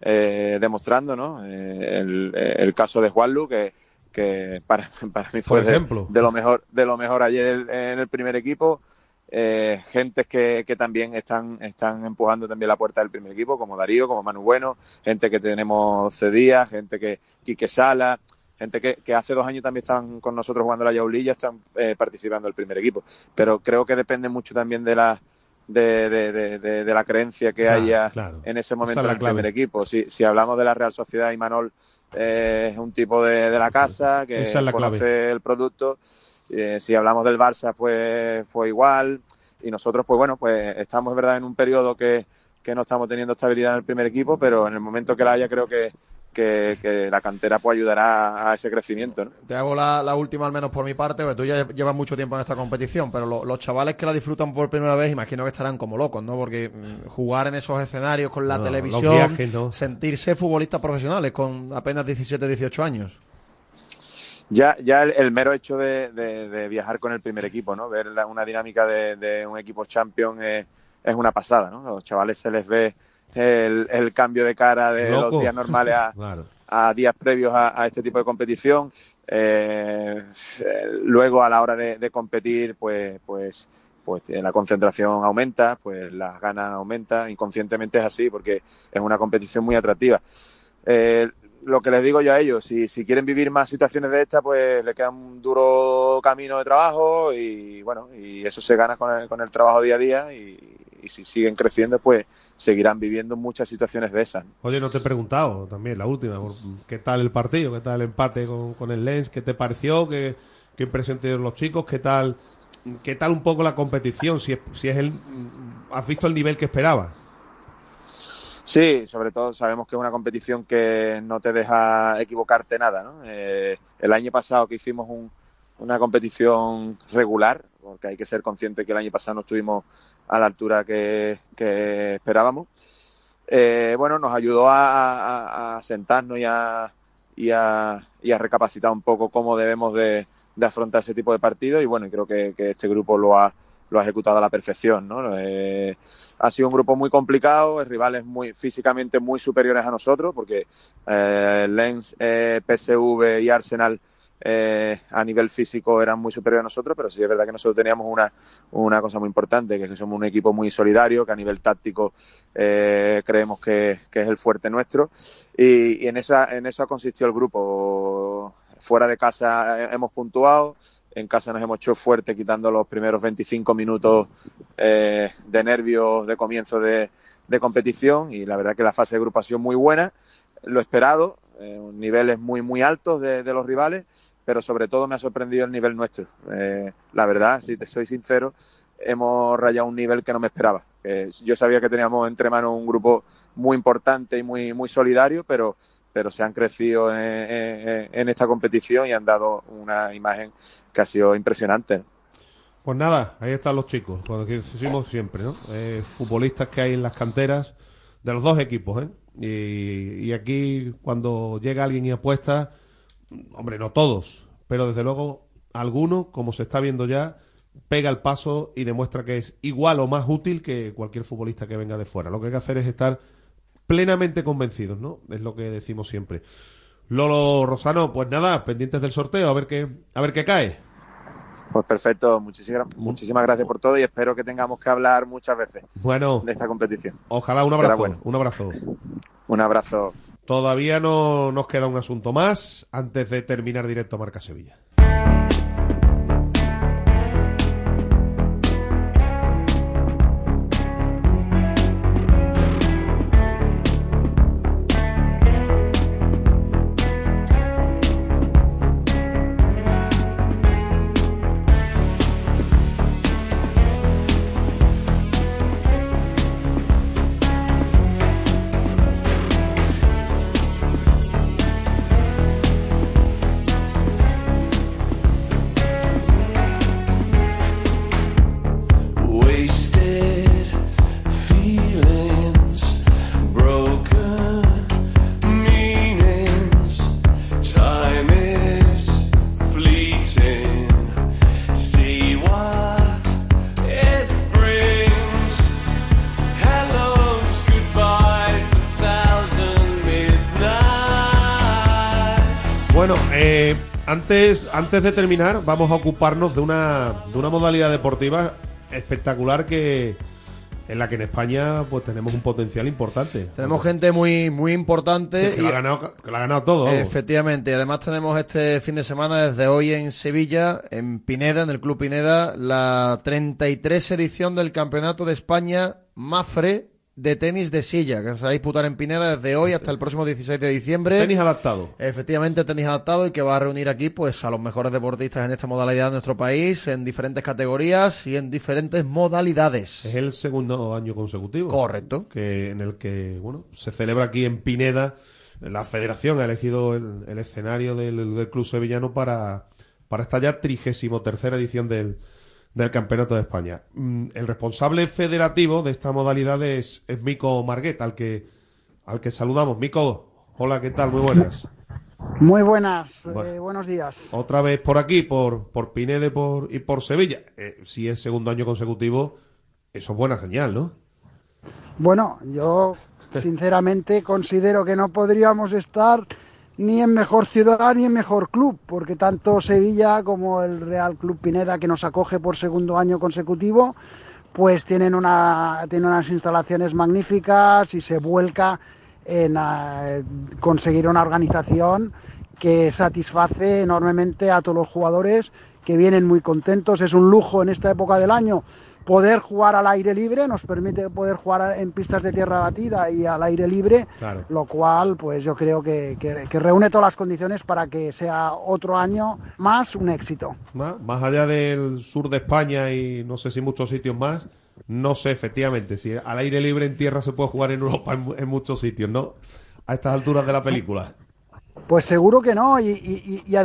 eh, demostrando, ¿no? Eh, el, el caso de Juanlu, que, que para, para mí fue Por de- ejemplo. de lo mejor de lo mejor ayer en el primer equipo eh, gentes que, que también están están empujando también la puerta del primer equipo como Darío como Manu Bueno gente que tenemos Cedía gente que Quique Sala gente que, que hace dos años también están con nosotros jugando la Yaulilla están eh, participando del primer equipo pero creo que depende mucho también de la de, de, de, la creencia que Claro, haya claro. en ese momento en el primer equipo si, si hablamos de la Real Sociedad y Manol eh, es un tipo de, de la casa que es la conoce clave. el producto. Eh, si hablamos del Barça, pues fue igual. Y nosotros, pues bueno, pues estamos, es verdad, en un periodo que, que no estamos teniendo estabilidad en el primer equipo, pero en el momento que la haya, creo que, que, que la cantera pues ayudará a ese crecimiento. ¿no? Te hago la, la última, al menos por mi parte, porque tú ya llevas mucho tiempo en esta competición, pero lo- los chavales que la disfrutan por primera vez, imagino que estarán como locos, ¿no? Porque mm, jugar en esos escenarios con la No, televisión, los viajes, ¿no? sentirse futbolistas profesionales con apenas 17, 18 años. Ya, ya el, el mero hecho de, de- de viajar con el primer equipo, ¿no? Ver la- una dinámica de, de un equipo champion es, es una pasada, ¿no? Los chavales se les ve el, el cambio de cara de Loco. los días normales a, Claro. a días previos a, a este tipo de competición. Eh, eh, luego a la hora de, de competir, pues, pues, pues eh, la concentración aumenta, pues las ganas aumentan. Inconscientemente es así porque es una competición muy atractiva. Eh, lo que les digo yo a ellos, si, si quieren vivir más situaciones de estas, pues le queda un duro camino de trabajo y bueno, y eso se gana con el, con el trabajo día a día y, y si siguen creciendo, pues seguirán viviendo muchas situaciones de esas. Oye, no te he preguntado también, la última, ¿qué tal el partido? ¿Qué tal el empate con, con el Lens? ¿Qué te pareció? ¿Qué, qué impresión te dieron los chicos? ¿Qué tal, qué tal un poco la competición? Si es, si es el, ¿Has visto el nivel que esperaba? Sí, sobre todo sabemos que es una competición que no te deja equivocarte nada. ¿no? Eh, el año pasado que hicimos un- una competición regular, porque hay que ser consciente que el año pasado no estuvimos a la altura que, esperábamos, eh, bueno, nos ayudó a, sentarnos y a, recapacitar un poco cómo debemos de, afrontar ese tipo de partidos y bueno, creo que, este grupo lo ha, ejecutado a la perfección, ¿no? Eh, ha sido un grupo muy complicado, rivales muy físicamente muy superiores a nosotros, porque eh, Lens, PSV y Arsenal eh, a nivel físico eran muy superiores a nosotros, pero sí es verdad que nosotros teníamos una, una cosa muy importante, que es que somos un equipo muy solidario, que a nivel táctico eh, creemos que, que es el fuerte nuestro, y, en, esa, en eso consistió el grupo. Fuera de casa eh, hemos puntuado, en casa nos hemos hecho fuerte quitando los primeros 25 minutos eh, de nervios de comienzo de, de competición y la verdad que la fase de grupo ha sido muy buena, lo esperado, eh, niveles muy muy altos de, de los rivales, pero sobre todo me ha sorprendido el nivel nuestro. Eh, la verdad, si te soy sincero, hemos rayado un nivel que no me esperaba. Yo sabía que teníamos entre manos un grupo muy importante y muy muy solidario, pero pero se han crecido en, esta competición y han dado una imagen que ha sido impresionante. Pues nada, ahí están los chicos, lo que decimos siempre, ¿no? Eh, futbolistas que hay en las canteras de los dos equipos, ¿eh? Y aquí cuando llega alguien y apuesta, hombre, no todos, pero desde luego algunos, como se está viendo ya, pega el paso y demuestra que es igual o más útil que cualquier futbolista que venga de fuera. Lo que hay que hacer es estar plenamente convencidos, ¿no? Es lo que decimos siempre. Lolo Rosano, pues nada, pendientes del sorteo, a ver qué, a ver qué cae. Pues perfecto, muchísimas, muchísimas gracias por todo y espero que tengamos que hablar muchas veces Bueno, de esta competición. ojalá un abrazo, bueno. un abrazo. Un abrazo. Todavía no nos queda un asunto más antes de terminar directo Marca Sevilla. Antes, de terminar, vamos a ocuparnos de una, de una modalidad deportiva espectacular que en la que en España pues tenemos un potencial importante. Tenemos gente muy, muy importante. que, lo ha ganado, que lo ha ganado todo. Efectivamente, además tenemos este fin de semana desde hoy en Sevilla, en Pineda, en el Club Pineda, la 33 edición del Campeonato de España Mafre de tenis de silla, que se va a disputar en Pineda desde hoy hasta el próximo 16 de diciembre. Tenis adaptado. Efectivamente, tenis adaptado y que va a reunir aquí pues a los mejores deportistas en esta modalidad de nuestro país, en diferentes categorías y en diferentes modalidades. Es el segundo año consecutivo. Correcto. Que, en el que, bueno, se celebra aquí en Pineda. La federación ha elegido el, el escenario del, del Club Sevillano para, para esta ya trigésimo tercera edición del, del Campeonato de España. Mm, El responsable federativo de esta modalidad es, es Mico Marguet, al que, al que saludamos. Mico, hola, ¿qué tal? Muy buenas. Muy buenas, Bueno. eh, buenos días. Otra vez por aquí, por, por Pineda y por, y por Sevilla. Eh, si es segundo año consecutivo, eso es buena señal, ¿no? Bueno, yo sinceramente considero que no podríamos estar ni en mejor ciudad ni en mejor club, porque tanto Sevilla como el Real Club Pineda, que nos acoge por segundo año consecutivo, pues tienen, una, tienen unas instalaciones magníficas y se vuelca en eh, conseguir una organización que satisface enormemente a todos los jugadores que vienen muy contentos. Es un lujo en esta época del año poder jugar al aire libre, nos permite poder jugar en pistas de tierra batida y al aire libre, Claro. lo cual pues yo creo que, que- que reúne todas las condiciones para que sea otro año más un éxito. Más, más allá del sur de España y no sé si muchos sitios más, no sé efectivamente si al aire libre en tierra se puede jugar en Europa en, en muchos sitios, ¿no? A estas alturas de la película. Pues seguro que no, y, y- y-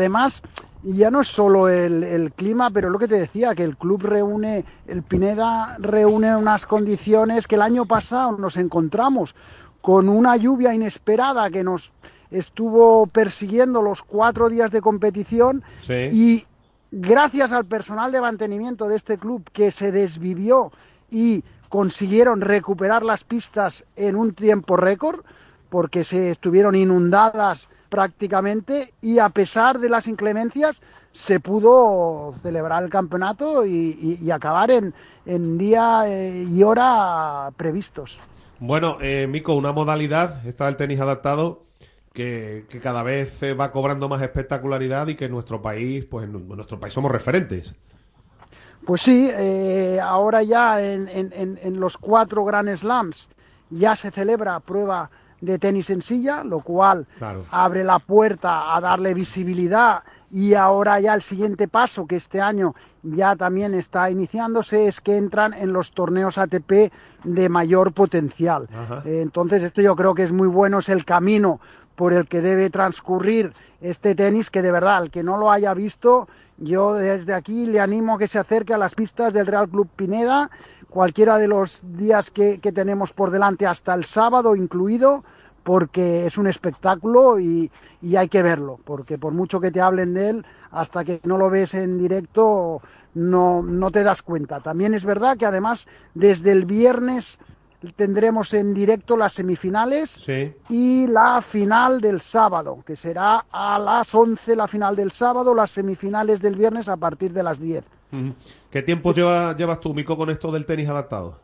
y ya no es solo el, el clima, pero lo que te decía, que el club reúne, el Pineda reúne unas condiciones que el año pasado nos encontramos con una lluvia inesperada que nos estuvo persiguiendo los cuatro días de competición Sí. y gracias al personal de mantenimiento de este club que se desvivió y consiguieron recuperar las pistas en un tiempo récord, porque se estuvieron inundadas prácticamente y a pesar de las inclemencias se pudo celebrar el campeonato y, y- y acabar en, en día eh, y hora previstos. Bueno, eh, Mico, una modalidad, esta del tenis adaptado, que, que cada vez eh, va cobrando más espectacularidad y que en nuestro país, pues en nuestro país somos referentes. Pues sí, eh, ahora ya en- en los cuatro Grand Slams ya se celebra prueba de tenis en silla, lo cual Claro. abre la puerta a darle visibilidad y ahora ya el siguiente paso que este año ya también está iniciándose es que entran en los torneos ATP de mayor potencial. Ajá. Entonces esto yo creo que es muy bueno, es el camino por el que debe transcurrir este tenis que de verdad, el que no lo haya visto, yo desde aquí le animo a que se acerque a las pistas del Real Club Pineda, cualquiera de los días que, que tenemos por delante, hasta el sábado incluido, porque es un espectáculo y, y hay que verlo, porque por mucho que te hablen de él, hasta que no lo ves en directo no, no te das cuenta. También es verdad que además desde el viernes tendremos en directo las semifinales Sí. y la final del sábado, que será a las 11 la final del sábado, las semifinales del viernes a partir de las 10. ¿Qué tiempo lleva- llevas tú, Mico, con esto del tenis adaptado?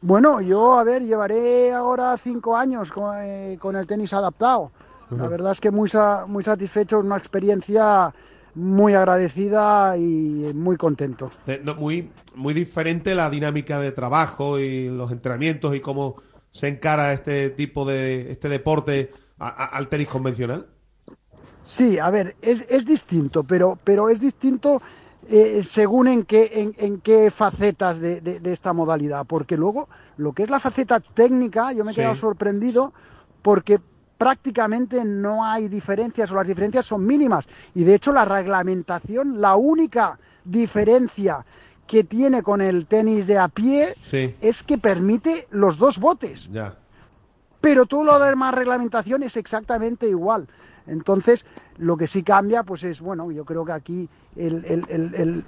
Bueno, yo, a ver, llevaré ahora cinco años con, eh, con el tenis adaptado. La verdad es que muy, muy satisfecho, una experiencia muy agradecida y muy contento. Muy, muy diferente la dinámica de trabajo y los entrenamientos y cómo se encara este tipo de este deporte a- a- al tenis convencional. Sí, a ver, es, es distinto, pero, pero es distinto eh, según en qué, en, en qué facetas de, de- de esta modalidad, porque luego lo que es la faceta técnica, yo me he Sí. quedado sorprendido porque prácticamente no hay diferencias o las diferencias son mínimas y de hecho la reglamentación, la única diferencia que tiene con el tenis de a pie Sí, es que permite los dos botes ya. pero todo lo demás reglamentación es exactamente igual. Entonces, lo que sí cambia, pues es, bueno, yo creo que aquí el, el- el- el-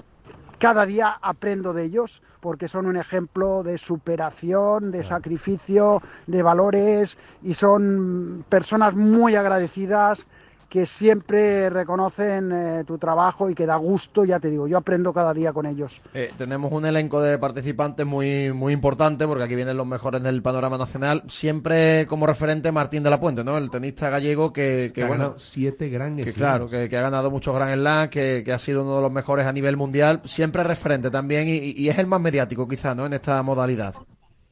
cada día aprendo de ellos porque son un ejemplo de superación, de sacrificio, de valores y son personas muy agradecidas que siempre reconocen eh, tu trabajo y que da gusto, ya te digo, yo aprendo cada día con ellos. Eh, tenemos un elenco de participantes muy, muy importante porque aquí vienen los mejores del panorama nacional. Siempre como referente Martín de la Puente, ¿no? El tenista gallego que, que, Que ha bueno, ganado siete Grand que Slams. claro, que, que ha ganado muchos Grand Slam, que, que ha sido uno de los mejores a nivel mundial. Siempre referente también y, y es el más mediático quizá, ¿no? En esta modalidad.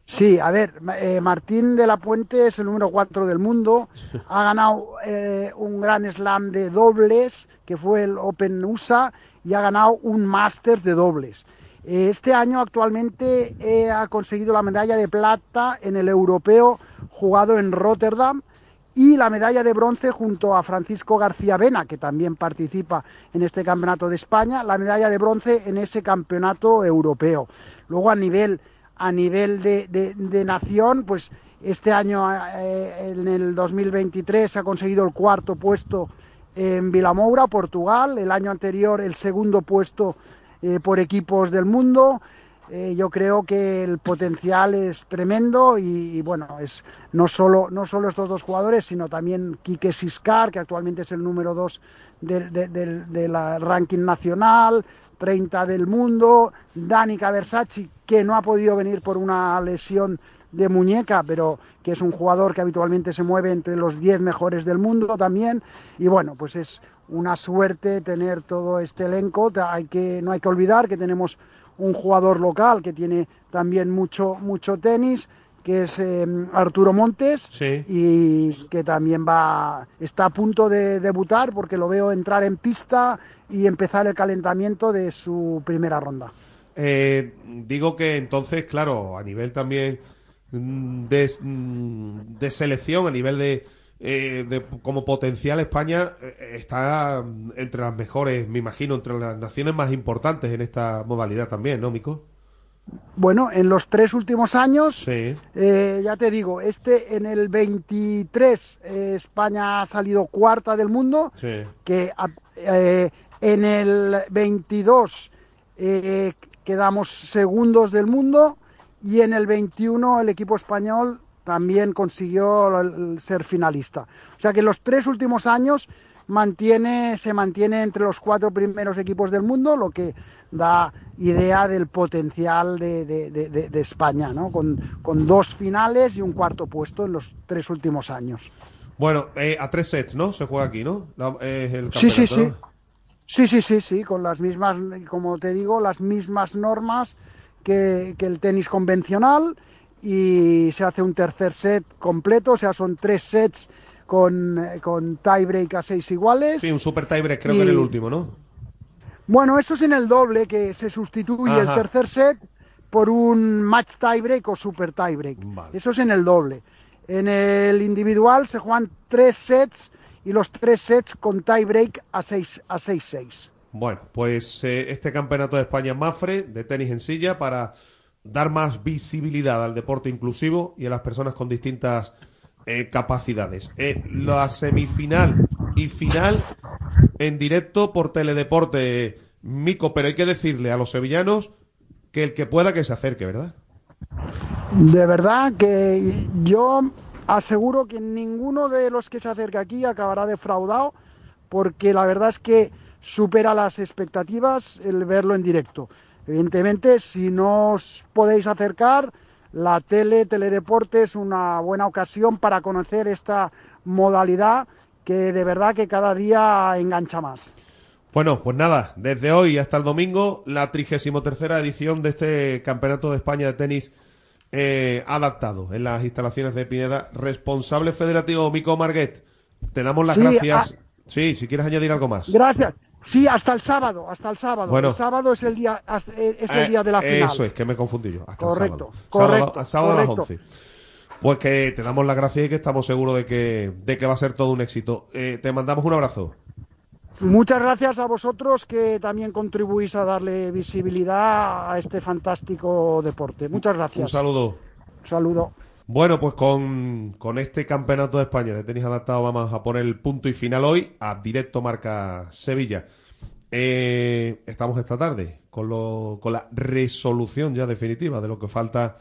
Sí, a ver, eh, Martín de la Puente es el número 4 del mundo, ha ganado eh, un gran slam de dobles, que fue el Open USA, y ha ganado un Masters de dobles. Eh, este año actualmente ha conseguido la medalla de plata en el europeo jugado en Rotterdam y la medalla de bronce junto a Francisco García Vena, que también participa en este campeonato de España, la medalla de bronce en ese campeonato europeo. Luego a nivel a nivel de, de- de nación, pues este año, eh, en el 2023, ha conseguido el cuarto puesto en Vilamoura, Portugal. El año anterior, el segundo puesto eh, por equipos del mundo. Eh, yo creo que el potencial es tremendo y, bueno, es no solo, no solo estos dos jugadores, sino también Quique Siscar, que actualmente es el número dos del de, de- ranking nacional, 30 del mundo, Dani Caversacci, que no ha podido venir por una lesión de muñeca, pero que es un jugador que habitualmente se mueve entre los 10 mejores del mundo también. Y bueno, pues es una suerte tener todo este elenco. Hay que, no hay que olvidar que tenemos un jugador local que tiene también mucho, mucho tenis, que es eh, Arturo Montes, Sí. y que también va, está a punto de debutar porque lo veo entrar en pista y empezar el calentamiento de su primera ronda. Eh, digo que entonces, claro, a nivel también mm, de, mm, de selección, a nivel de, eh, de como potencial, España eh, está mm, entre las mejores, me imagino, entre las naciones más importantes en esta modalidad también, ¿no, Mico? Bueno, en los tres últimos años, Sí. eh, ya te digo, este en el 23 eh, España ha salido cuarta del mundo, Sí. que a- eh, en el 22 eh, quedamos segundos del mundo y en el 21 el equipo español también consiguió ser finalista. O sea que en los tres últimos años mantiene, se mantiene entre los cuatro primeros equipos del mundo, lo que da idea del potencial de, de- de- España, ¿no? con, con dos finales y un cuarto puesto en los tres últimos años. Bueno, eh, a tres sets, ¿no? Se juega aquí, ¿no? La- es el Sí, sí, sí. Sí, sí, sí, sí, con las mismas, como te digo, las mismas normas que, que el tenis convencional y se hace un tercer set completo, o sea, son tres sets con, con tiebreak a seis iguales. Sí, un super tiebreak, creo Y- que en el último, ¿no? Bueno, eso es en el doble, que se sustituye el tercer set por un match tiebreak o super tiebreak. Eso es en el doble. En el individual se juegan tres sets y los tres sets con tiebreak a 6 a 6-6. Bueno, pues eh, este campeonato de España Mafre de tenis en silla para dar más visibilidad al deporte inclusivo y a las personas con distintas eh, capacidades. Eh, la semifinal y final en directo por Teledeporte, Mico, pero hay que decirle a los sevillanos que el que pueda que se acerque, ¿verdad? De verdad que yo aseguro que ninguno de los que se acerca aquí acabará defraudado, porque la verdad es que supera las expectativas el verlo en directo. Evidentemente, si no os podéis acercar, la tele, Teledeporte es una buena ocasión para conocer esta modalidad que de verdad que cada día engancha más. Bueno, pues nada, desde hoy hasta el domingo, la 33 edición de este Campeonato de España de Tenis eh, adaptado en las instalaciones de Pineda. Responsable federativo Mico Marguet, te damos las Sí, gracias. ah- Sí, si quieres añadir algo más. Gracias. Sí, hasta el sábado, hasta el sábado. Bueno. El sábado es el día, eh, es el Eh, día de la final. Eso es, que me confundí yo. Hasta Correcto, el sábado. correcto, Sábado, sábado a las correcto. 11. Pues que te damos las gracias y que estamos seguros de que, de que va a ser todo un éxito. Eh, te mandamos un abrazo. Muchas gracias a vosotros que también contribuís a darle visibilidad a este fantástico deporte. Muchas gracias. Un saludo. Un saludo. Bueno, pues con, con este campeonato de España de tenis adaptado vamos a poner el punto y final hoy a directo marca Sevilla. Eh, estamos esta tarde con, lo, con la resolución ya definitiva de lo que falta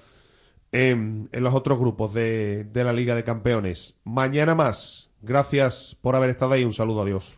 en, en los otros grupos de, de la Liga de Campeones. Mañana más. Gracias por haber estado ahí. Un saludo. Adiós.